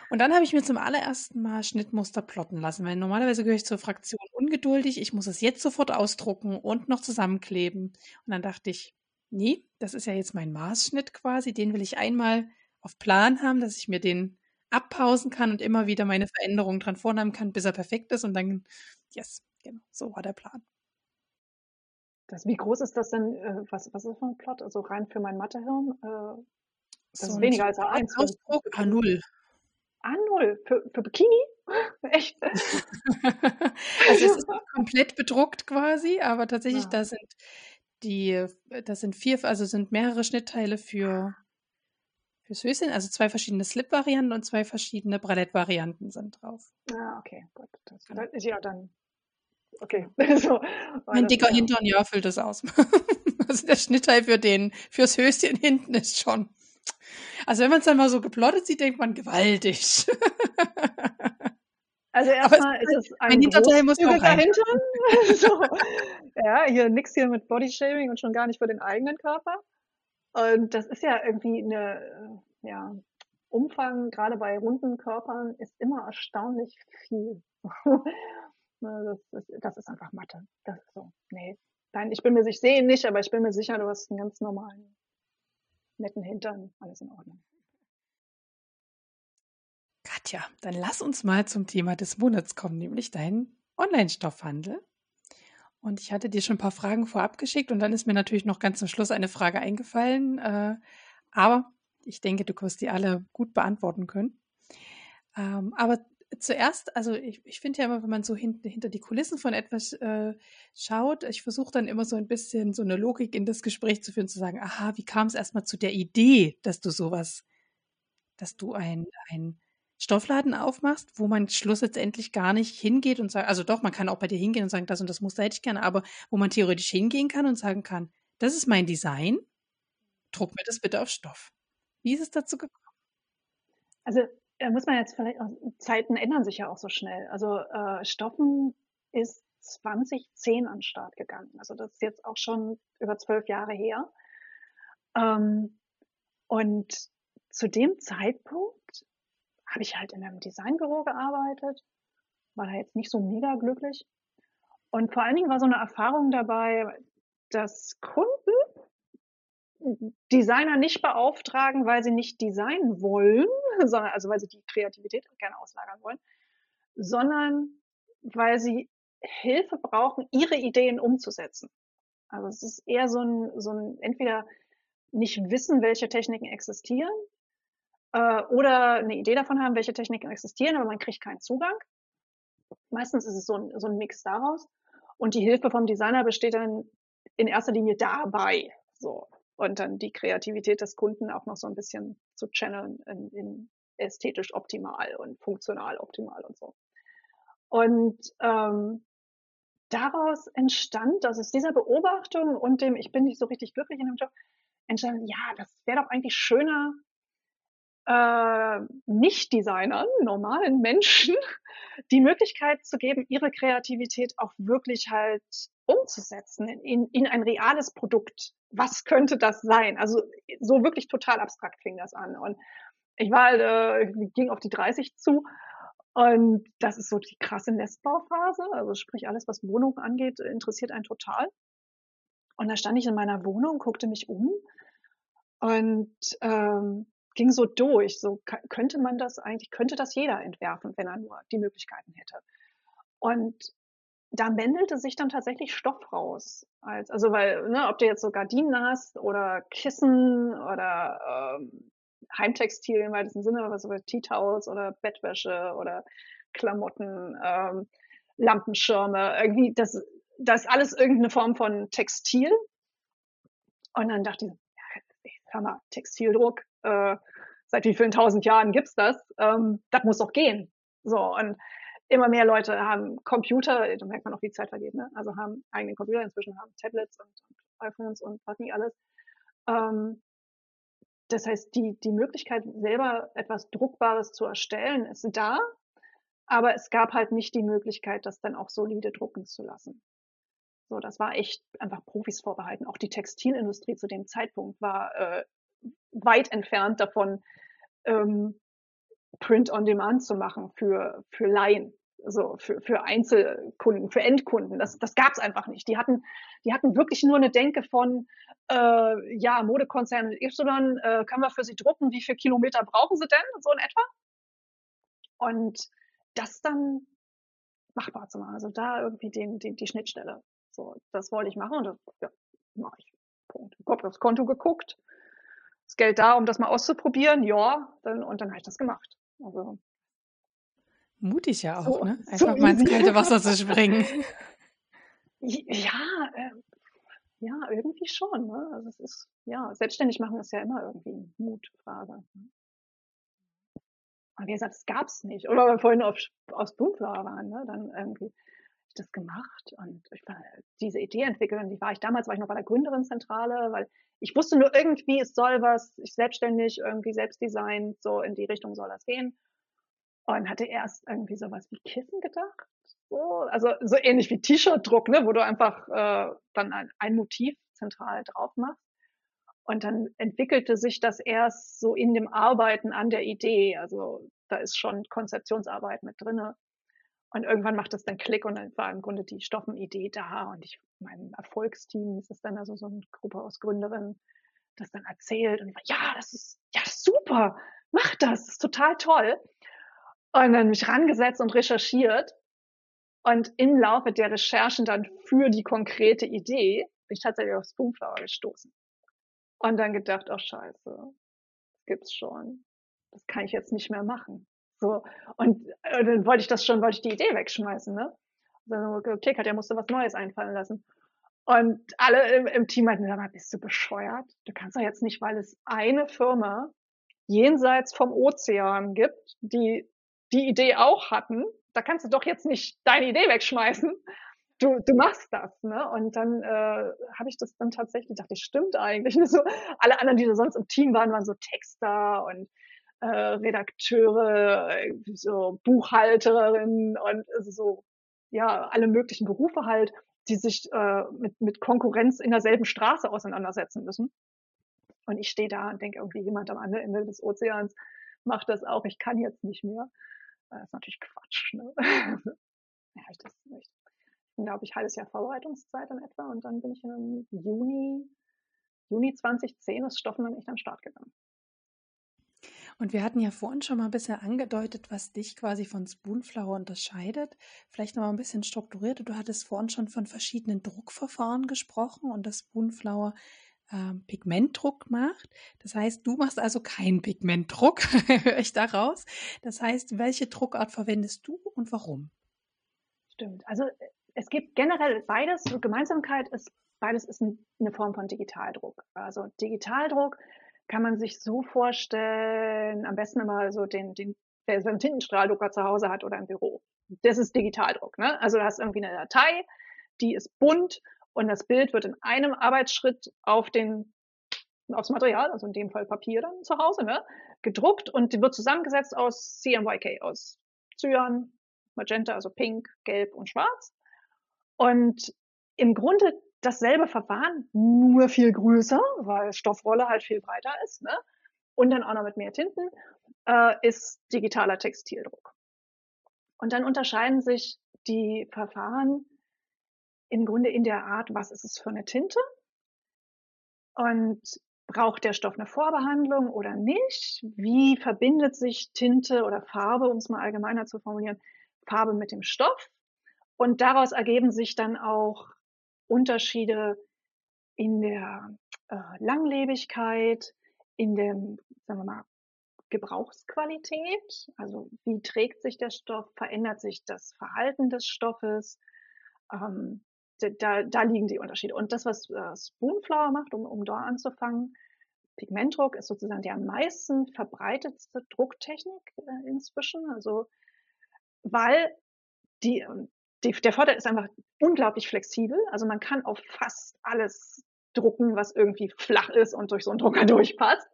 Und dann habe ich mir zum allerersten Mal Schnittmuster plotten lassen, weil normalerweise gehöre ich zur Fraktion ungeduldig. Ich muss es jetzt sofort ausdrucken und noch zusammenkleben. Und dann dachte ich, nee, das ist ja jetzt mein Maßschnitt quasi. Den will ich einmal auf Plan haben, dass ich mir den abpausen kann und immer wieder meine Veränderungen dran vornehmen kann, bis er perfekt ist. Und dann, yes, genau, so war der Plan. Das, wie groß ist das denn? Äh, was, was ist für ein Plot? Also rein für mein Mathehirn? Äh, das so ist weniger als A1. Ausdruck A0. A0 für, für Bikini? (laughs) Echt? (laughs) also es ist komplett bedruckt quasi, aber tatsächlich ja. da sind die, das sind vier, also sind mehrere Schnittteile für fürs Höschen, also zwei verschiedene Slip-Varianten und zwei verschiedene Bralett-Varianten sind drauf. Ah, okay, gut. Das genau. ist ja dann okay. (laughs) so, mein dicker Hintern, ja, füllt das aus. (laughs) also der Schnittteil für den, fürs Höschen (laughs) hinten ist schon also wenn man es dann mal so geplottet sieht, denkt man gewaltig. Also erstmal ist es ein Hinterteil muss auch Hintern. (laughs) so. Ja, hier nix hier mit Bodyshaming und schon gar nicht für den eigenen Körper. Und das ist ja irgendwie eine, ja, Umfang, gerade bei runden Körpern, ist immer erstaunlich viel. (laughs) das, ist, das ist einfach Mathe. Das ist so. Nee. Nein, ich bin mir sicher, ich sehe ihn nicht, aber ich bin mir sicher, du hast einen ganz normalen netten Hintern, alles in Ordnung. Katja, dann lass uns mal zum Thema des Monats kommen, nämlich deinen Online-Stoffhandel. Und ich hatte dir schon ein paar Fragen vorab geschickt und dann ist mir natürlich noch ganz zum Schluss eine Frage eingefallen. Äh, aber ich denke, du wirst die alle gut beantworten können. Ähm, aber zuerst, also ich, ich finde ja immer, wenn man so hin, hinter die Kulissen von etwas äh, schaut, ich versuche dann immer so ein bisschen so eine Logik in das Gespräch zu führen, zu sagen, aha, wie kam es erstmal zu der Idee, dass du sowas, dass du ein, ein Stoffladen aufmachst, wo man schlussendlich gar nicht hingeht und sagt, also doch, man kann auch bei dir hingehen und sagen, das und das Muster hätte ich gerne, aber wo man theoretisch hingehen kann und sagen kann, das ist mein Design druck mir das bitte auf Stoff. Wie ist es dazu gekommen? Also da muss man jetzt vielleicht auch, Zeiten ändern sich ja auch so schnell. Also äh, Stoffen ist 2010 an den Start gegangen. Also das ist jetzt auch schon über zwölf Jahre her. Ähm, und zu dem Zeitpunkt habe ich halt in einem Designbüro gearbeitet, war da jetzt nicht so mega glücklich. Und vor allen Dingen war so eine Erfahrung dabei, dass Kunden Designer nicht beauftragen, weil sie nicht designen wollen, (laughs) sondern also weil sie die Kreativität gerne auslagern wollen, sondern weil sie Hilfe brauchen, ihre Ideen umzusetzen. Also es ist eher so ein, so ein entweder nicht wissen, welche Techniken existieren, äh, oder eine Idee davon haben, welche Techniken existieren, aber man kriegt keinen Zugang. Meistens ist es so ein, so ein Mix daraus. Und die Hilfe vom Designer besteht dann in erster Linie dabei. So. Und dann die Kreativität des Kunden auch noch so ein bisschen zu channeln in, in ästhetisch optimal und funktional optimal und so. Und ähm, daraus entstand, dass es dieser Beobachtung und dem, ich bin nicht so richtig glücklich in dem Job, entstand, ja, das wäre doch eigentlich schöner, äh, Nicht-Designern, normalen Menschen, (laughs) die Möglichkeit zu geben, ihre Kreativität auch wirklich halt umzusetzen in, in ein reales Produkt. Was könnte das sein? Also so wirklich total abstrakt fing das an. Und ich war halt, äh, ging auf die 30 zu und das ist so die krasse Nestbauphase. Also sprich, alles, was Wohnungen angeht, interessiert einen total. Und da stand ich in meiner Wohnung, guckte mich um und ähm, ging so durch. So könnte man das eigentlich, könnte das jeder entwerfen, wenn er nur die Möglichkeiten hätte. Und da mändelte sich dann tatsächlich Stoff raus. Als, also weil, ne, ob du jetzt so Gardinen hast oder Kissen oder ähm, Heimtextil im weitesten Sinne, was über Tea Towels oder Bettwäsche oder Klamotten, ähm, Lampenschirme, irgendwie, das, das ist alles irgendeine Form von Textil. Und dann dachte ich, ja, hör mal, Textildruck, äh, seit wie vielen tausend Jahren gibt's das? Ähm, das muss doch gehen. So, und immer mehr Leute haben Computer, da merkt man auch, wie die Zeit vergeht, ne? Also haben eigene Computer, inzwischen haben Tablets und, und iPhones und was nicht alles. Ähm, das heißt, die, die Möglichkeit, selber etwas Druckbares zu erstellen, ist da, aber es gab halt nicht die Möglichkeit, das dann auch solide drucken zu lassen. So, das war echt einfach Profis vorbehalten. Auch die Textilindustrie zu dem Zeitpunkt war äh, weit entfernt davon, ähm, Print on Demand zu machen für, für Laien, so für, für Einzelkunden, für Endkunden. Das, das gab es einfach nicht. Die hatten, die hatten wirklich nur eine Denke von, äh, ja, Modekonzern Y, äh, können wir für sie drucken, wie viele Kilometer brauchen sie denn, so in etwa. Und das dann machbar zu machen, also da irgendwie den, den, die Schnittstelle. So, das wollte ich machen und das ja, mache ich. Punkt. Ich habe aufs Konto geguckt, das Geld da, um das mal auszuprobieren, ja, dann, und dann habe ich das gemacht. Also, Mutig ja auch, so, ne? Einfach so mal ins kalte Wasser zu springen. (laughs) (laughs) Ja, äh, ja, irgendwie schon. Ne? Also es ist, ja, selbstständig machen ist ja immer irgendwie eine Mutfrage. Aber wie gesagt, es gab's nicht. Oder weil wir vorhin auf, aus Boomflower waren, ne? dann irgendwie das gemacht und ich war diese Idee entwickelt und die war ich damals war ich noch bei der Gründerinnenzentrale, weil ich wusste nur irgendwie, es soll was, ich selbstständig irgendwie selbst design, so in die Richtung soll das gehen. Und hatte erst irgendwie sowas wie Kissen gedacht. So, also so ähnlich wie T-Shirt-Druck, ne, wo du einfach äh, dann ein, ein Motiv zentral drauf machst. Und dann entwickelte sich das erst so in dem Arbeiten an der Idee. Also da ist schon Konzeptionsarbeit mit drinne. Und irgendwann macht es dann Klick und dann war im Grunde die Stoffenidee da und ich, mein Erfolgsteam, das ist dann also so eine Gruppe aus Gründerinnen, das dann erzählt und ich war, ja, das ist, ja, super, mach das, das ist total toll. Und dann mich rangesetzt und recherchiert und im Laufe der Recherchen dann für die konkrete Idee bin ich tatsächlich auf Spoonflower gestoßen. Und dann gedacht, oh scheiße, das gibt's schon. Das kann ich jetzt nicht mehr machen. So. Und äh, dann wollte ich das schon, wollte ich die Idee wegschmeißen, ne? Also, okay, Katja musste was Neues einfallen lassen. Und alle im, im Team meinten, mal, bist du bescheuert? Du kannst doch jetzt nicht, weil es eine Firma jenseits vom Ozean gibt, die die Idee auch hatten, da kannst du doch jetzt nicht deine Idee wegschmeißen. du, du machst das, ne? Und dann äh, habe ich das dann tatsächlich, dachte ich, stimmt eigentlich. Ne? (laughs) So, alle anderen, die da sonst im Team waren, waren so Texter und äh, Redakteure, so Buchhalterinnen und so, ja, alle möglichen Berufe halt, die sich äh, mit, mit Konkurrenz in derselben Straße auseinandersetzen müssen. Und ich stehe da und denke, irgendwie jemand am anderen Ende des Ozeans macht das auch, ich kann jetzt nicht mehr. Das ist natürlich Quatsch. Ne? (laughs) ja, ich das nicht. Da habe ich halbes Jahr Vorbereitungszeit in etwa und dann bin ich im Juni, Juni 2010 ist Stoffen dann echt den Start gegangen. Und wir hatten ja vorhin schon mal ein bisschen angedeutet, was dich quasi von Spoonflower unterscheidet. Vielleicht noch mal ein bisschen strukturiert. Du hattest vorhin schon von verschiedenen Druckverfahren gesprochen und das Spoonflower ähm, Pigmentdruck macht. Das heißt, du machst also keinen Pigmentdruck, (laughs) höre ich daraus. Das heißt, welche Druckart verwendest du und warum? Stimmt. Also es gibt generell beides. Gemeinsamkeit ist, beides ist eine Form von Digitaldruck. Also Digitaldruck kann man sich so vorstellen, am besten immer so den, den, wer so einen Tintenstrahldrucker zu Hause hat oder im Büro. Das ist Digitaldruck. Ne? Also du hast irgendwie eine Datei, die ist bunt und das Bild wird in einem Arbeitsschritt auf den aufs Material, also in dem Fall Papier dann zu Hause, ne, gedruckt und wird zusammengesetzt aus CMYK, aus Cyan, Magenta, also Pink, Gelb und Schwarz. Und im Grunde dasselbe Verfahren, nur viel größer, weil Stoffrolle halt viel breiter ist, ne? Und dann auch noch mit mehr Tinten, äh, ist digitaler Textildruck. Und dann unterscheiden sich die Verfahren im Grunde in der Art, was ist es für eine Tinte und braucht der Stoff eine Vorbehandlung oder nicht? Wie verbindet sich Tinte oder Farbe, um es mal allgemeiner zu formulieren, Farbe mit dem Stoff? Und daraus ergeben sich dann auch Unterschiede in der äh, Langlebigkeit, in dem, sagen wir mal, Gebrauchsqualität, also wie trägt sich der Stoff, verändert sich das Verhalten des Stoffes, ähm, da, da liegen die Unterschiede. Und das, was äh, Spoonflower macht, um, um da anzufangen, Pigmentdruck ist sozusagen die am meisten verbreitetste Drucktechnik äh, inzwischen. Also, weil die, die, der Vorteil ist einfach unglaublich flexibel. Also man kann auf fast alles drucken, was irgendwie flach ist und durch so einen Drucker (laughs) durchpasst.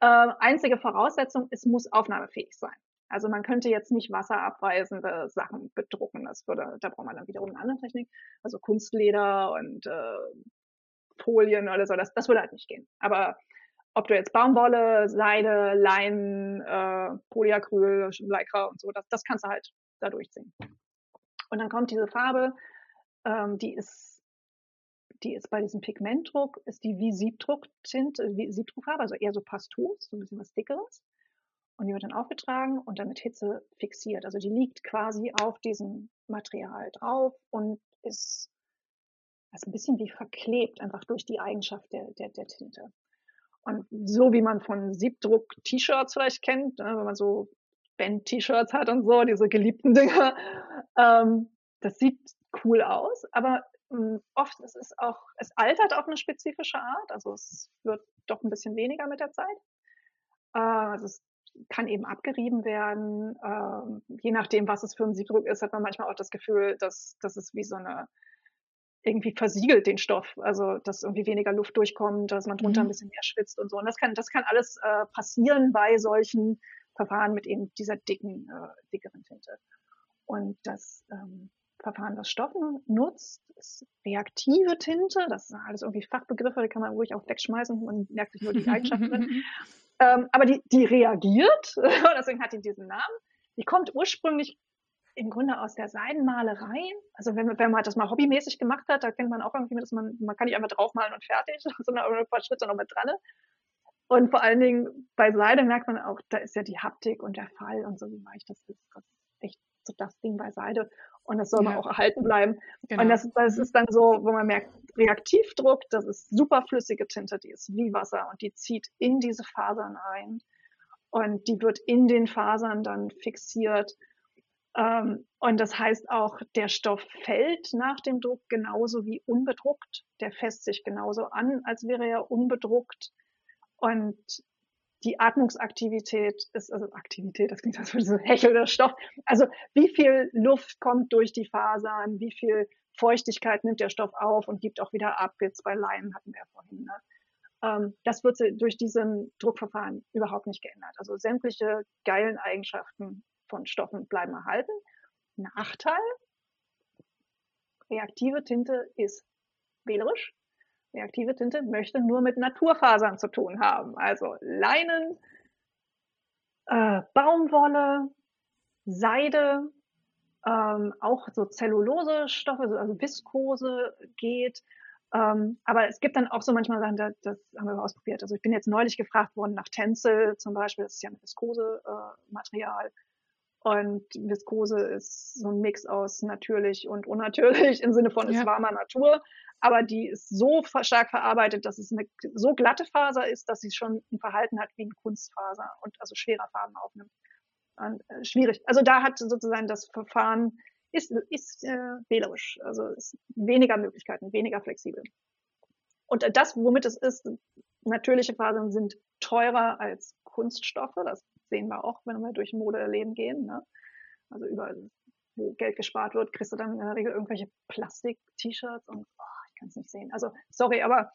Äh, einzige Voraussetzung, es muss aufnahmefähig sein. Also man könnte jetzt nicht wasserabweisende Sachen bedrucken. Das würde, da braucht man dann wiederum eine andere Technik. Also Kunstleder und äh, Folien oder so, das, das würde halt nicht gehen. Aber ob du jetzt Baumwolle, Seide, Leinen, äh, Polyacryl, Lycra und so, das, das kannst du halt da durchziehen. Und dann kommt diese Farbe, ähm, die ist, die ist bei diesem Pigmentdruck, ist die wie Siebdrucktinte, wie Siebdruckfarbe, also eher so pastos, so ein bisschen was dickeres. Und die wird dann aufgetragen und dann mit Hitze fixiert. Also die liegt quasi auf diesem Material drauf und ist, ist ein bisschen wie verklebt, einfach durch die Eigenschaft der, der, der Tinte. Und so wie man von Siebdruck-T-Shirts vielleicht kennt, ne, wenn man so Band-T-Shirts hat und so, diese geliebten Dinger, ähm, das sieht cool aus, aber ähm, oft ist es auch, es altert auf eine spezifische Art, also es wird doch ein bisschen weniger mit der Zeit. Also es kann eben abgerieben werden. Ähm, je nachdem, was es für ein Siebdruck ist, hat man manchmal auch das Gefühl, dass, dass es wie so eine irgendwie versiegelt den Stoff, also dass irgendwie weniger Luft durchkommt, dass man drunter mhm. ein bisschen mehr schwitzt und so. Und das kann, das kann alles äh, passieren bei solchen Verfahren mit eben dieser dicken, äh, dickeren Tinte. Und das ähm, Verfahren, das Stoffen nutzt, ist reaktive Tinte. Das sind alles irgendwie Fachbegriffe, die kann man ruhig auch wegschmeißen. Man merkt sich nur die Eigenschaften. (laughs) Ähm, aber die, die reagiert, (laughs) deswegen hat die diesen Namen. Die kommt ursprünglich im Grunde aus der Seidenmalerei. Also wenn, wenn man das mal hobbymäßig gemacht hat, da kennt man auch irgendwie, dass man, man kann nicht einfach draufmalen und fertig, (laughs) sondern ein paar Schritte noch mit dran. Und vor allen Dingen bei Seide merkt man auch, da ist ja die Haptik und der Fall und so, wie weich das ist. Das ist echt so das Ding bei Seide. Und das soll ja. man auch erhalten bleiben. Genau. Und das, das ist dann so, wo man merkt, Reaktivdruck, das ist superflüssige Tinte, die ist wie Wasser und die zieht in diese Fasern ein. Und die wird in den Fasern dann fixiert. Ähm, und das heißt auch, der Stoff fällt nach dem Druck genauso wie unbedruckt. Der fässt sich genauso an, als wäre er unbedruckt. Und die Atmungsaktivität ist, also Aktivität, das klingt als würde so hechelnder Stoff. Also wie viel Luft kommt durch die Fasern, wie viel Feuchtigkeit nimmt der Stoff auf und gibt auch wieder ab. Jetzt bei Leinen hatten wir ja vorhin. Ne? Ähm, das wird durch diesen Druckverfahren überhaupt nicht geändert. Also sämtliche geilen Eigenschaften von Stoffen bleiben erhalten. Nachteil, reaktive Tinte ist wählerisch. Reaktive Tinte möchte nur mit Naturfasern zu tun haben. Also Leinen, äh, Baumwolle, Seide, ähm, auch so Zellulose-Stoffe, also Viskose geht. Ähm, aber es gibt dann auch so manchmal Sachen, das, das haben wir ausprobiert. Also ich bin jetzt neulich gefragt worden nach Tencel zum Beispiel, das ist ja ein Viskose-Material. Äh, und Viskose ist so ein Mix aus natürlich und unnatürlich (laughs) im Sinne von ja. ist warmer Natur. Aber die ist so stark verarbeitet, dass es eine so glatte Faser ist, dass sie schon ein Verhalten hat wie eine Kunstfaser und also schwerer Farben aufnimmt. Und, äh, schwierig. Also da hat sozusagen das Verfahren ist, ist äh, wählerisch. Also ist weniger Möglichkeiten, weniger flexibel. Und das, womit es ist, natürliche Fasern sind teurer als Kunststoffe. Das sehen wir auch, wenn wir durch Modeleben gehen. Ne? Also überall, wo Geld gespart wird, kriegst du dann in der Regel irgendwelche Plastik-T-Shirts und oh, ich kann es nicht sehen. Also sorry, aber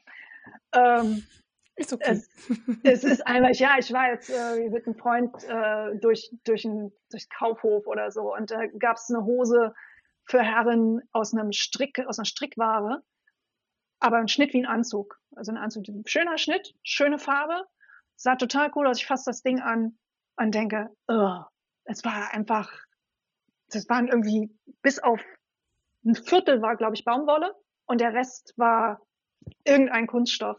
ähm, ist okay. Es, es ist einmal, ja, ich war jetzt äh, mit einem Freund äh, durch, durch ein durch Kaufhof oder so und da gab es eine Hose für Herren aus einem Strick, aus einer Strickware, aber ein Schnitt wie ein Anzug. Also ein Anzug, schöner Schnitt, schöne Farbe, sah total cool aus. Ich fasse das Ding an und denke, oh, es war einfach, das waren irgendwie bis auf ein Viertel war, glaube ich, Baumwolle und der Rest war irgendein Kunststoff.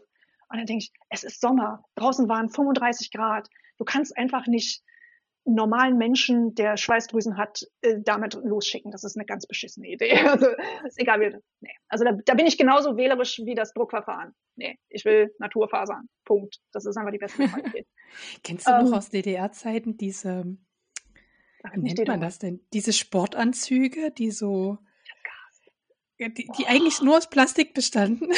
Und dann denke ich, es ist Sommer, draußen waren 35 Grad. Du kannst einfach nicht einen normalen Menschen, der Schweißdrüsen hat, äh, damit losschicken. Das ist eine ganz beschissene Idee. (laughs) Also ist egal wie. Nee. Also da, da bin ich genauso wählerisch wie das Druckverfahren. Nee, ich will Naturfasern. Punkt. Das ist einfach die beste (laughs) Qualität. Kennst du ähm, noch aus DDR-Zeiten diese, wie nennt man das denn? Diese Sportanzüge, die so, die, die oh. eigentlich nur aus Plastik bestanden.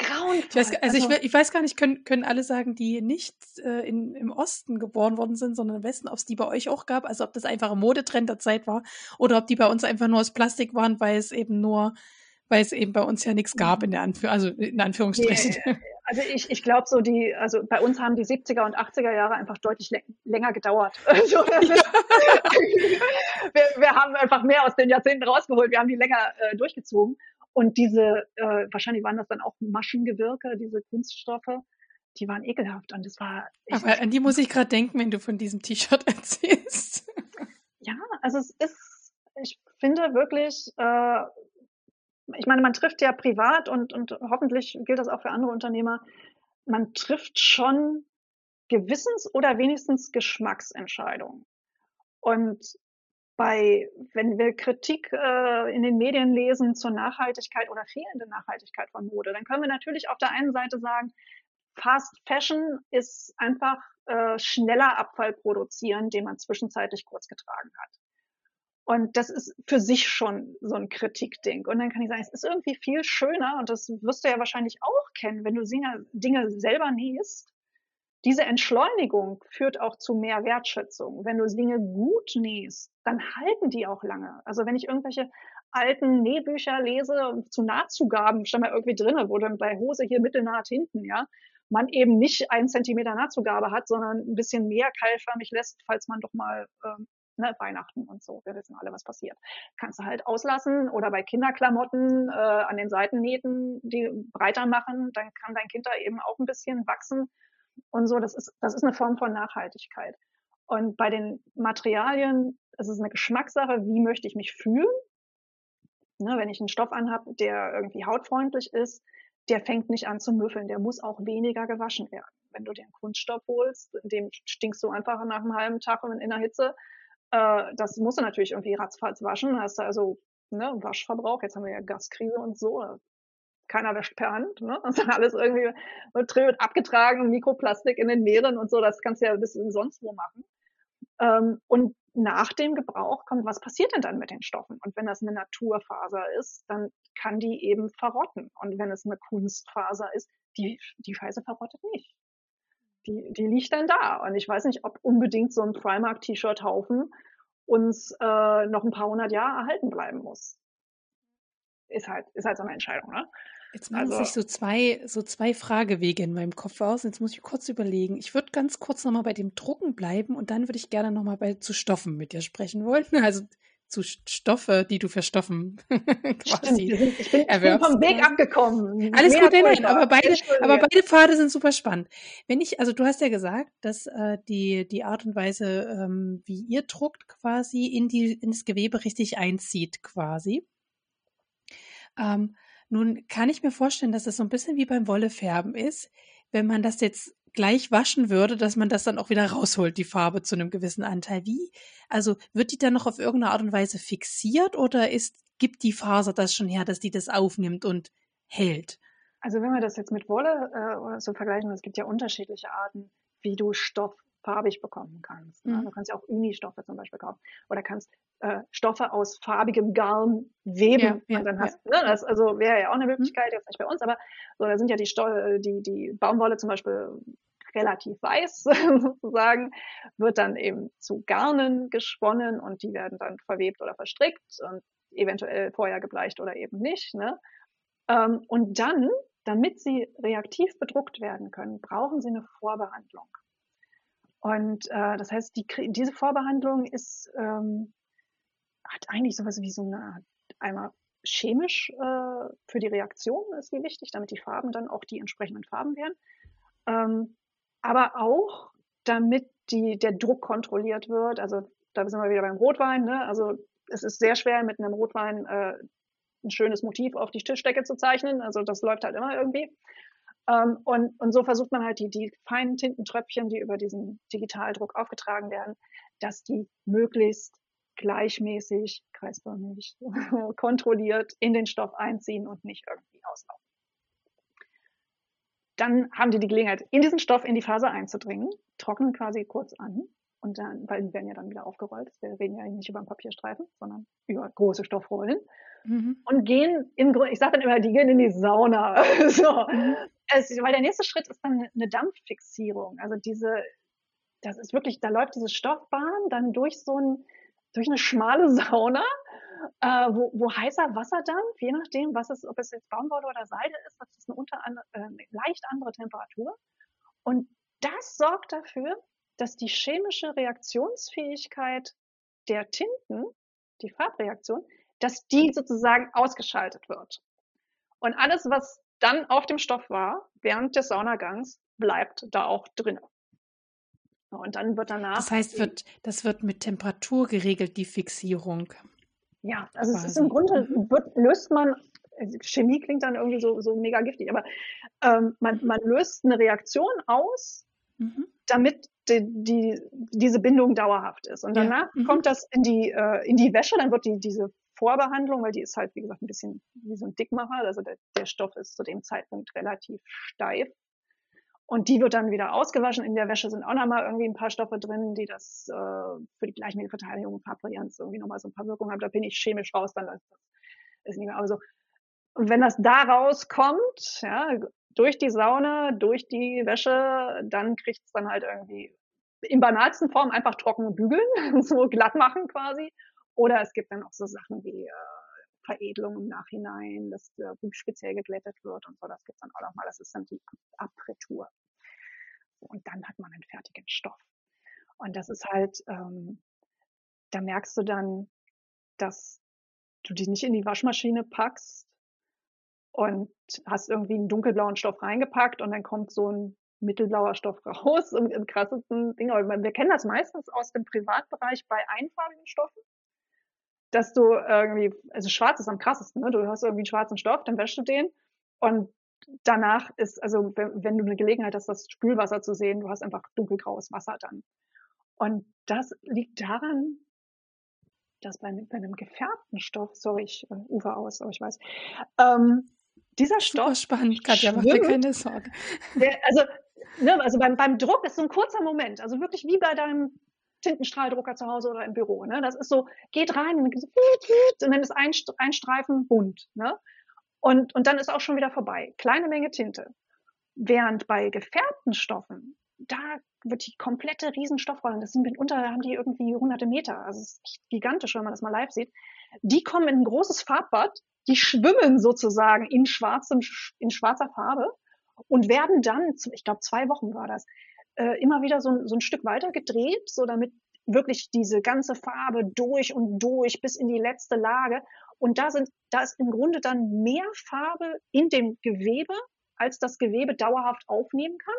grauenvoll. Ich weiß, also, also ich, ich, weiß gar nicht, können, können alle sagen, die nicht äh, in, im Osten geboren worden sind, sondern im Westen, ob es die bei euch auch gab, also ob das einfach ein Modetrend der Zeit war oder ob die bei uns einfach nur aus Plastik waren, weil es eben nur, weil es eben bei uns ja nichts gab in der Anführ also in Anführungsstrichen. Nee, also ich, ich glaube so die, also bei uns haben die 70er und 80er Jahre einfach deutlich länger gedauert. (laughs) Also, ja. (laughs) wir, wir haben einfach mehr aus den Jahrzehnten rausgeholt, wir haben die länger äh, durchgezogen. Und diese, äh, wahrscheinlich waren das dann auch Maschengewirke, diese Kunststoffe, die waren ekelhaft. Und das war. Aber an die muss ich gerade denken, wenn du von diesem T-Shirt (laughs) erzählst. Ja, also es ist, ich finde wirklich, äh, ich meine, man trifft ja privat und, und hoffentlich gilt das auch für andere Unternehmer, man trifft schon Gewissens- oder wenigstens Geschmacksentscheidungen. Und bei, wenn wir Kritik äh, in den Medien lesen zur Nachhaltigkeit oder fehlende Nachhaltigkeit von Mode, dann können wir natürlich auf der einen Seite sagen, Fast Fashion ist einfach äh, schneller Abfall produzieren, den man zwischenzeitlich kurz getragen hat. Und das ist für sich schon so ein Kritikding. Und dann kann ich sagen, es ist irgendwie viel schöner, und das wirst du ja wahrscheinlich auch kennen, wenn du Dinge selber nähst, diese Entschleunigung führt auch zu mehr Wertschätzung. Wenn du Dinge gut nähst, dann halten die auch lange. Also wenn ich irgendwelche alten Nähbücher lese zu Nahtzugaben, stand mal irgendwie drinne, wo dann bei Hose hier mittelnaht hinten, ja, man eben nicht ein Zentimeter Nahtzugabe hat, sondern ein bisschen mehr keilförmig lässt, falls man doch mal ähm, ne, Weihnachten und so. Wir wissen alle, was passiert. Kannst du halt auslassen oder bei Kinderklamotten äh, an den Seitennähten die breiter machen, dann kann dein Kind da eben auch ein bisschen wachsen und so. Das ist, das ist eine Form von Nachhaltigkeit. Und bei den Materialien ist es eine Geschmackssache, wie möchte ich mich fühlen. Ne, wenn ich einen Stoff anhab, der irgendwie hautfreundlich ist, der fängt nicht an zu müffeln, der muss auch weniger gewaschen werden. Wenn du den Kunststoff holst, dem stinkst du einfach nach einem halben Tag in der Hitze. Äh, das musst du natürlich irgendwie ratzfatz waschen. Hast du also ne, Waschverbrauch, jetzt haben wir ja Gaskrise und so, keiner wäscht per Hand, ne? Das ist alles irgendwie wird abgetragen, Mikroplastik in den Meeren und so, das kannst du ja bis sonst wo machen. Ähm, und nach dem Gebrauch kommt, was passiert denn dann mit den Stoffen? Und wenn das eine Naturfaser ist, dann kann die eben verrotten. Und wenn es eine Kunstfaser ist, die, die Scheiße verrottet nicht. Die, die liegt dann da. Und ich weiß nicht, ob unbedingt so ein Primark-T-Shirt-Haufen uns äh, noch ein paar hundert Jahre erhalten bleiben muss. ist halt, ist halt so eine Entscheidung, ne? Jetzt machen also, sich so zwei, so zwei Fragewege in meinem Kopf aus. Jetzt muss ich kurz überlegen. Ich würde ganz kurz nochmal bei dem Drucken bleiben und dann würde ich gerne nochmal bei zu Stoffen mit dir sprechen wollen. (laughs) Also zu Stoffe, die du für Stoffen (laughs) quasi Stimmt, ich bin, ich bin vom Weg abgekommen. Alles gut, nein, nein, aber beide, aber beide Pfade sind super spannend. Wenn ich, also du hast ja gesagt, dass äh, die, die Art und Weise, ähm, wie ihr druckt, quasi in die, ins Gewebe richtig einzieht, quasi. Ähm, nun kann ich mir vorstellen, dass es so ein bisschen wie beim Wollefärben ist, wenn man das jetzt gleich waschen würde, dass man das dann auch wieder rausholt, die Farbe zu einem gewissen Anteil. Wie? Also wird die dann noch auf irgendeine Art und Weise fixiert oder ist, gibt die Faser das schon her, dass die das aufnimmt und hält? Also wenn wir das jetzt mit Wolle äh, so vergleichen, es gibt ja unterschiedliche Arten, wie du Stoff farbig bekommen kannst. Ne? Mhm. Du kannst ja auch Unistoffe zum Beispiel kaufen oder kannst äh, Stoffe aus farbigem Garn weben ja, ja, und dann hast ja. ne, das also wäre ja auch eine mhm. Möglichkeit, jetzt nicht bei uns, aber so, da sind ja die, Sto die, die Baumwolle zum Beispiel relativ weiß (laughs) sozusagen, wird dann eben zu Garnen gesponnen und die werden dann verwebt oder verstrickt und eventuell vorher gebleicht oder eben nicht. Ne? Ähm, und dann, damit sie reaktiv bedruckt werden können, brauchen sie eine Vorbehandlung. Und äh, das heißt, die, diese Vorbehandlung ist, ähm, hat eigentlich sowas wie so eine einmal chemisch äh, für die Reaktion ist die wichtig, damit die Farben dann auch die entsprechenden Farben werden. Ähm, aber auch, damit die, der Druck kontrolliert wird. Also da sind wir wieder beim Rotwein. Ne? Also es ist sehr schwer, mit einem Rotwein äh, ein schönes Motiv auf die Tischdecke zu zeichnen. Also das läuft halt immer irgendwie. Ähm, und, und so versucht man halt die, die feinen Tintentröpfchen, die über diesen Digitaldruck aufgetragen werden, dass die möglichst gleichmäßig, kreisförmig, (laughs) kontrolliert in den Stoff einziehen und nicht irgendwie auslaufen. Dann haben die die Gelegenheit, in diesen Stoff in die Faser einzudringen, trocknen quasi kurz an und dann, weil die werden ja dann wieder aufgerollt. Wir reden ja nicht über einen Papierstreifen, sondern über große Stoffrollen. Mhm. Und gehen im Grunde, ich sage dann immer, die gehen in die Sauna. (laughs) so. Mhm es, weil der nächste Schritt ist dann eine Dampffixierung. Also diese, das ist wirklich, da läuft diese Stoffbahn dann durch so ein, durch eine schmale (laughs) Sauna, äh, wo, wo heißer Wasserdampf, je nachdem, was es, ob es jetzt Baumwolle oder Seide ist, das ist eine, unter, äh, eine leicht andere Temperatur. Und das sorgt dafür, dass die chemische Reaktionsfähigkeit der Tinten, die Farbreaktion, dass die sozusagen ausgeschaltet wird. Und alles, was dann auf dem Stoff war, während des Saunagangs, bleibt da auch drin. Und dann wird danach. Das heißt, wird, das wird mit Temperatur geregelt, die Fixierung. Ja, also quasi. es ist im Grunde, wird, löst man, Chemie klingt dann irgendwie so, so mega giftig, aber ähm, man, man löst eine Reaktion aus, mhm. damit die, die, diese Bindung dauerhaft ist. Und danach ja. mhm. kommt das in die, äh, in die Wäsche, dann wird die, diese Vorbehandlung, weil die ist halt, wie gesagt, ein bisschen wie so ein Dickmacher. Also der, der Stoff ist zu dem Zeitpunkt relativ steif. Und die wird dann wieder ausgewaschen. In der Wäsche sind auch nochmal irgendwie ein paar Stoffe drin, die das äh, für die Gleichmäßigverteilung und Farbvarianz irgendwie nochmal so ein paar Wirkungen haben. Da bin ich chemisch raus, dann ist das ist nicht mehr. Aber so. Und wenn das da rauskommt, ja, durch die Sauna, durch die Wäsche, dann kriegt es dann halt irgendwie in banalsten Form einfach trocken bügeln, (laughs) so glatt machen quasi. Oder es gibt dann auch so Sachen wie äh, Veredelung im Nachhinein, dass der Buch speziell geglättet wird und so. Das gibt es dann auch nochmal. Das ist dann die Abritur. Und dann hat man einen fertigen Stoff. Und das ist halt, ähm, da merkst du dann, dass du die nicht in die Waschmaschine packst und hast irgendwie einen dunkelblauen Stoff reingepackt und dann kommt so ein mittelblauer Stoff (laughs) raus im, im krassesten Ding. Aber wir kennen das meistens aus dem Privatbereich bei einfarbigen Stoffen dass du irgendwie, also schwarz ist am krassesten, ne? Du hast irgendwie einen schwarzen Stoff, dann wäschst du den und danach ist, also wenn, wenn du eine Gelegenheit hast, das Spülwasser zu sehen, du hast einfach dunkelgraues Wasser dann. Und das liegt daran, dass bei, bei einem gefärbten Stoff, sorry, ich uh, ufer aus, aber ich weiß, ähm, dieser Stoff. Super spannend, Katja, mach dir keine Sorge. Der, also, ne, also beim, beim Druck ist so ein kurzer Moment, also wirklich wie bei deinem Tintenstrahldrucker zu Hause oder im Büro. Ne? Das ist so, geht rein und dann ist ein, ein Streifen bunt. Ne? Und, und dann ist auch schon wieder vorbei. Kleine Menge Tinte. Während bei gefärbten Stoffen, da wird die komplette Riesenstoffrolle, das sind mitunter, haben die irgendwie hunderte Meter, also es ist gigantisch, wenn man das mal live sieht, die kommen in ein großes Farbbad die schwimmen sozusagen in schwarzem, in schwarzer Farbe und werden dann, ich glaube zwei Wochen war das, äh, immer wieder so, so ein Stück weiter gedreht, so damit wirklich diese ganze Farbe durch und durch bis in die letzte Lage. Und da sind, da ist im Grunde dann mehr Farbe in dem Gewebe, als das Gewebe dauerhaft aufnehmen kann.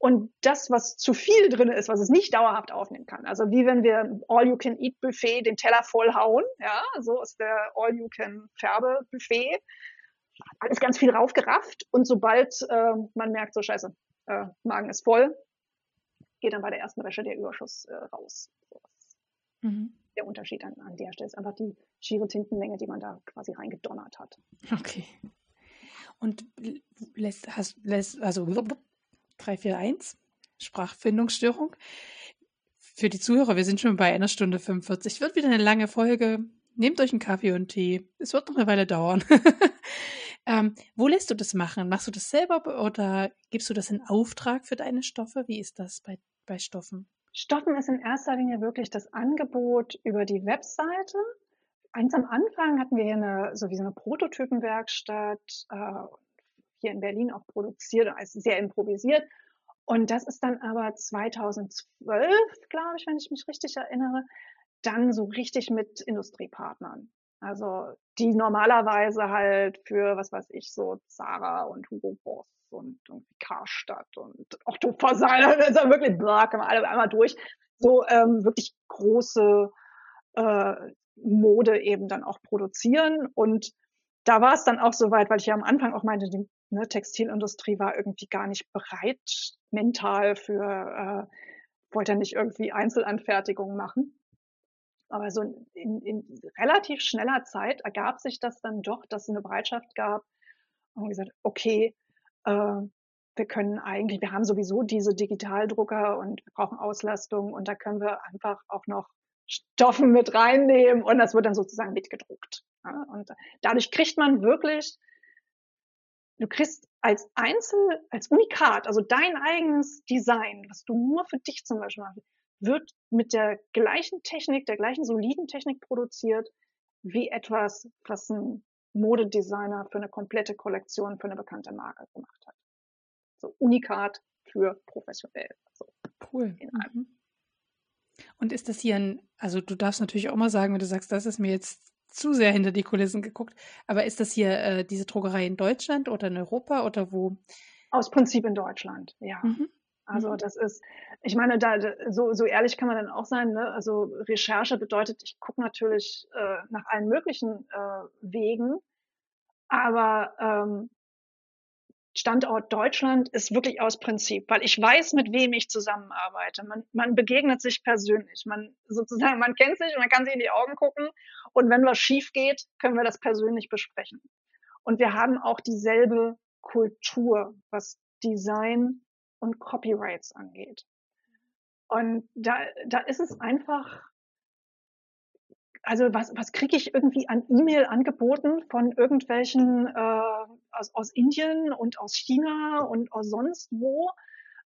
Und das, was zu viel drin ist, was es nicht dauerhaft aufnehmen kann. Also wie wenn wir All-You-Can-Eat-Buffet den Teller vollhauen, ja, so ist der All-You-Can-Färbe-Buffet. Alles ganz viel raufgerafft und sobald äh, man merkt, so scheiße, äh, Magen ist voll, geht dann bei der ersten Wäsche der Überschuss äh, raus. So, mhm. Der Unterschied an, an der Stelle ist einfach die schiere Tintenmenge, die man da quasi reingedonnert hat. Okay. Und lässt, hast, lässt, also 341, Sprachfindungsstörung. Für die Zuhörer, wir sind schon bei einer Stunde 45. Wird wieder eine lange Folge. Nehmt euch einen Kaffee und Tee. Es wird noch eine Weile dauern. (laughs) ähm, wo lässt du das machen? Machst du das selber oder gibst du das in Auftrag für deine Stoffe? Wie ist das bei, bei Stoffen? Stoffen ist in erster Linie wirklich das Angebot über die Webseite. Eins am Anfang hatten wir hier eine, so wie so eine Prototypenwerkstatt, äh, hier in Berlin auch produziert, also sehr improvisiert. Und das ist dann aber 2012, glaube ich, wenn ich mich richtig erinnere, dann so richtig mit Industriepartnern. Also die normalerweise halt für, was weiß ich, so Zara und Hugo Boss und, und Karstadt und Otto Versal, also (laughs) wirklich, blah, kann man alle einmal durch. So ähm, wirklich große äh, Mode eben dann auch produzieren. Und da war es dann auch so weit, weil ich ja am Anfang auch meinte, die ne, Textilindustrie war irgendwie gar nicht bereit mental für, äh, wollte ja nicht irgendwie Einzelanfertigungen machen. Aber so in, in relativ schneller Zeit ergab sich das dann doch, dass es eine Bereitschaft gab und gesagt, okay, äh, wir können eigentlich, wir haben sowieso diese Digitaldrucker und wir brauchen Auslastung und da können wir einfach auch noch Stoffen mit reinnehmen und das wird dann sozusagen mitgedruckt. Ja, und dadurch kriegt man wirklich, du kriegst als Einzel, als Unikat, also dein eigenes Design, was du nur für dich zum Beispiel machst, wird mit der gleichen Technik, der gleichen soliden Technik produziert, wie etwas, was ein Modedesigner für eine komplette Kollektion für eine bekannte Marke gemacht hat. So Unikat für professionell. So cool. Mhm. Und ist das hier ein, also du darfst natürlich auch mal sagen, wenn du sagst, das ist mir jetzt zu sehr hinter die Kulissen geguckt, aber ist das hier äh, diese Druckerei in Deutschland oder in Europa oder wo? Aus Prinzip in Deutschland, ja. Mhm. Also mhm. das ist, ich meine, da so, so ehrlich kann man dann auch sein. Ne? Also Recherche bedeutet, ich gucke natürlich äh, nach allen möglichen äh, Wegen, aber ähm, Standort Deutschland ist wirklich aus Prinzip, weil ich weiß, mit wem ich zusammenarbeite. Man, man begegnet sich persönlich. Man sozusagen, man kennt sich, man kann sich in die Augen gucken und wenn was schief geht, können wir das persönlich besprechen. Und wir haben auch dieselbe Kultur, was Design und Copyrights angeht. Und da, da ist es einfach, also was, was kriege ich irgendwie an E-Mail angeboten von irgendwelchen äh, aus, aus Indien und aus China und aus sonst wo?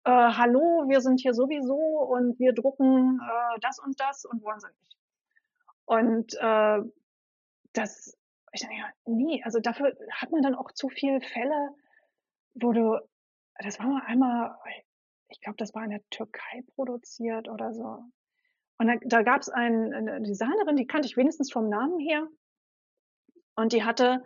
Äh, hallo, wir sind hier sowieso und wir drucken äh, das und das und wollen sie nicht. Und äh, das, ich denke, nee, also dafür hat man dann auch zu viele Fälle, wo du das war mal einmal, ich glaube, das war in der Türkei produziert oder so. Und da, da gab es ein, eine Designerin, die kannte ich wenigstens vom Namen her. Und die hatte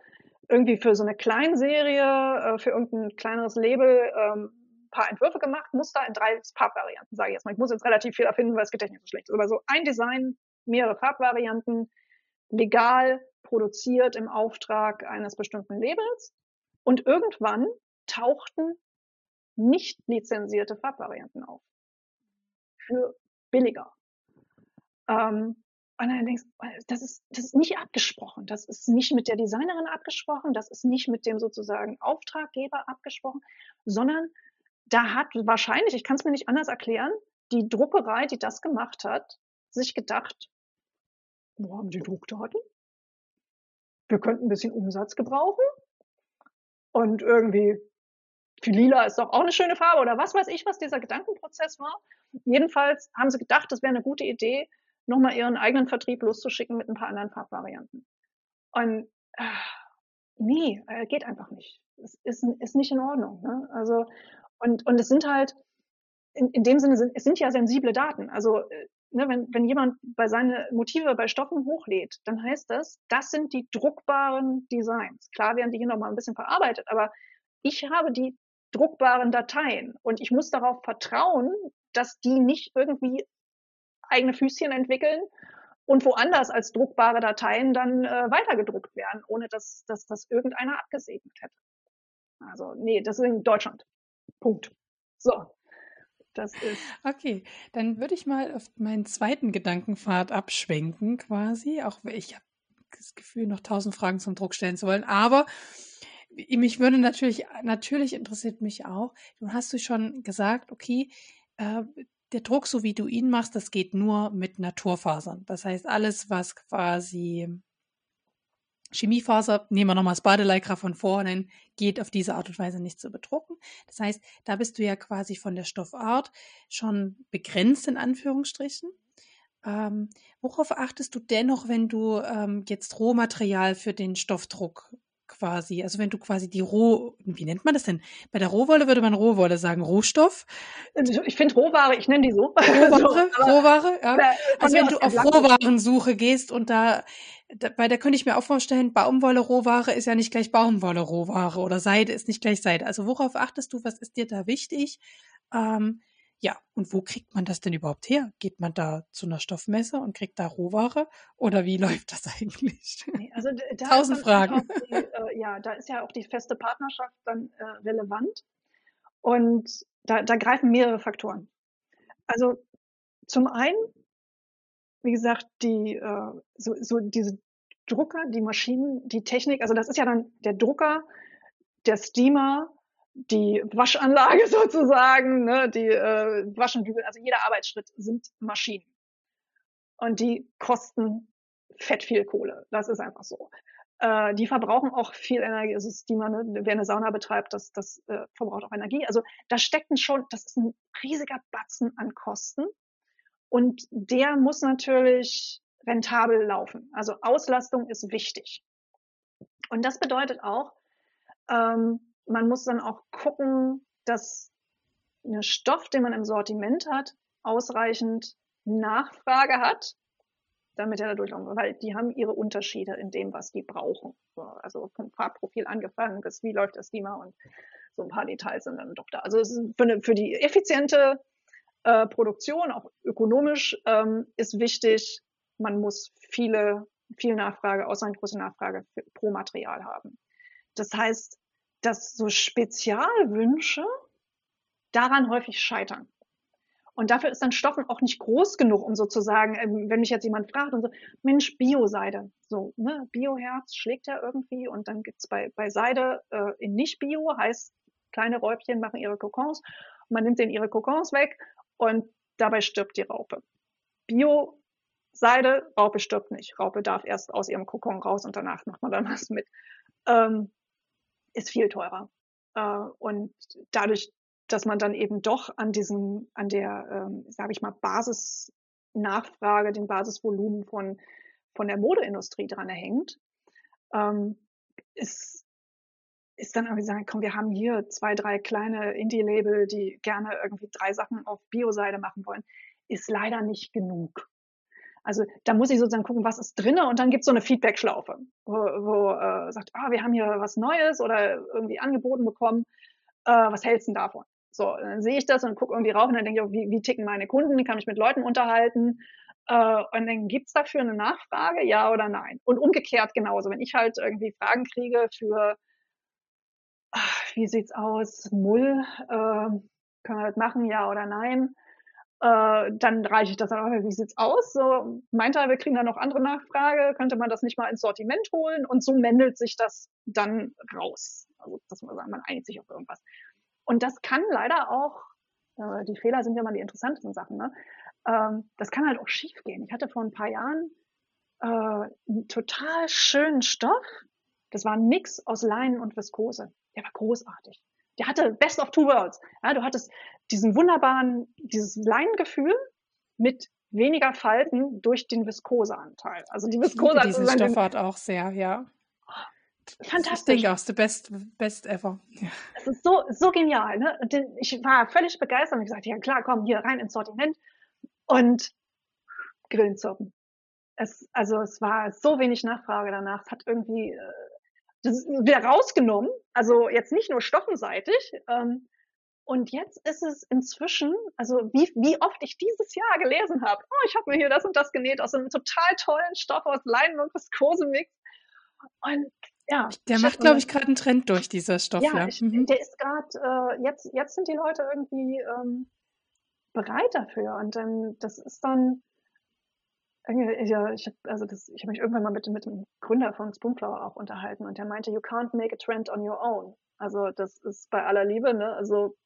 irgendwie für so eine Kleinserie, äh, für irgendein kleineres Label, ähm, paar Entwürfe gemacht, Muster in drei Farbvarianten, sage ich jetzt mal. Ich muss jetzt relativ viel erfinden, weil das Gedächtnis so schlecht. Aber so ein Design, mehrere Farbvarianten, legal produziert im Auftrag eines bestimmten Labels. Und irgendwann tauchten nicht lizenzierte Farbvarianten auf. Für billiger. Ähm, und dann denkst du, das ist, das ist nicht abgesprochen. Das ist nicht mit der Designerin abgesprochen. Das ist nicht mit dem sozusagen Auftraggeber abgesprochen, sondern da hat wahrscheinlich, ich kann es mir nicht anders erklären, die Druckerei, die das gemacht hat, sich gedacht, wo haben die Druckdaten? Wir könnten ein bisschen Umsatz gebrauchen. Und irgendwie lila ist doch auch eine schöne Farbe oder was weiß ich, was dieser Gedankenprozess war. Jedenfalls haben sie gedacht, das wäre eine gute Idee, nochmal ihren eigenen Vertrieb loszuschicken mit ein paar anderen Farbvarianten. Und äh, nee, äh, geht einfach nicht. Es ist, ist nicht in Ordnung. Ne? Also, und, und es sind halt, in, in dem Sinne, sind, es sind ja sensible Daten. Also, äh, ne, wenn, wenn jemand bei seine Motive bei Stoffen hochlädt, dann heißt das, das sind die druckbaren Designs. Klar werden die hier nochmal ein bisschen verarbeitet, aber ich habe die druckbaren Dateien und ich muss darauf vertrauen, dass die nicht irgendwie eigene Füßchen entwickeln und woanders als druckbare Dateien dann äh, weitergedruckt werden, ohne dass, dass das irgendeiner abgesegnet hätte. Also nee, das ist in Deutschland. Punkt. So. Das ist. Okay, dann würde ich mal auf meinen zweiten Gedankenpfad abschwenken, quasi. Auch ich habe das Gefühl, noch tausend Fragen zum Druck stellen zu wollen. Aber mich würde natürlich, natürlich interessiert mich auch, du hast du schon gesagt, okay, äh, der Druck, so wie du ihn machst, das geht nur mit Naturfasern. Das heißt, alles, was quasi Chemiefaser, nehmen wir nochmal das Badeleikra von vorne, geht auf diese Art und Weise nicht zu bedrucken. Das heißt, da bist du ja quasi von der Stoffart schon begrenzt in Anführungsstrichen. Ähm, worauf achtest du dennoch, wenn du ähm, jetzt Rohmaterial für den Stoffdruck quasi, also wenn du quasi die Roh, wie nennt man das denn? Bei der Rohwolle würde man Rohwolle sagen, Rohstoff. Also ich finde Rohware, ich nenne die so. (laughs) Rohware, so, Rohware, ja. Also wenn du auf Rohwarensuche gehst und da, da, bei der könnte ich mir auch vorstellen, Baumwolle Rohware ist ja nicht gleich Baumwolle Rohware oder Seide ist nicht gleich Seide. Also worauf achtest du, was ist dir da wichtig? Ähm, ja, und wo kriegt man das denn überhaupt her? Geht man da zu einer Stoffmesse und kriegt da Rohware? Oder wie (laughs) läuft das eigentlich? Nee, also da Tausend Fragen. Die, äh, ja, da ist ja auch die feste Partnerschaft dann äh, relevant. Und da, da greifen mehrere Faktoren. Also zum einen, wie gesagt, die äh, so, so diese Drucker, die Maschinen, die Technik, also das ist ja dann der Drucker, der Steamer, die Waschanlage (laughs) sozusagen, ne, die äh, Waschen, also jeder Arbeitsschritt sind Maschinen. Und die kosten fett viel Kohle. Das ist einfach so. Äh, die verbrauchen auch viel Energie. Also die man, wer eine Sauna betreibt, das, das äh, verbraucht auch Energie. Also da steckt schon, das ist ein riesiger Batzen an Kosten. Und der muss natürlich rentabel laufen. Also Auslastung ist wichtig. Und das bedeutet auch, ähm, man muss dann auch gucken, dass ein Stoff, den man im Sortiment hat, ausreichend Nachfrage hat, damit er dadurch auch, weil die haben ihre Unterschiede in dem, was die brauchen. Also vom Farbprofil angefangen bis wie läuft das Klima und so ein paar Details sind dann doch da. Also für, eine, für die effiziente äh, Produktion, auch ökonomisch, ähm, ist wichtig, man muss viele, viel Nachfrage, ausreichend große Nachfrage für, pro Material haben. Das heißt, dass so Spezialwünsche daran häufig scheitern. Und dafür ist dann Stoffen auch nicht groß genug, um sozusagen, ähm, wenn mich jetzt jemand fragt und so, Mensch, Bio-Seide, so, ne, Bioherz schlägt ja irgendwie und dann gibt's bei, bei Seide äh, in Nicht-Bio, heißt, kleine Räubchen machen ihre Kokons man nimmt denen ihre Kokons weg und dabei stirbt die Raupe. Bio-Seide, Raupe stirbt nicht. Raupe darf erst aus ihrem Kokon raus und danach macht man dann was mit. Ähm, ist viel teurer. Äh, und dadurch, dass man dann eben doch an diesem, an der, ähm, sage ich mal, Basisnachfrage, dem Basisvolumen von, von der Modeindustrie dran hängt, ähm, ist, ist dann irgendwie sagen, komm, wir haben hier zwei, drei kleine Indie-Label, die gerne irgendwie drei Sachen auf Bio-Seide machen wollen, ist leider nicht genug. Also da muss ich sozusagen gucken, was ist drinne und dann gibt es so eine Feedback-Schlaufe, wo, wo äh, sagt, ah, wir haben hier was Neues oder irgendwie angeboten bekommen, äh, was hältst du denn davon? So, dann sehe ich das und gucke irgendwie rauf und dann denke ich, wie, wie ticken meine Kunden, kann ich mit Leuten unterhalten äh, und dann gibt's dafür eine Nachfrage, ja oder nein? Und umgekehrt genauso, wenn ich halt irgendwie Fragen kriege für, ach, wie sieht's aus, Mull, äh, können wir das machen, ja oder nein? Äh, dann reiche ich das auch, wie sieht's aus? So, meinte er, wir kriegen da noch andere Nachfrage, könnte man das nicht mal ins Sortiment holen? Und so mändelt sich das dann raus. Also, dass man sagen, man einigt sich auf irgendwas. Und das kann leider auch, äh, die Fehler sind ja mal die interessantesten Sachen, ne? Ähm, das kann halt auch schief gehen. Ich hatte vor ein paar Jahren äh, einen total schönen Stoff. Das war ein Mix aus Leinen und Viskose. Der war großartig der hatte Best of Two Worlds. Ja, du hattest diesen wunderbaren, dieses Leinengefühl mit weniger Falten durch den Viskoseanteil. Also die Viskose ich diese Stoffart auch sehr, ja. Fantastisch. Ich denke best, best ever. Ja. Es ist so, so genial. Ne? Ich war völlig begeistert und gesagt, ja klar, komm hier rein ins Sortiment und Grillen zocken. Es, also es war so wenig Nachfrage danach. Es hat irgendwie das wieder rausgenommen. Also jetzt nicht nur stoffenseitig. Ähm, und jetzt ist es inzwischen, also wie, wie oft ich dieses Jahr gelesen habe, oh, ich habe mir hier das und das genäht aus einem total tollen Stoff aus Leinen und Viskose-Mix. Und ja. Der macht, glaube ich, gerade einen Trend durch, dieser Stoff. Ja, ich, mhm. der ist gerade, äh, jetzt, jetzt sind die Leute irgendwie ähm, bereit dafür. Und dann, das ist dann, ja, ich habe also das, ich habe mich irgendwann mal mit, mit dem Gründer von Spoonflower auch unterhalten und der meinte, you can't make a trend on your own. Also das ist bei aller Liebe, ne? Also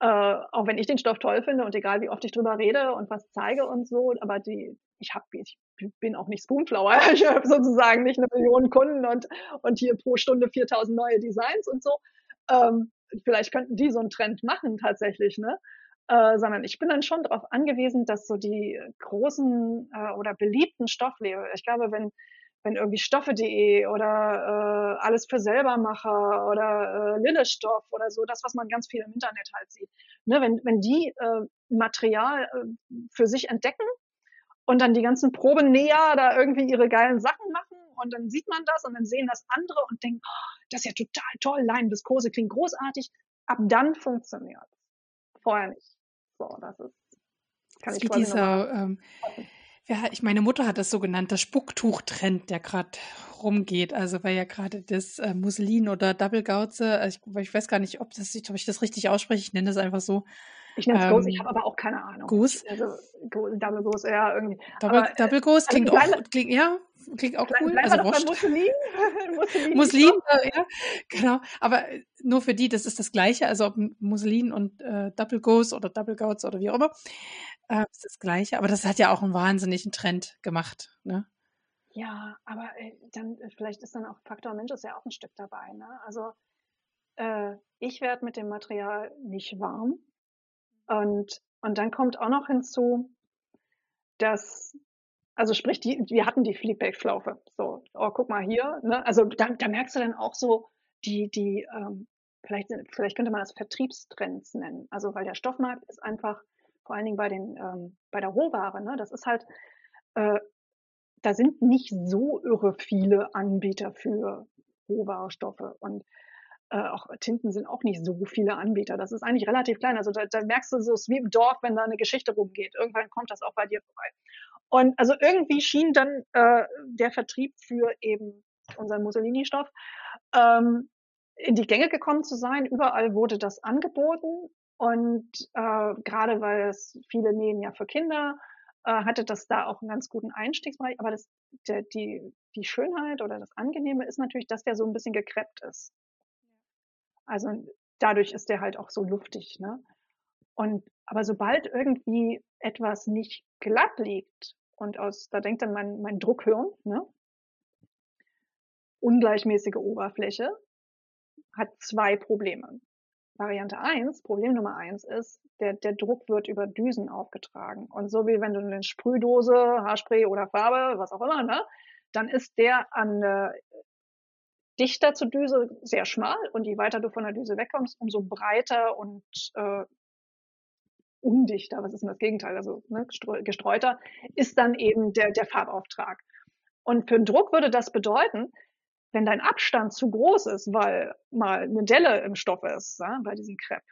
äh, auch wenn ich den Stoff toll finde und egal wie oft ich drüber rede und was zeige und so, aber die, ich habe, ich bin auch nicht Spoonflower, (laughs) ich habe sozusagen nicht eine Million Kunden und und hier pro Stunde 4000 neue Designs und so. Ähm, vielleicht könnten die so einen Trend machen tatsächlich, ne? Äh, sondern ich bin dann schon darauf angewiesen, dass so die großen äh, oder beliebten Stofflabel, ich glaube, wenn wenn irgendwie Stoffe.de oder äh, alles für Selbermacher oder äh, Lillestoff oder so, das, was man ganz viel im Internet halt sieht. Ne, wenn, wenn die äh, Material äh, für sich entdecken und dann die ganzen Probenäher da irgendwie ihre geilen Sachen machen und dann sieht man das und dann sehen das andere und denken, oh, das ist ja total toll, Leinenviskose klingt großartig. Ab dann funktioniert Vorher nicht. So, das ist, kann das ich wie dieser, ähm, ja, ich meine Mutter hat das sogenannte Spucktuch-Trend, der gerade rumgeht. Also weil ja gerade das äh, Muslin oder Double Gauze, äh, ich, ich, weiß gar nicht, ob, das, ob ich das richtig ausspreche, ich nenne das einfach so. Ich nenne es ähm, Goose, ich habe aber auch keine Ahnung. Goose? Also, Double Goose, ja, irgendwie. Double, aber, Double Goose also klingt auch, klingt, ja, klingt auch cool. Bleib also Wurst. Muslin. Muslin, Muslin äh, ja, genau. Aber nur für die, das ist das Gleiche. Also ob Muslin und äh, Double Goose oder Double Gouts oder wie auch immer, äh, ist das Gleiche. Aber das hat ja auch einen wahnsinnigen Trend gemacht. Ne? Ja, aber äh, dann äh, vielleicht ist dann auch Faktor Mensch ist ja auch ein Stück dabei. Ne? Also äh, ich werde mit dem Material nicht warm. Und, und dann kommt auch noch hinzu, dass also sprich, die, wir hatten die Feedback-Schlaufe. So, oh, guck mal hier. Ne? Also da, da merkst du dann auch so die, die ähm, vielleicht, vielleicht könnte man das Vertriebstrends nennen. Also weil der Stoffmarkt ist einfach, vor allen Dingen bei den, ähm, bei der Rohware, ne, das ist halt, äh, da sind nicht so irre viele Anbieter für Rohwarestoffe und äh, auch Tinten sind auch nicht so viele Anbieter. Das ist eigentlich relativ klein. Also da, da merkst du so, es wie im Dorf, wenn da eine Geschichte rumgeht. Irgendwann kommt das auch bei dir vorbei. Und also irgendwie schien dann äh, der Vertrieb für eben unseren Mussolini-Stoff ähm, in die Gänge gekommen zu sein. Überall wurde das angeboten und äh, gerade weil es viele nähen ja für Kinder, äh, hatte das da auch einen ganz guten Einstiegsbereich. Aber das, der, die, die Schönheit oder das Angenehme ist natürlich, dass der so ein bisschen gekreppt ist. Also dadurch ist der halt auch so luftig. Ne? Und aber sobald irgendwie etwas nicht glatt liegt und aus, da denkt dann mein, mein Druckhirn, ne? ungleichmäßige Oberfläche, hat zwei Probleme. Variante eins, Problem Nummer eins ist, der, der Druck wird über Düsen aufgetragen. Und so wie wenn du eine Sprühdose, Haarspray oder Farbe, was auch immer, ne, dann ist der an dichter zur Düse sehr schmal. Und je weiter du von der Düse wegkommst, umso breiter und äh, undichter, was ist denn das Gegenteil, also ne, gestreuter, ist dann eben der, der Farbauftrag. Und für den Druck würde das bedeuten, wenn dein Abstand zu groß ist, weil mal eine Delle im Stoff ist, ja, bei diesem Crepe,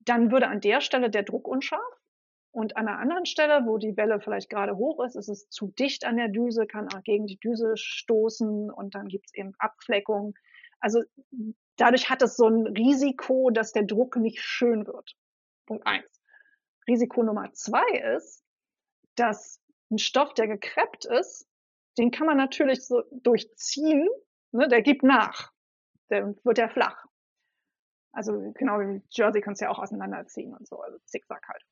dann würde an der Stelle der Druck unscharf und an einer anderen Stelle, wo die Welle vielleicht gerade hoch ist, ist es zu dicht an der Düse, kann auch gegen die Düse stoßen und dann gibt es eben Abfleckung. Also dadurch hat es so ein Risiko, dass der Druck nicht schön wird. Punkt eins. Risiko Nummer zwei ist, dass ein Stoff, der gekreppt ist, den kann man natürlich so durchziehen, ne, der gibt nach. Der wird ja flach. Also genau wie Jersey kannst du ja auch auseinanderziehen und so, also Zickzack halt.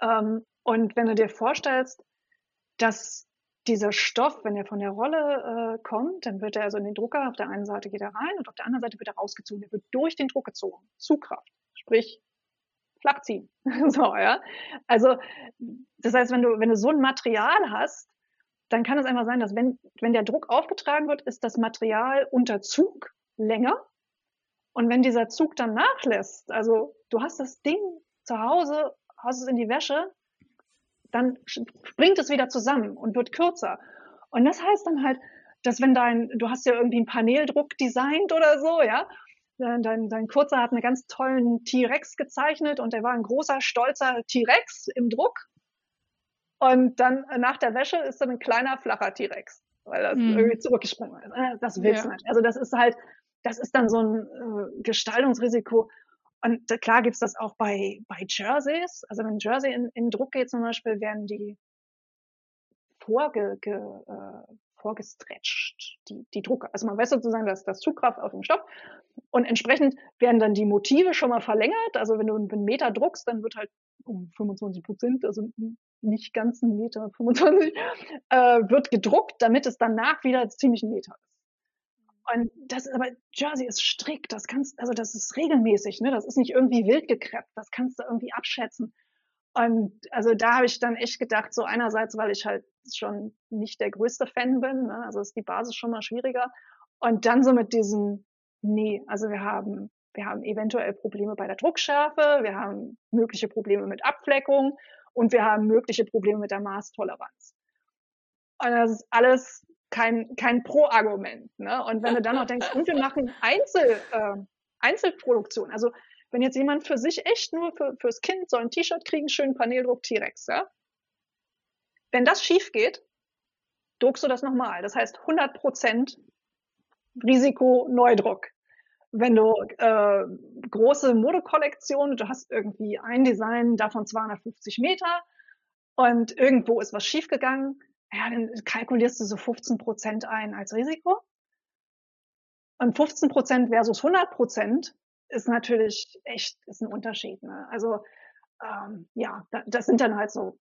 Ähm, und wenn du dir vorstellst, dass dieser Stoff, wenn er von der Rolle äh, kommt, dann wird er also in den Drucker, auf der einen Seite geht er rein und auf der anderen Seite wird er rausgezogen. Er wird durch den Druck gezogen. Zugkraft. Sprich, flach ziehen. (laughs) so, ja. Also, das heißt, wenn du, wenn du so ein Material hast, dann kann es einfach sein, dass wenn, wenn der Druck aufgetragen wird, ist das Material unter Zug länger. Und wenn dieser Zug dann nachlässt, also du hast das Ding zu Hause, hast es in die Wäsche, dann springt es wieder zusammen und wird kürzer. Und das heißt dann halt, dass wenn dein, du hast ja irgendwie einen Paneeldruck designt oder so, ja, dein, dein Kurzer hat einen ganz tollen T-Rex gezeichnet und der war ein großer, stolzer T-Rex im Druck. Und dann nach der Wäsche ist dann ein kleiner, flacher T-Rex, weil das mhm. irgendwie zurückgesprungen ist. Äh, das willst du nicht. Also das ist halt, das ist dann so ein äh, Gestaltungsrisiko. Und klar gibt's das auch bei, bei Jerseys. Also wenn Jersey in, in Druck geht zum Beispiel, werden die vorge, ge, äh, vorgestretcht, die, die Drucke. Also man weiß sozusagen, dass das Zugkraft auf dem Stoff und entsprechend werden dann die Motive schon mal verlängert. Also wenn du einen Meter druckst, dann wird halt um 25 Prozent, also nicht ganz ein Meter 25, äh, wird gedruckt, damit es danach wieder ziemlich ein Meter ist. Und das ist aber, Jersey ist strikt, das kannst, also das ist regelmäßig, ne? Das ist nicht irgendwie wild gekreppt, das kannst du irgendwie abschätzen. Und also da habe ich dann echt gedacht, so einerseits, weil ich halt schon nicht der größte Fan bin, ne? also ist die Basis schon mal schwieriger. Und dann so mit diesem, nee, also wir haben, wir haben eventuell Probleme bei der Druckschärfe, wir haben mögliche Probleme mit Abfleckung und wir haben mögliche Probleme mit der Maßtoleranz. Und das ist alles kein, kein Pro-Argument. Ne? Und wenn du dann noch denkst, und wir machen Einzel, äh, Einzelproduktion, also wenn jetzt jemand für sich echt nur für, fürs Kind soll ein T-Shirt kriegen, schönen Paneeldruck T-Rex, ja? Wenn das schief geht, druckst du das nochmal. Das heißt 100% Risiko Neudruck. Wenn du äh, große Modekollektion, du hast irgendwie ein Design davon 250 Meter und irgendwo ist was schiefgegangen, ja, dann kalkulierst du so 15% ein als Risiko. Und 15% versus 100% ist natürlich echt, ist ein Unterschied. Ne? Also ähm, ja, das sind dann halt so,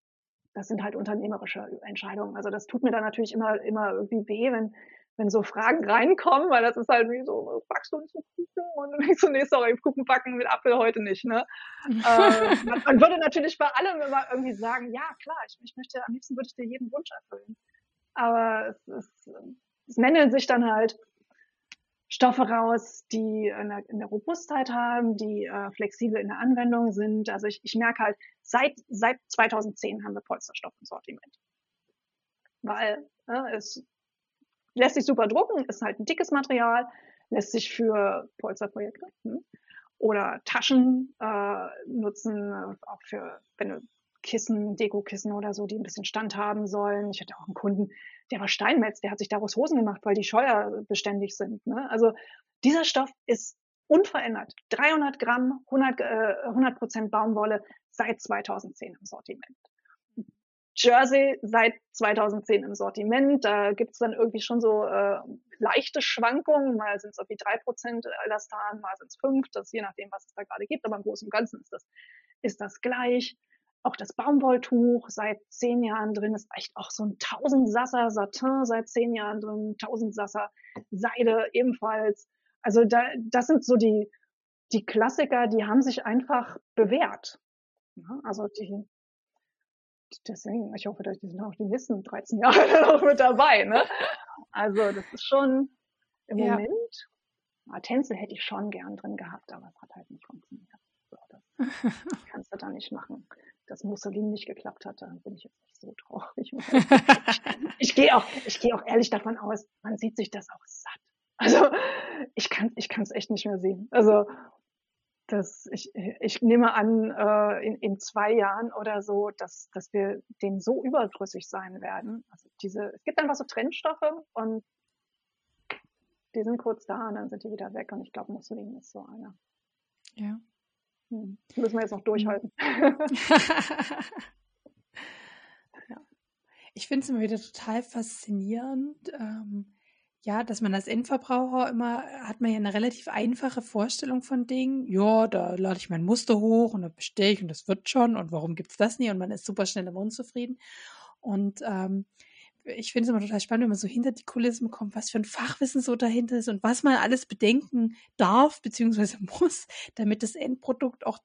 das sind halt unternehmerische Entscheidungen. Also das tut mir dann natürlich immer, immer irgendwie weh, wenn, wenn so Fragen reinkommen, weil das ist halt wie so, backst du nicht so Kuchen? Und dann denkst du, nee, sorry, Kuchen backen mit Apfel heute nicht. Ne? (laughs) ähm, man, man, würde natürlich bei allem immer irgendwie sagen, ja klar, ich, ich möchte, am liebsten würde ich dir jeden Wunsch erfüllen. Aber es, es, es männelt sich dann halt, Stoffe raus, die in der, in der Robustheit haben, die äh, flexibel in der Anwendung sind. Also ich, ich merke halt, seit, seit 2010 haben wir Polsterstoff im Sortiment. Weil äh, es lässt sich super drucken, ist halt ein dickes Material, lässt sich für Polsterprojekte hm, oder Taschen äh, nutzen, äh, auch für, wenn du Kissen, Dekokissen oder so, die ein bisschen Stand haben sollen. Ich hatte auch einen Kunden, der war Steinmetz, der hat sich daraus Hosen gemacht, weil die scheuerbeständig sind. Ne? Also dieser Stoff ist unverändert. 300 Gramm, 100, äh, 100 Prozent Baumwolle seit 2010 im Sortiment. Jersey seit 2010 im Sortiment. Da gibt's dann irgendwie schon so äh, leichte Schwankungen. Mal sind es irgendwie drei Prozent Elastan, mal sind es fünf. Das je nachdem, was es da gerade gibt. Aber im Großen und Ganzen ist das, ist das gleich. Auch das Baumwolltuch seit zehn Jahren drin ist echt auch so ein Tausendsasser Satin seit zehn Jahren drin, Tausendsasser Seide ebenfalls. Also da, das sind so die, die Klassiker, die haben sich einfach bewährt. Also die, deswegen, ich hoffe, dass die sind auch die nächsten 13 Jahre (laughs) noch mit dabei. Ne? Also das ist schon im ja. Moment, Tänzel hätte ich schon gern drin gehabt, aber es hat halt nicht funktioniert. So, das (laughs) kannst du da nicht machen dass Mussolini nicht geklappt hat, da bin ich jetzt nicht so traurig. ich, (laughs) ich gehe auch, ich gehe auch ehrlich davon aus, man sieht sich das auch satt. Also ich kann, ich kann es echt nicht mehr sehen. Also das, ich, ich nehme an, äh, in, in zwei Jahren oder so, dass, dass wir dem so überdrüssig sein werden. Also diese, es gibt einfach so Trennstoffe und die sind kurz da und dann sind die wieder weg. Und ich glaube, Mussolini ist so einer. Ja. Hm. Müssen wir jetzt noch durchhalten. (laughs) ja. Ich finde es immer wieder total faszinierend. Ähm, ja, dass man als Endverbraucher immer, hat man ja eine relativ einfache Vorstellung von Dingen. Ja, da lade ich mein Muster hoch und dann bestelle ich und das wird schon und warum gibt es das nie? Und man ist super schnell immer unzufrieden. Und ähm, ich finde es immer total spannend, wenn man so hinter die Kulissen kommt, was für ein Fachwissen so dahinter ist und was man alles bedenken darf beziehungsweise (laughs) muss, damit das Endprodukt auch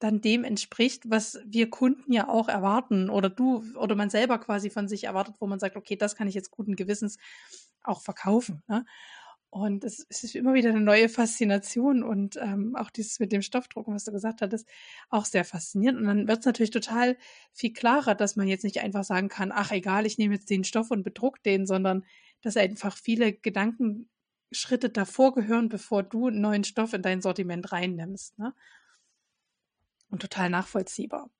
dann dem entspricht, was wir Kunden ja auch erwarten oder du oder man selber quasi von sich erwartet, wo man sagt, okay, das kann ich jetzt guten Gewissens auch verkaufen. Ne? Und es, es, ist immer wieder eine neue Faszination und ähm, auch dieses mit dem Stoffdrucken, was du gesagt hattest, auch sehr faszinierend. Und dann wird es natürlich total viel klarer, dass man jetzt nicht einfach sagen kann, ach egal, ich nehme jetzt den Stoff und bedruck den, sondern dass einfach viele Gedankenschritte davor gehören, bevor du einen neuen Stoff in dein Sortiment reinnimmst. Ne? Und total nachvollziehbar.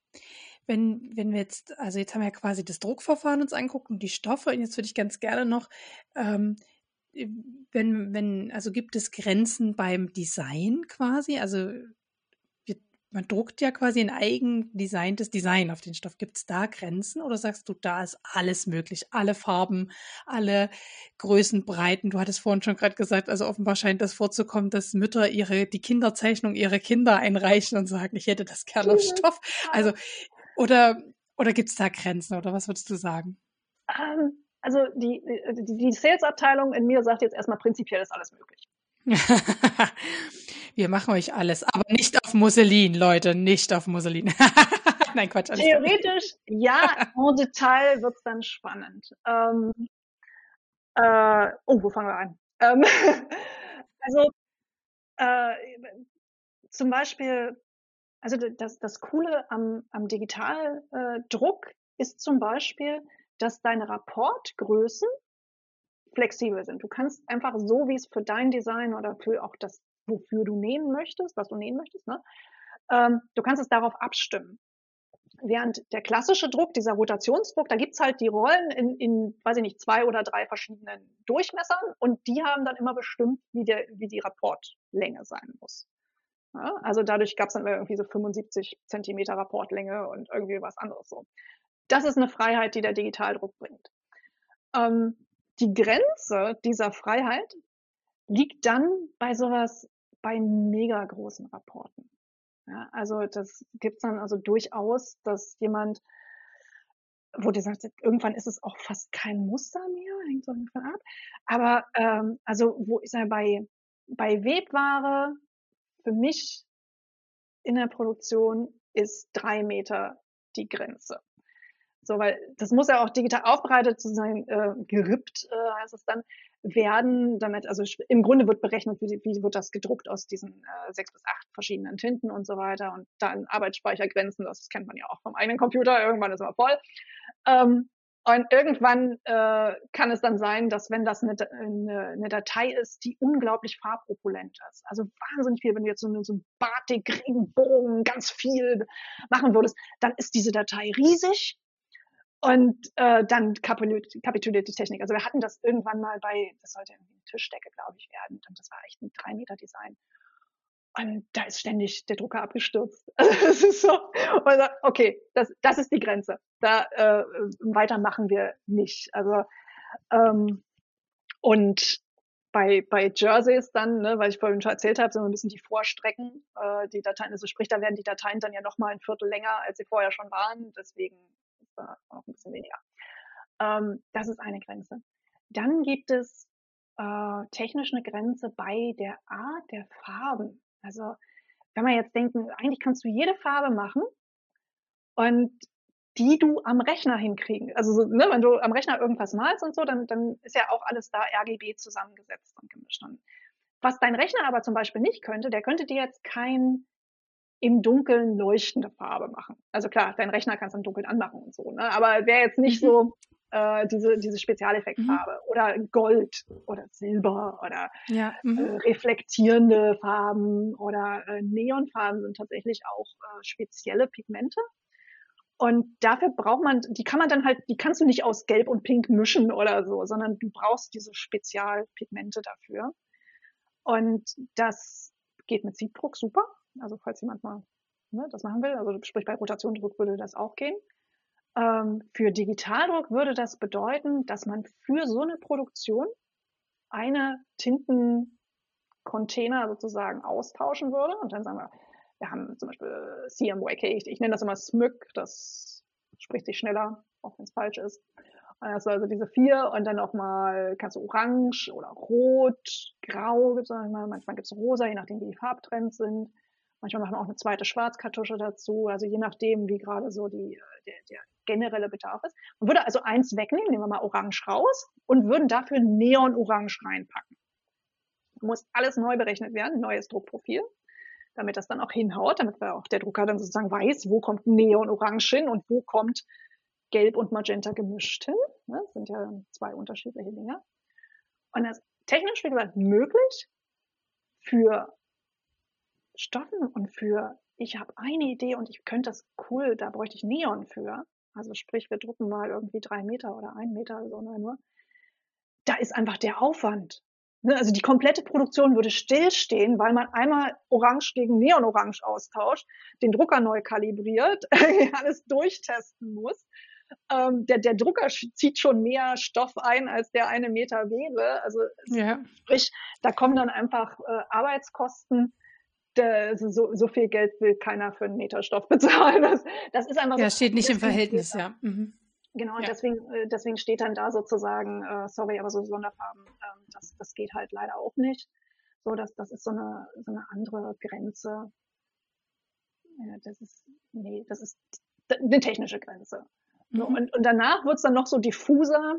Wenn, wenn wir jetzt, also jetzt haben wir ja quasi das Druckverfahren uns anguckt und die Stoffe, und jetzt würde ich ganz gerne noch ähm, äh, wenn, wenn, also gibt es Grenzen beim Design quasi? Also man druckt ja quasi ein eigen designtes Design auf den Stoff. Gibt es da Grenzen oder sagst du, da ist alles möglich? Alle Farben, alle Größen, Breiten. Du hattest vorhin schon gerade gesagt, also offenbar scheint das vorzukommen, dass Mütter ihre, die Kinderzeichnung ihrer Kinder einreichen und sagen, ich hätte das gerne auf Stoff. Also, oder, oder gibt es da Grenzen oder was würdest du sagen? Ähm, also die, die, die Sales-Abteilung in mir sagt jetzt erstmal prinzipiell ist alles möglich. (laughs) Wir machen euch alles, aber nicht auf Musselin, Leute, nicht auf Musselin. (laughs) Nein, Quatsch. Theoretisch, ja, (laughs) en Detail wird's dann spannend. Ähm, äh, oh, wo fangen wir an? Ähm, (laughs) also äh, zum Beispiel, also das, das Coole am, am Digitaldruck ist zum Beispiel, dass deine Rapportgrößen flexibel sind. Du kannst einfach so, wie es für dein Design oder für auch das, wofür du nähen möchtest, was du nähen möchtest, ne? Ähm, du kannst es darauf abstimmen. Während der klassische Druck, dieser Rotationsdruck, da gibt's halt die Rollen in, in, weiß ich nicht, zwei oder drei verschiedenen Durchmessern und die haben dann immer bestimmt, wie, der, wie die Rapportlänge sein muss. Ja, also dadurch gab's dann irgendwie so 75 Zentimeter Rapportlänge und irgendwie was anderes so. Das ist eine Freiheit, die der Digitaldruck bringt. Ähm, die Grenze dieser Freiheit liegt dann bei sowas, bei mega großen Rapporten. Ja, also das gibt's dann also durchaus, dass jemand, wo du sagst, irgendwann ist es auch fast kein Muster mehr, hängt so davon ab. Aber ähm, also wo ist er bei bei Webware für mich in der Produktion ist drei Meter die Grenze. So, weil das muss ja auch digital aufbereitet zu sein, äh, gerippt äh, heißt es dann, werden damit, also im Grunde wird berechnet, wie, wie wird das gedruckt aus diesen äh, sechs bis acht verschiedenen Tinten und so weiter und dann Arbeitsspeichergrenzen, das kennt man ja auch vom eigenen Computer, irgendwann ist er voll. Ähm, und irgendwann äh, kann es dann sein, dass wenn das eine, eine, eine Datei ist, die unglaublich farbopulent ist, also wahnsinnig viel, wenn du jetzt so, eine, so Batik, Regenbogen, ganz viel machen würdest, dann ist diese Datei riesig und äh, dann kapituliert, die Technik. Also wir hatten das irgendwann mal bei, das sollte irgendwie eine Tischdecke, glaube ich, werden. Und das war echt ein 3-Meter-Design. Und da ist ständig der Drucker abgestürzt. (laughs) Also das ist so, okay, das, das ist die Grenze. Da äh, weiter machen wir nicht. Also ähm, und bei, bei Jerseys dann, ne, weil ich vorhin schon erzählt habe, so ein bisschen die Vorstrecken, äh, die Dateien, also sprich, da werden die Dateien dann ja nochmal ein Viertel länger, als sie vorher schon waren. Deswegen war auch ein bisschen weniger. Ähm, das ist eine Grenze. Dann gibt es äh, technisch eine Grenze bei der Art der Farben. Also wenn man jetzt denken, eigentlich kannst du jede Farbe machen und die du am Rechner hinkriegen. Also so, ne, wenn du am Rechner irgendwas malst und so, dann, dann ist ja auch alles da RGB zusammengesetzt und gemischt. Was dein Rechner aber zum Beispiel nicht könnte, der könnte dir jetzt kein im Dunkeln leuchtende Farbe machen. Also klar, dein Rechner kannst du im Dunkeln anmachen und so, ne? aber wäre jetzt nicht mhm. so äh, diese, diese Spezialeffektfarbe mhm. oder Gold oder Silber oder ja. mhm. äh, reflektierende Farben oder äh, Neonfarben sind tatsächlich auch äh, spezielle Pigmente. Und dafür braucht man, die kann man dann halt, die kannst du nicht aus Gelb und Pink mischen oder so, sondern du brauchst diese Spezialpigmente dafür. Und das geht mit Siebdruck super. Also falls jemand mal ne, das machen will, also sprich bei Rotationdruck würde das auch gehen. Ähm, für Digitaldruck würde das bedeuten, dass man für so eine Produktion eine Tintencontainer sozusagen austauschen würde und dann sagen wir, wir haben zum Beispiel CMYK, ich, ich nenne das immer SMYK, das spricht sich schneller, auch wenn es falsch ist. Also, also diese vier und dann auch mal kannst du orange oder rot, grau, manchmal gibt es rosa, je nachdem wie die Farbtrends sind. Manchmal machen wir auch eine zweite Schwarzkartusche dazu, also je nachdem, wie gerade so die, äh, der, der generelle Bedarf ist. Man würde also eins wegnehmen, nehmen wir mal Orange raus und würden dafür Neon-Orange reinpacken. Muss alles neu berechnet werden, neues Druckprofil, damit das dann auch hinhaut, damit auch der Drucker dann sozusagen weiß, wo kommt Neon-Orange hin und wo kommt Gelb und Magenta gemischt hin. Ne, das sind ja zwei unterschiedliche Dinge. Und das technisch, wie gesagt, möglich für Stoffen und für, ich habe eine Idee und ich könnte das cool, da bräuchte ich Neon für. Also sprich, wir drucken mal irgendwie drei Meter oder ein Meter so nur. Da ist einfach der Aufwand. Ne, also die komplette Produktion würde stillstehen, weil man einmal Orange gegen Neonorange austauscht, den Drucker neu kalibriert, (laughs) alles durchtesten muss ähm, der, der Drucker zieht schon mehr Stoff ein, als der eine Meter wäre. Also ja. sprich, da kommen dann einfach äh, Arbeitskosten. Der, so, so viel Geld will keiner für einen Meter Stoff (laughs) bezahlen. Das, das ist einfach ja, so, steht nicht im Verhältnis, ja. Mhm. Genau, und ja. deswegen, äh, deswegen steht dann da sozusagen, äh, sorry, aber so Sonderfarben, äh, das, das geht halt leider auch nicht. So, das, das ist so eine, so eine andere Grenze. Ja, das ist, nee, das ist eine technische Grenze. So, mhm. und, und danach wird's dann noch so diffuser,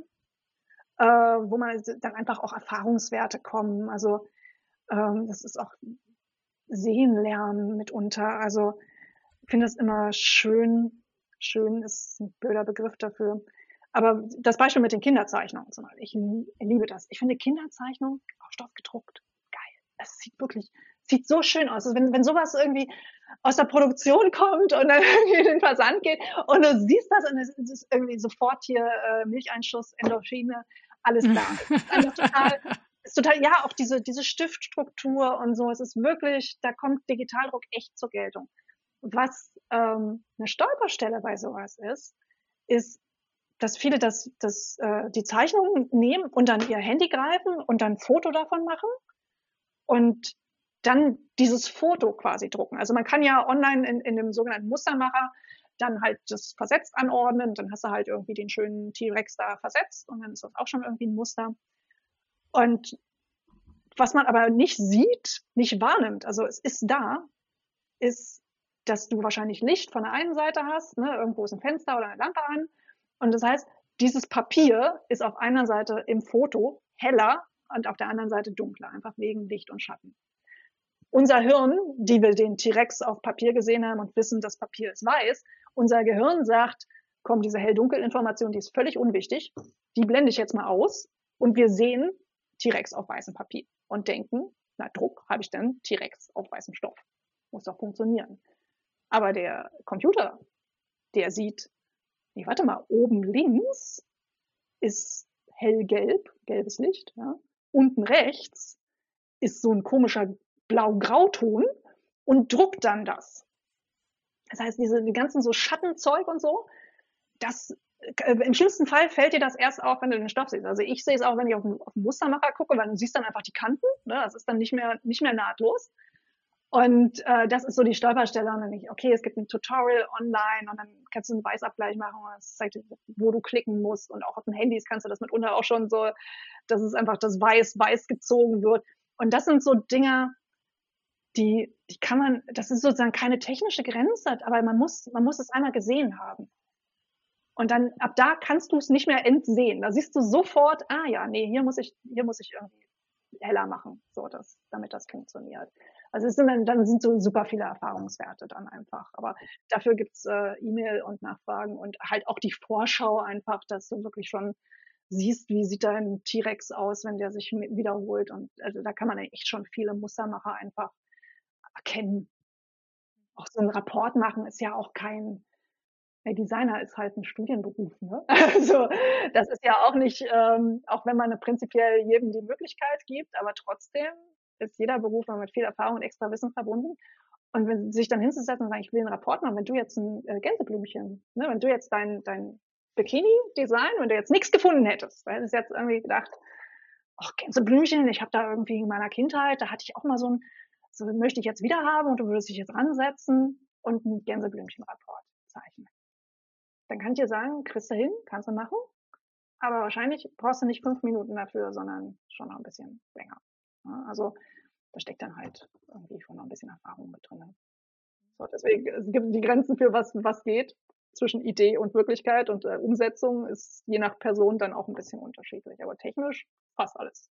äh, wo man dann einfach auch Erfahrungswerte kommen. Also ähm, das ist auch Sehen lernen mitunter. Also ich finde es immer schön, schön ist ein blöder Begriff dafür. Aber das Beispiel mit den Kinderzeichnungen zum Beispiel, ich liebe das. Ich finde Kinderzeichnung auf Stoff gedruckt geil. Es sieht wirklich, sieht so schön aus. Also wenn, wenn sowas irgendwie aus der Produktion kommt und dann (laughs) irgendwie in den Versand geht und du siehst das und es ist irgendwie sofort hier äh, Milcheinschuss, Endorphine, alles da. (laughs) ist total, ist total, ja, auch diese, diese Stiftstruktur und so. Es ist wirklich, da kommt Digitaldruck echt zur Geltung. Was ähm, eine Stolperstelle bei sowas ist, ist, dass viele das, das, äh, die Zeichnungen nehmen und dann ihr Handy greifen und dann ein Foto davon machen und dann dieses Foto quasi drucken. Also man kann ja online in, in dem sogenannten Mustermacher dann halt das versetzt anordnen, dann hast du halt irgendwie den schönen T-Rex da versetzt und dann ist das auch schon irgendwie ein Muster. Und was man aber nicht sieht, nicht wahrnimmt, also es ist da, ist, dass du wahrscheinlich Licht von der einen Seite hast, ne, irgendwo ist ein Fenster oder eine Lampe an. Und das heißt, dieses Papier ist auf einer Seite im Foto heller und auf der anderen Seite dunkler, einfach wegen Licht und Schatten unser Hirn, die wir den T-Rex auf Papier gesehen haben und wissen, das Papier ist weiß, unser Gehirn sagt, komm, diese Hell-Dunkel-Information, die ist völlig unwichtig, die blende ich jetzt mal aus und wir sehen T-Rex auf weißem Papier und denken, na Druck habe ich dann T-Rex auf weißem Stoff. Muss doch funktionieren. Aber der Computer, der sieht, nee, warte mal, oben links ist hellgelb, gelbes Licht, ja. Unten rechts ist so ein komischer blau-grauton und druckt dann das. Das heißt, diese die ganzen so Schattenzeug und so, das im schlimmsten Fall fällt dir das erst auf, wenn du den Stoff siehst. Also ich sehe es auch, wenn ich auf den, auf den Mustermacher gucke, weil du siehst dann einfach die Kanten. Ne? Das ist dann nicht mehr nicht mehr nahtlos. Und äh, das ist so die Stolperstelle. Und dann denke ich, okay, es gibt ein Tutorial online und dann kannst du einen Weißabgleich machen und das zeigt dir, wo du klicken musst. Und auch auf den Handys kannst du das mitunter auch schon so, dass es einfach das Weiß weiß gezogen wird. Und das sind so Dinge, die, die kann man, das ist sozusagen keine technische Grenze, aber man muss, man muss es einmal gesehen haben. Und dann, ab da kannst du es nicht mehr entsehen. Da siehst du sofort, ah ja, nee, hier muss ich, hier muss ich irgendwie heller machen, so dass, damit das funktioniert. Also es sind dann, sind so super viele Erfahrungswerte dann einfach. Aber dafür gibt's äh, E-Mail und Nachfragen und halt auch die Vorschau einfach, dass du wirklich schon siehst, wie sieht dein T-Rex aus, wenn der sich wiederholt. Und also da kann man echt schon viele Mustermacher einfach erkennen. Auch so ein Rapport machen ist ja auch kein, der Designer ist halt ein Studienberuf. Ne? (laughs) Also das ist ja auch nicht, ähm, auch wenn man prinzipiell jedem die Möglichkeit gibt, aber trotzdem ist jeder Beruf mit viel Erfahrung und extra Wissen verbunden. Und wenn sich dann hinzusetzen und sagen, ich will einen Rapport machen, wenn du jetzt ein äh, Gänseblümchen, ne, wenn du jetzt dein, dein Bikini-Design, wenn du jetzt nichts gefunden hättest, weil es jetzt irgendwie gedacht, ach, Gänseblümchen, ich habe da irgendwie in meiner Kindheit, da hatte ich auch mal so ein, so möchte ich jetzt wieder haben und du würdest dich jetzt ansetzen und einen Gänseblümchenrapport zeichnen. Dann kann ich dir sagen, kriegst du hin, kannst du machen, aber wahrscheinlich brauchst du nicht fünf Minuten dafür, sondern schon noch ein bisschen länger. also da steckt dann halt irgendwie schon noch ein bisschen Erfahrung mit drin. So, deswegen, es gibt die Grenzen für was, was geht zwischen Idee und Wirklichkeit und äh, Umsetzung ist je nach Person dann auch ein bisschen unterschiedlich. Aber technisch fast alles.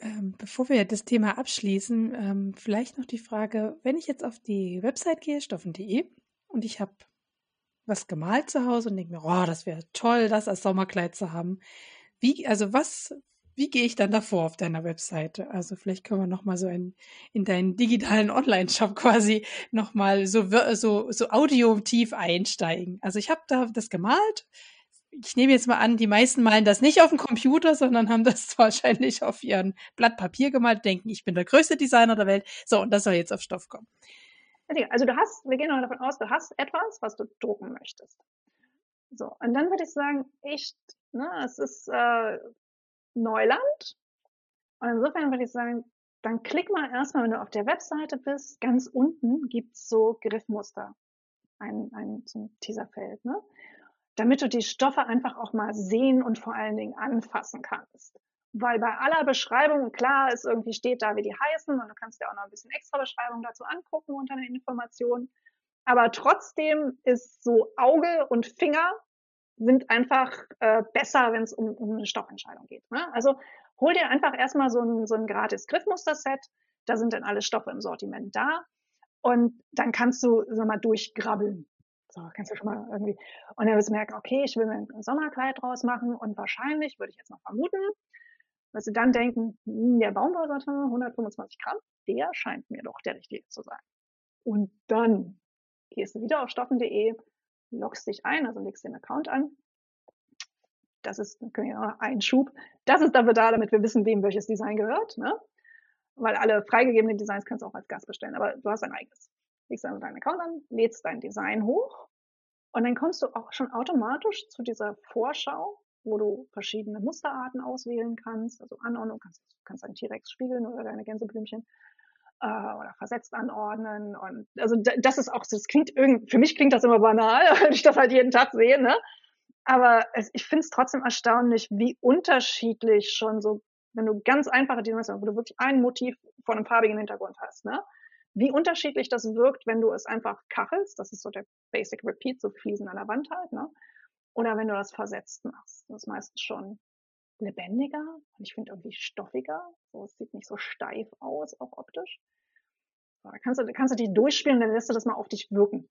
Ähm, bevor wir das Thema abschließen, ähm, vielleicht noch die Frage, wenn ich jetzt auf die Website gehe, stoffen.de, und ich habe was gemalt zu Hause und denke mir, oh, das wäre toll, das als Sommerkleid zu haben. Wie, also was, wie gehe ich dann davor auf deiner Webseite? Also vielleicht können wir nochmal so in, in deinen digitalen Online-Shop (laughs) quasi nochmal so, so, so audiotief einsteigen. Also ich habe da das gemalt. Ich nehme jetzt mal an, die meisten malen das nicht auf dem Computer, sondern haben das (laughs) wahrscheinlich auf ihren Blatt Papier gemalt, denken, ich bin der größte Designer der Welt. So, und das soll jetzt auf Stoff kommen. Also du hast, wir gehen noch davon aus, du hast etwas, was du drucken möchtest. So, und dann würde ich sagen, echt, ne, es ist äh, Neuland. Und insofern würde ich sagen, dann klick mal erstmal, wenn du auf der Webseite bist, ganz unten gibt's so Griffmuster. Ein, ein so Teaserfeld, ne? Damit du die Stoffe einfach auch mal sehen und vor allen Dingen anfassen kannst. Weil bei aller Beschreibung, klar, ist irgendwie steht da, wie die heißen, und du kannst dir auch noch ein bisschen extra Beschreibung dazu angucken unter den Informationen. Aber trotzdem ist so Auge und Finger sind einfach äh, besser, wenn es um, um eine Stoffentscheidung geht. Ne? Also hol dir einfach erstmal so ein, so ein gratis Griffmuster-Set. Da sind dann alle Stoffe im Sortiment da. Und dann kannst du sag mal durchgrabbeln. So, kannst du schon mal irgendwie. Und dann wirst du merken, okay, ich will mir ein Sommerkleid draus machen und wahrscheinlich, würde ich jetzt noch vermuten, wirst du dann denken, hm, der Baumwollsatin 125 Gramm, der scheint mir doch der richtige zu sein. Und dann gehst du wieder auf stoffen.de, loggst dich ein, also legst den Account an. Das ist ein Schub. Das ist dafür da, damit wir wissen, wem welches Design gehört. Ne? Weil alle freigegebenen Designs kannst du auch als Gast bestellen, aber du hast ein eigenes. Legst dann deinen Account an, lädst dein Design hoch und dann kommst du auch schon automatisch zu dieser Vorschau, wo du verschiedene Musterarten auswählen kannst, also Anordnung, kannst, kannst deinen T-Rex spiegeln oder deine Gänseblümchen äh, oder versetzt anordnen. Und also das ist auch, das klingt irgendwie, für mich klingt das immer banal, (laughs) wenn ich das halt jeden Tag sehe, ne? Aber es, ich finde es trotzdem erstaunlich, wie unterschiedlich schon so, wenn du ganz einfache Designs hast, wo du wirklich ein Motiv von einem farbigen Hintergrund hast, ne? Wie unterschiedlich das wirkt, wenn du es einfach kachelst, das ist so der Basic Repeat, so Fliesen an der Wand halt, ne? Oder wenn du das versetzt machst. Das ist meistens schon lebendiger und ich finde irgendwie stoffiger. So, es sieht nicht so steif aus, auch optisch. So, da kannst du, kannst du dich durchspielen, dann lässt du das mal auf dich wirken.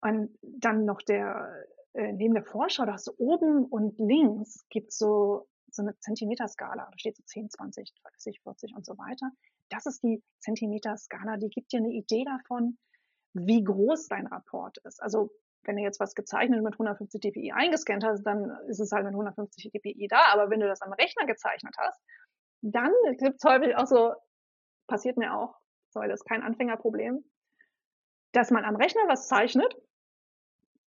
Und dann noch der, äh, neben der Vorschau, da hast du oben und links gibt so, so eine Zentimeterskala. Da steht so 10, 20, 30, 40 und so weiter. Das ist die Zentimeterskala, die gibt dir eine Idee davon, wie groß dein Rapport ist. Also wenn du jetzt was gezeichnet mit 150 dpi eingescannt hast, dann ist es halt mit 150 dpi da. Aber wenn du das am Rechner gezeichnet hast, dann gibt es häufig auch so, passiert mir auch, sorry, das ist kein Anfängerproblem, dass man am Rechner was zeichnet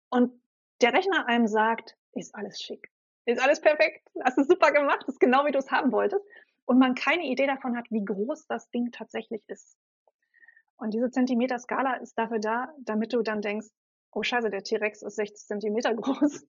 und der Rechner einem sagt, ist alles schick, ist alles perfekt, hast du super gemacht, ist genau wie du es haben wolltest und man keine Idee davon hat, wie groß das Ding tatsächlich ist. Und diese Zentimeter-Skala ist dafür da, damit du dann denkst, oh scheiße, der T-Rex ist 60 Zentimeter groß.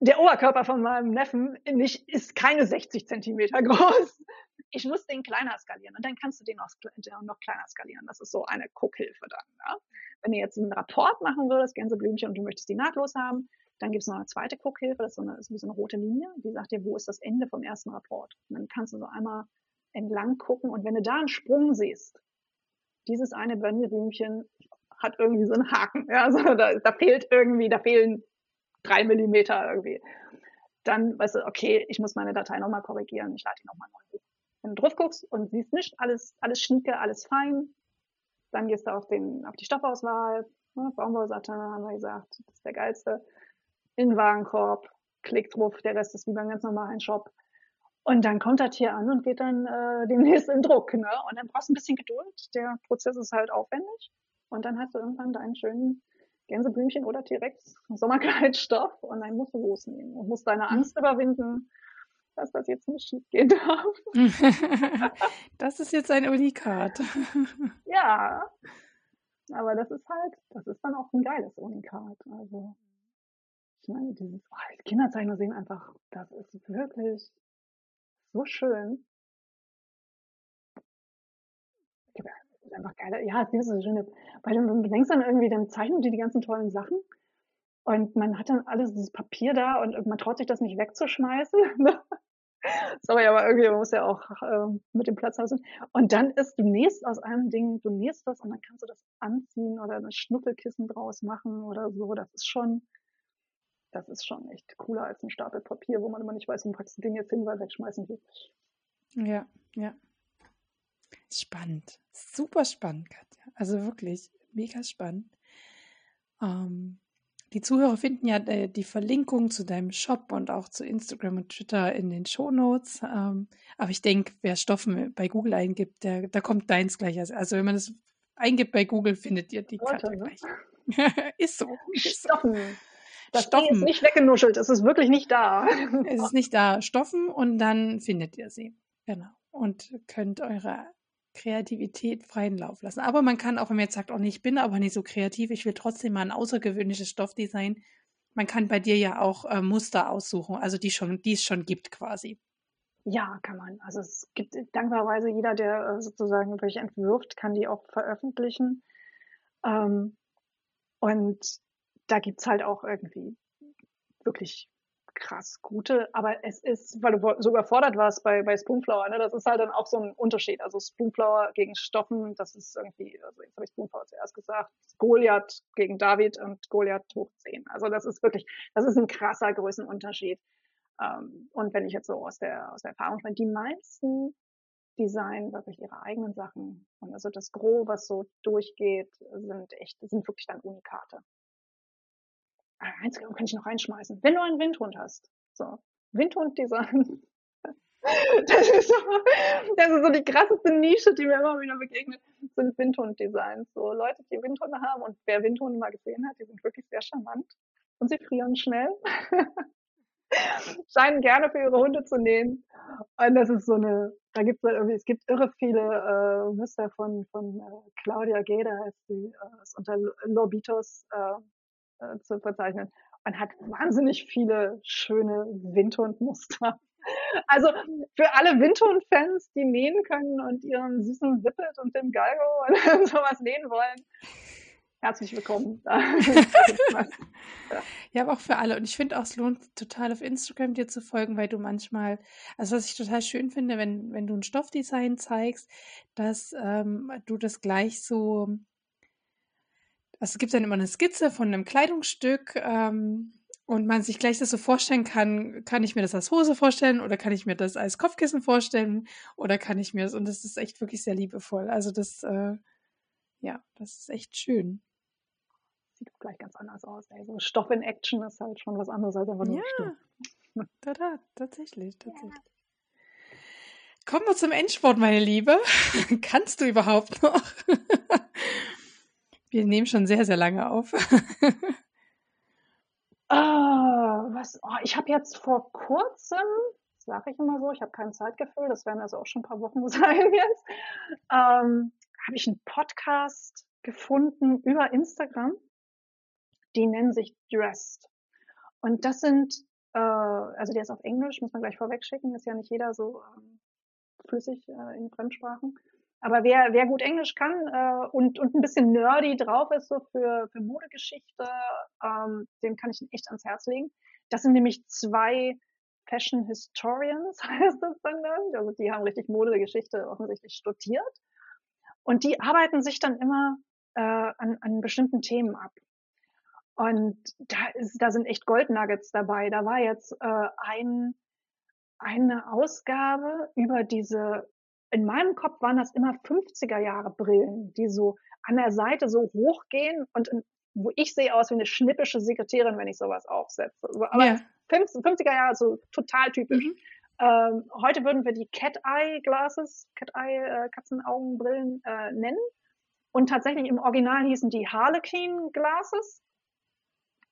Der Oberkörper von meinem Neffen nicht, ist keine 60 Zentimeter groß. Ich muss den kleiner skalieren und dann kannst du den auch noch kleiner skalieren. Das ist so eine Guckhilfe dann. Ja? Wenn du jetzt einen Rapport machen würdest, Gänseblümchen, und du möchtest die nahtlos haben, dann gibt es noch eine zweite Guckhilfe, das ist so eine, ist so eine rote Linie, die sagt dir, wo ist das Ende vom ersten Rapport. Und dann kannst du so einmal entlang gucken und wenn du da einen Sprung siehst, dieses eine Gänseblümchen hat irgendwie so einen Haken. Ja, also da, da fehlt irgendwie, da fehlen drei Millimeter irgendwie. Dann weißt du, okay, ich muss meine Datei nochmal korrigieren, ich lade die nochmal neu hoch. Wenn du drauf guckst und siehst nicht, alles, alles schnieke, alles fein, dann gehst du auf, den, auf die Stoffauswahl, ne, Baumwollsatin haben wir gesagt, das ist der geilste, in den Warenkorb, klick drauf, der Rest ist wie beim ganz normalen Shop. Und dann kommt das hier an und geht dann äh, demnächst in Druck. Ne? Und dann brauchst du ein bisschen Geduld. Der Prozess ist halt aufwendig. Und dann hast du irgendwann deinen schönen Gänseblümchen oder T-Rex Sommerkleidstoff und dann musst du losnehmen und musst deine Angst überwinden, dass das jetzt nicht schief gehen darf. (laughs) das ist jetzt ein Unikat. (laughs) ja, aber das ist halt, das ist dann auch ein geiles Unikat. Also, ich meine, dieses oh, Kinderzeichner sehen einfach, das ist wirklich so schön. einfach geil. Ja, es ist so schöne, weil du denkst dann irgendwie, dann zeichnen die die ganzen tollen Sachen und man hat dann alles dieses Papier da und man traut sich das nicht wegzuschmeißen. (laughs) Sorry, aber irgendwie muss ja auch äh, mit dem Platz haben. Und dann ist, du nähst aus einem Ding, du nähst das und dann kannst du das anziehen oder ein Schnuffelkissen draus machen oder so. Das ist schon, das ist schon echt cooler als ein Stapel Papier, wo man immer nicht weiß, wo man das Ding jetzt hin, weil wegschmeißen will. Ja, ja. Spannend. Super spannend, Katja. Also wirklich mega spannend. Ähm, die Zuhörer finden ja äh, die Verlinkung zu deinem Shop und auch zu Instagram und Twitter in den Shownotes. Ähm, aber ich denke, wer Stoffen bei Google eingibt, der, da kommt deins gleich. Also wenn man das eingibt bei Google, findet ihr die Karte ne? gleich. (laughs) ist so. Ist Stoffen. Das Stoffen. ist nicht weggenuschelt, es ist wirklich nicht da. es ist nicht da. Stoffen und dann findet ihr sie. Genau. Und könnt eure Kreativität freien Lauf lassen. Aber man kann auch, wenn man jetzt sagt, oh ich bin aber nicht so kreativ, ich will trotzdem mal ein außergewöhnliches Stoffdesign. Man kann bei dir ja auch äh, Muster aussuchen, also die schon, die es schon gibt quasi. Ja, kann man. Also es gibt dankbarerweise jeder, der äh, sozusagen welche entwirft, kann die auch veröffentlichen. Ähm, und da gibt es halt auch irgendwie wirklich krass gute, aber es ist, weil du so überfordert warst bei, bei Spoonflower, ne, das ist halt dann auch so ein Unterschied. Also Spoonflower gegen Stoffen, das ist irgendwie, also jetzt habe ich Spoonflower zuerst gesagt, Goliath gegen David und Goliath hoch 10. Also das ist wirklich, das ist ein krasser Größenunterschied. Ähm, und wenn ich jetzt so aus der, aus der Erfahrung spreche, die meisten designen wirklich ihre eigenen Sachen. Und also das Gros, was so durchgeht, sind echt, sind wirklich dann Unikate. Ah, eins kann ich noch reinschmeißen. Wenn du einen Windhund hast. So. Windhund-Design. (laughs) Das ist, so, das ist so die krasseste Nische, die mir immer wieder begegnet, sind Windhund-Designs. So Leute, die Windhunde haben und wer Windhunde mal gesehen hat, die sind wirklich sehr charmant und sie frieren schnell. (laughs) Scheinen gerne für ihre Hunde zu nähen. Und das ist so eine, da gibt es halt irgendwie, es gibt irre viele äh, Muster von, von äh, Claudia Geder, heißt sie, äh, ist unter Lobitos äh, äh, zu verzeichnen und hat wahnsinnig viele schöne Windhundmuster. (laughs) Also für alle Windhund-Fans, die nähen können und ihren süßen Wippet und dem Galgo (laughs) und sowas nähen wollen, herzlich willkommen. (laughs) ja, aber auch für alle. Und ich finde auch, es lohnt total auf Instagram dir zu folgen, weil du manchmal, also was ich total schön finde, wenn, wenn du ein Stoffdesign zeigst, dass ähm, du das gleich so es gibt dann immer eine Skizze von einem Kleidungsstück ähm, und man sich gleich das so vorstellen kann, kann ich mir das als Hose vorstellen oder kann ich mir das als Kopfkissen vorstellen oder kann ich mir das, und das ist echt wirklich sehr liebevoll. Also das, äh, ja, das ist echt schön. Sieht auch gleich ganz anders aus. Ey. So Stoff in Action ist halt schon was anderes als einfach nur Ja, (laughs) da, da, tatsächlich, tatsächlich. Ja. Kommen wir zum Endsport, meine Liebe. (laughs) Kannst du überhaupt noch? (laughs) Wir nehmen schon sehr, sehr lange auf. (laughs) ah, was? Oh, ich habe jetzt vor kurzem, sage ich immer so, ich habe kein Zeitgefühl, das werden also auch schon ein paar Wochen (laughs) sein jetzt, ähm, habe ich einen Podcast gefunden über Instagram. Die nennen sich Dressed. Und das sind, äh, also der ist auf Englisch, muss man gleich vorwegschicken, ist ja nicht jeder so ähm, flüssig äh, in Fremdsprachen. Aber wer, wer gut Englisch kann äh, und, und ein bisschen nerdy drauf ist, so für, für Modegeschichte, ähm, dem kann ich ihn echt ans Herz legen. Das sind nämlich zwei Fashion Historians, (laughs) heißt das dann. Also die haben richtig Modegeschichte offensichtlich studiert. Und die arbeiten sich dann immer äh, an, an bestimmten Themen ab. Und da, ist, da sind echt Goldnuggets dabei. Da war jetzt äh, ein, eine Ausgabe über diese in meinem Kopf waren das immer 50er Jahre Brillen, die so an der Seite so hochgehen und in, wo ich sehe aus wie eine schnippische Sekretärin, wenn ich sowas aufsetze. Aber ja. 50er Jahre so total typisch. Mhm. Ähm, heute würden wir die Cat Eye Glasses, Cat Eye äh, Katzenaugenbrillen äh, nennen. Und tatsächlich im Original hießen die Harlequin Glasses.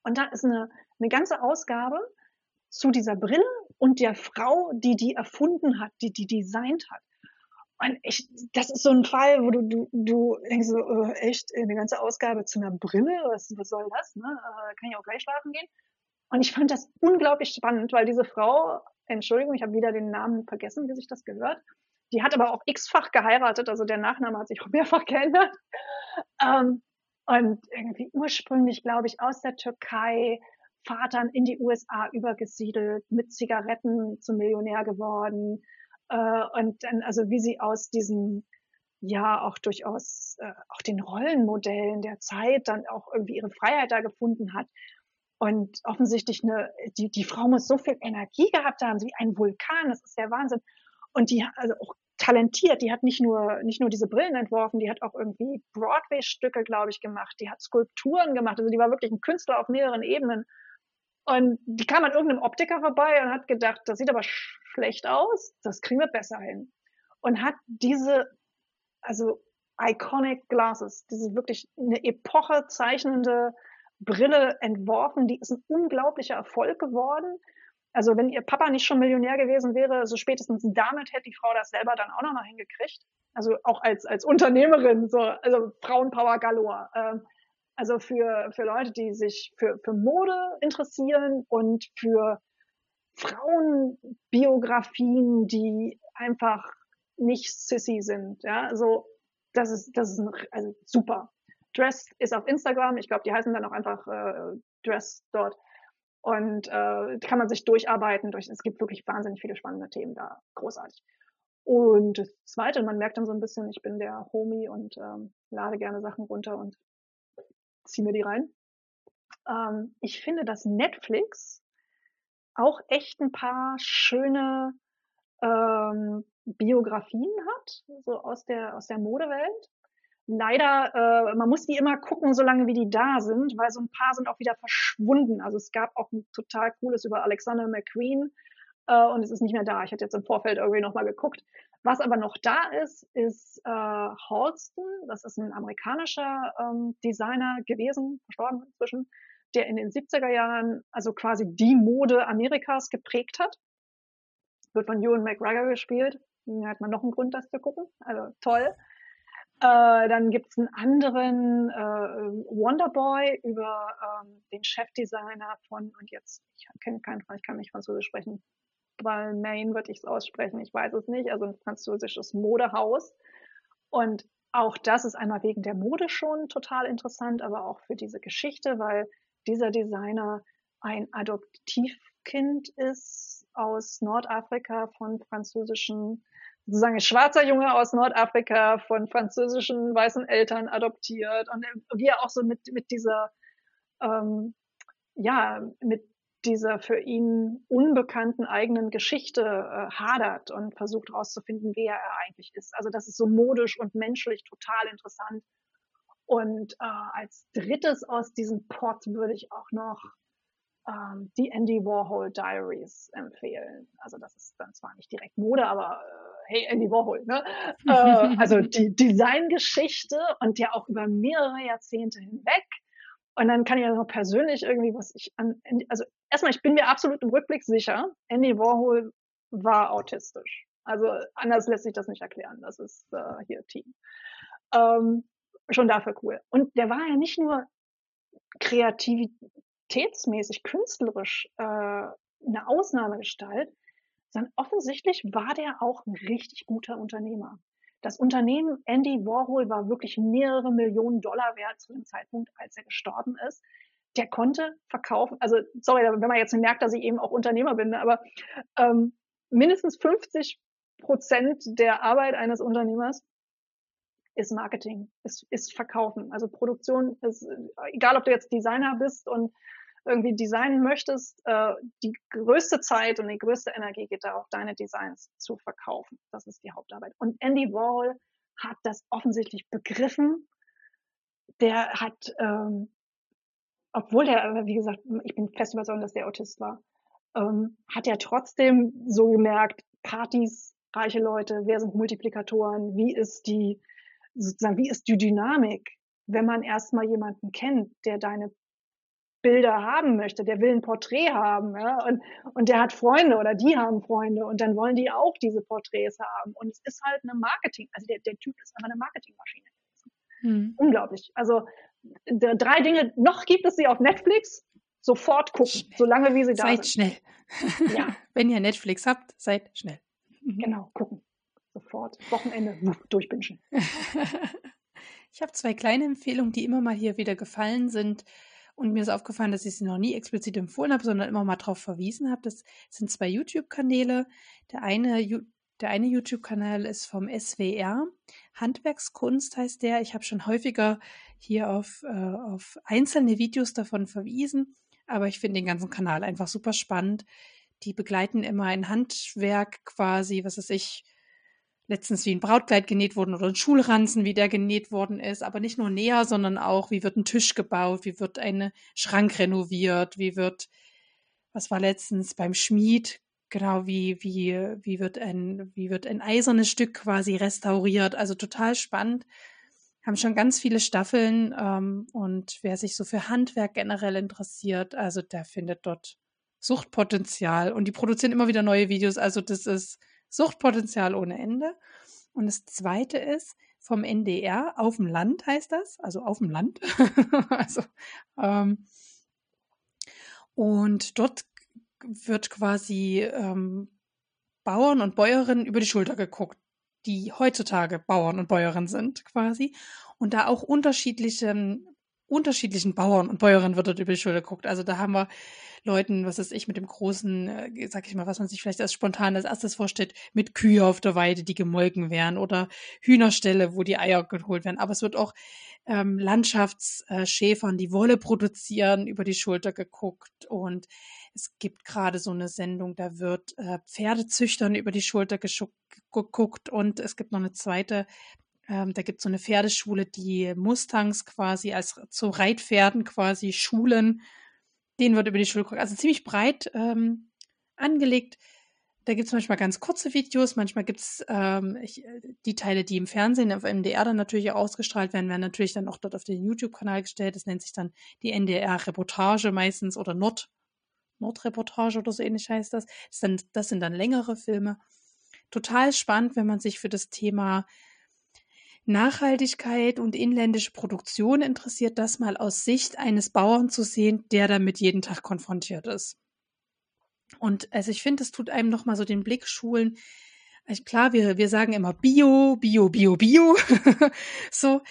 Und da ist eine, eine ganze Ausgabe zu dieser Brille und der Frau, die die erfunden hat, die die designt hat. Und ich, das ist so ein Fall, wo du, du, du denkst so, äh, echt, eine ganze Ausgabe zu einer Brille, was, was soll das? Ne? Äh, kann ich auch gleich schlafen gehen? Und ich fand das unglaublich spannend, weil diese Frau, Entschuldigung, ich habe wieder den Namen vergessen, wie sich das gehört, die hat aber auch x-fach geheiratet, also der Nachname hat sich auch mehrfach (laughs) geändert. Ähm, und irgendwie ursprünglich, glaube ich, aus der Türkei, Vatern in die USA übergesiedelt, mit Zigaretten zum Millionär geworden. Äh, und dann, also wie sie aus diesen, ja, auch durchaus, äh, auch den Rollenmodellen der Zeit dann auch irgendwie ihre Freiheit da gefunden hat. Und offensichtlich eine, die, die Frau muss so viel Energie gehabt haben, wie ein Vulkan, das ist der Wahnsinn. Und die, also auch talentiert. Die hat nicht nur, nicht nur diese Brillen entworfen, die hat auch irgendwie Broadway-Stücke, glaube ich, gemacht. Die hat Skulpturen gemacht. Also die war wirklich ein Künstler auf mehreren Ebenen. Und die kam an irgendeinem Optiker vorbei und hat gedacht, das sieht aber sch schlecht aus, das kriegen wir besser hin. Und hat diese, also iconic Glasses, diese wirklich eine Epoche zeichnende Brille entworfen, die ist ein unglaublicher Erfolg geworden. Also wenn ihr Papa nicht schon Millionär gewesen wäre, so spätestens damit hätte die Frau das selber dann auch noch mal hingekriegt. Also auch als, als Unternehmerin, so, also Frauenpower galore. Ähm, also für, für Leute, die sich für, für Mode interessieren und für Frauenbiografien, die einfach nicht sissy sind. Ja, also das ist, das ist also super. Dress ist auf Instagram. Ich glaube, die heißen dann auch einfach äh, Dress dort. Und äh, kann man sich durcharbeiten. Durch, es gibt wirklich wahnsinnig viele spannende Themen da. Großartig. Und das Zweite, man merkt dann so ein bisschen, ich bin der Homie und ähm, lade gerne Sachen runter und ziehe mir die rein. Ähm, ich finde, dass Netflix auch echt ein paar schöne ähm, Biografien hat, so aus der, aus der Modewelt leider, äh, man muss die immer gucken, solange wie die da sind, weil so ein paar sind auch wieder verschwunden. Also es gab auch ein total cooles über Alexander McQueen äh, und es ist nicht mehr da. Ich hatte jetzt im Vorfeld irgendwie nochmal geguckt. Was aber noch da ist, ist äh, Halston. Das ist ein amerikanischer ähm, Designer gewesen, verstorben inzwischen, der in den 70er Jahren also quasi die Mode Amerikas geprägt hat. Wird von Ewan McGregor gespielt. Da hat man noch einen Grund, das zu gucken. Also toll. Äh, dann gibt's einen anderen äh, Wonderboy über ähm, den Chefdesigner von, und jetzt, ich kenne keinen, ich kann nicht Französisch sprechen, Balmain würde ich es aussprechen, ich weiß es nicht, also ein französisches Modehaus. Und auch das ist einmal wegen der Mode schon total interessant, aber auch für diese Geschichte, weil dieser Designer ein Adoptivkind ist aus Nordafrika von französischen sozusagen ein schwarzer Junge aus Nordafrika von französischen weißen Eltern adoptiert und wie er auch so mit, mit dieser, ähm, ja, mit dieser für ihn unbekannten eigenen Geschichte äh, hadert und versucht herauszufinden, wer er eigentlich ist. Also das ist so modisch und menschlich total interessant. Und äh, als drittes aus diesem Pot würde ich auch noch ähm, die Andy Warhol Diaries empfehlen. Also das ist dann zwar nicht direkt Mode, aber äh, hey, Andy Warhol, ne? äh, also (laughs) die Designgeschichte und ja auch über mehrere Jahrzehnte hinweg. Und dann kann ich ja noch persönlich irgendwie, was ich an, also erstmal, ich bin mir absolut im Rückblick sicher, Andy Warhol war autistisch. Also anders lässt sich das nicht erklären. Das ist äh, hier Team. Ähm, schon dafür cool. Und der war ja nicht nur kreativitätsmäßig, künstlerisch äh, eine Ausnahmegestalt, sondern offensichtlich war der auch ein richtig guter Unternehmer. Das Unternehmen Andy Warhol war wirklich mehrere Millionen Dollar wert zu dem Zeitpunkt, als er gestorben ist. Der konnte verkaufen, also sorry, wenn man jetzt merkt, dass ich eben auch Unternehmer bin, ne, aber ähm, mindestens 50 Prozent der Arbeit eines Unternehmers ist Marketing, ist, ist Verkaufen. Also Produktion ist, egal ob du jetzt Designer bist und irgendwie designen möchtest, äh, die größte Zeit und die größte Energie geht darauf, deine Designs zu verkaufen. Das ist die Hauptarbeit. Und Andy Wall hat das offensichtlich begriffen. Der hat, ähm, obwohl der, wie gesagt, ich bin fest überzeugt, dass der Autist war, ähm, hat er trotzdem so gemerkt, Partys, reiche Leute, wer sind Multiplikatoren, wie ist die, sozusagen, wie ist die Dynamik, wenn man erstmal jemanden kennt, der deine Bilder haben möchte, der will ein Porträt haben, ja, und, und der hat Freunde oder die haben Freunde und dann wollen die auch diese Porträts haben. Und es ist halt eine Marketing, also der, der Typ ist einfach eine Marketingmaschine. Hm. Unglaublich. Also drei Dinge, noch gibt es sie auf Netflix, sofort gucken, schnell. solange wie sie da seid sind. Seid schnell. Ja. (laughs) Wenn ihr Netflix habt, seid schnell. Mhm. Genau, gucken. Sofort. Wochenende durchbingen. (laughs) ich habe zwei kleine Empfehlungen, die immer mal hier wieder gefallen sind. Und mir ist aufgefallen, dass ich sie noch nie explizit empfohlen habe, sondern immer mal darauf verwiesen habe. Das sind zwei YouTube-Kanäle. Der eine, der eine YouTube-Kanal ist vom SWR. Handwerkskunst heißt der. Ich habe schon häufiger hier auf, äh, auf einzelne Videos davon verwiesen. Aber ich finde den ganzen Kanal einfach super spannend. Die begleiten immer ein Handwerk quasi, was weiß ich, letztens wie ein Brautkleid genäht worden oder ein Schulranzen, wie der genäht worden ist, aber nicht nur näher, sondern auch, wie wird ein Tisch gebaut, wie wird ein Schrank renoviert, wie wird, was war letztens beim Schmied, genau, wie, wie, wie wird ein, wie wird ein eisernes Stück quasi restauriert, also total spannend. Haben schon ganz viele Staffeln ähm, und wer sich so für Handwerk generell interessiert, also der findet dort Suchtpotenzial. Und die produzieren immer wieder neue Videos, also das ist Suchtpotenzial ohne Ende. Und das zweite ist vom NDR auf dem Land heißt das, also auf dem Land. (laughs) also, ähm, und dort wird quasi ähm, Bauern und Bäuerinnen über die Schulter geguckt, die heutzutage Bauern und Bäuerinnen sind quasi. Und da auch unterschiedlichen, unterschiedlichen Bauern und Bäuerinnen wird dort über die Schulter geguckt. Also da haben wir Leuten, was ist ich, mit dem großen, äh, sag ich mal, was man sich vielleicht als spontan als erstes vorstellt, mit Kühe auf der Weide, die gemolken werden oder Hühnerställe, wo die Eier geholt werden. Aber es wird auch ähm, Landschaftsschäfern, die Wolle produzieren, über die Schulter geguckt und es gibt gerade so eine Sendung, da wird äh, Pferdezüchtern über die Schulter geguckt und es gibt noch eine zweite, ähm, da gibt es so eine Pferdeschule, die Mustangs quasi als zu Reitpferden quasi schulen den wird über die Schule geguckt. Also ziemlich breit ähm, angelegt. Da gibt es manchmal ganz kurze Videos, manchmal gibt es ähm, die Teile, die im Fernsehen auf MDR dann natürlich ausgestrahlt werden, werden natürlich dann auch dort auf den YouTube-Kanal gestellt. Das nennt sich dann die NDR-Reportage meistens oder Nord, Nordreportage oder so ähnlich heißt das. Das, dann, das sind dann längere Filme. Total spannend, wenn man sich für das Thema Nachhaltigkeit und inländische Produktion interessiert, das mal aus Sicht eines Bauern zu sehen, der damit jeden Tag konfrontiert ist. Und also ich finde, es tut einem nochmal so den Blick schulen. Also klar, wir, wir sagen immer Bio, Bio, Bio, Bio. (laughs) so.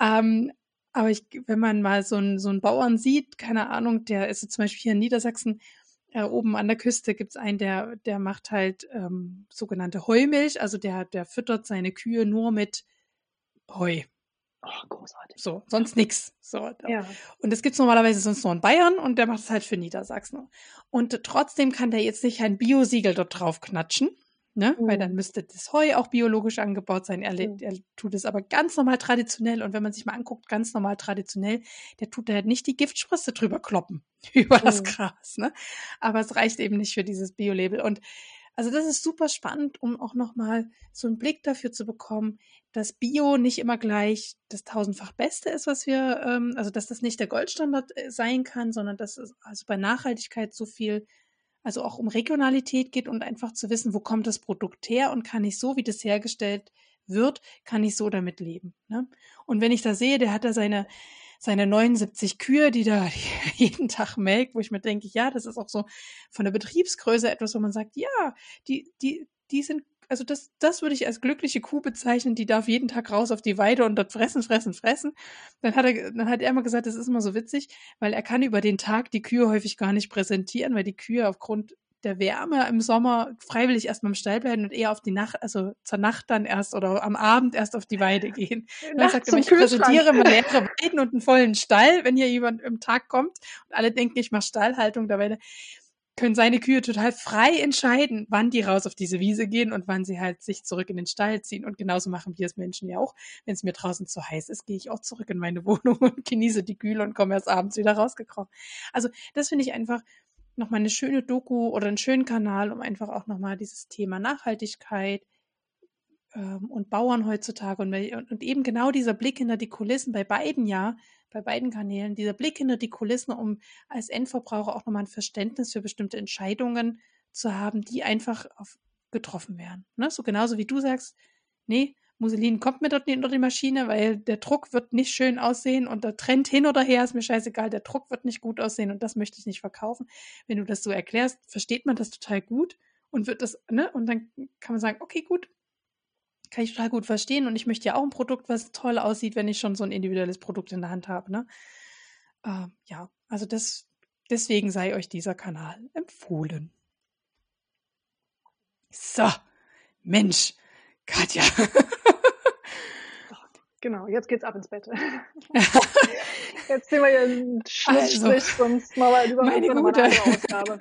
Ähm, aber ich, wenn man mal so einen, so einen Bauern sieht, keine Ahnung, der ist zum Beispiel hier in Niedersachsen, äh, oben an der Küste gibt's einen, der, der macht halt ähm, sogenannte Heumilch, also der, der füttert seine Kühe nur mit Heu. Oh, großartig. So, sonst nix. So, ja. Und das gibt's normalerweise sonst nur in Bayern und der macht es halt für Niedersachsen. Und trotzdem kann der jetzt nicht ein Biosiegel dort drauf knatschen, ne? Mhm. Weil dann müsste das Heu auch biologisch angebaut sein. Er, mhm. er tut es aber ganz normal traditionell. Und wenn man sich mal anguckt, ganz normal traditionell, der tut da halt nicht die Giftspritze drüber kloppen (laughs) über das mhm. Gras, ne? Aber es reicht eben nicht für dieses Bio-Label. Und also das ist super spannend, um auch nochmal so einen Blick dafür zu bekommen, dass Bio nicht immer gleich das tausendfach Beste ist, was wir, ähm, also dass das nicht der Goldstandard äh, sein kann, sondern dass es also bei Nachhaltigkeit so viel, also auch um Regionalität geht und einfach zu wissen, wo kommt das Produkt her und kann ich so, wie das hergestellt wird, kann ich so damit leben. Ne? Und wenn ich da sehe, der hat da seine seine 79 Kühe, die da (laughs) jeden Tag melkt, wo ich mir denke, ja, das ist auch so von der Betriebsgröße etwas, wo man sagt, ja, die, die, die sind, also das, das würde ich als glückliche Kuh bezeichnen, die darf jeden Tag raus auf die Weide und dort fressen, fressen, fressen. Dann hat er, dann hat er immer gesagt, das ist immer so witzig, weil er kann über den Tag die Kühe häufig gar nicht präsentieren, weil die Kühe aufgrund der Wärme im Sommer freiwillig erstmal im Stall bleiben und eher auf die Nacht, also zur Nacht dann erst oder am Abend erst auf die Weide gehen. (laughs) Dann sagt er, ich präsentiere immer leere Weiden und einen vollen Stall, wenn hier jemand im Tag kommt und alle denken, ich mache Stallhaltung dabei können seine Kühe total frei entscheiden, wann die raus auf diese Wiese gehen und wann sie halt sich zurück in den Stall ziehen. Und genauso machen wir es Menschen ja auch. Wenn es mir draußen zu heiß ist, gehe ich auch zurück in meine Wohnung und (laughs) genieße die Kühle und komme erst abends wieder rausgekrochen. Also das finde ich einfach nochmal eine schöne Doku oder einen schönen Kanal, um einfach auch nochmal dieses Thema Nachhaltigkeit ähm, und Bauern heutzutage und, und eben genau dieser Blick hinter die Kulissen bei beiden ja, bei beiden Kanälen, dieser Blick hinter die Kulissen, um als Endverbraucher auch nochmal ein Verständnis für bestimmte Entscheidungen zu haben, die einfach auf, getroffen werden. Ne? So genauso wie du sagst, nee, Musselin kommt mir dort nicht unter die Maschine, weil der Druck wird nicht schön aussehen und der Trend hin oder her ist mir scheißegal, der Druck wird nicht gut aussehen und das möchte ich nicht verkaufen. Wenn du das so erklärst, versteht man das total gut und wird das, ne, und dann kann man sagen, okay, gut, kann ich total gut verstehen und ich möchte ja auch ein Produkt, was toll aussieht, wenn ich schon so ein individuelles Produkt in der Hand habe. Ne? Äh, ja, also das, deswegen sei euch dieser Kanal empfohlen. So, Mensch, Katja. (laughs) Genau, jetzt geht's ab ins Bett. (laughs) jetzt sind wir hier ein Schlussstrich, also, sonst mal wir über meine gute Ausgabe.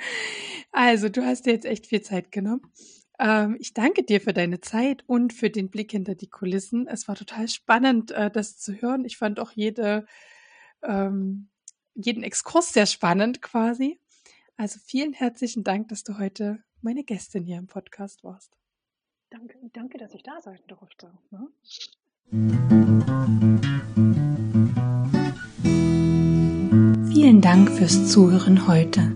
Also, du hast dir jetzt echt viel Zeit genommen. Ähm, ich danke dir für deine Zeit und für den Blick hinter die Kulissen. Es war total spannend, äh, das zu hören. Ich fand auch jede, ähm, jeden Exkurs sehr spannend quasi. Also vielen herzlichen Dank, dass du heute meine Gästin hier im Podcast warst. Danke, danke dass ich da sein durfte. Ne? Vielen Dank fürs Zuhören heute.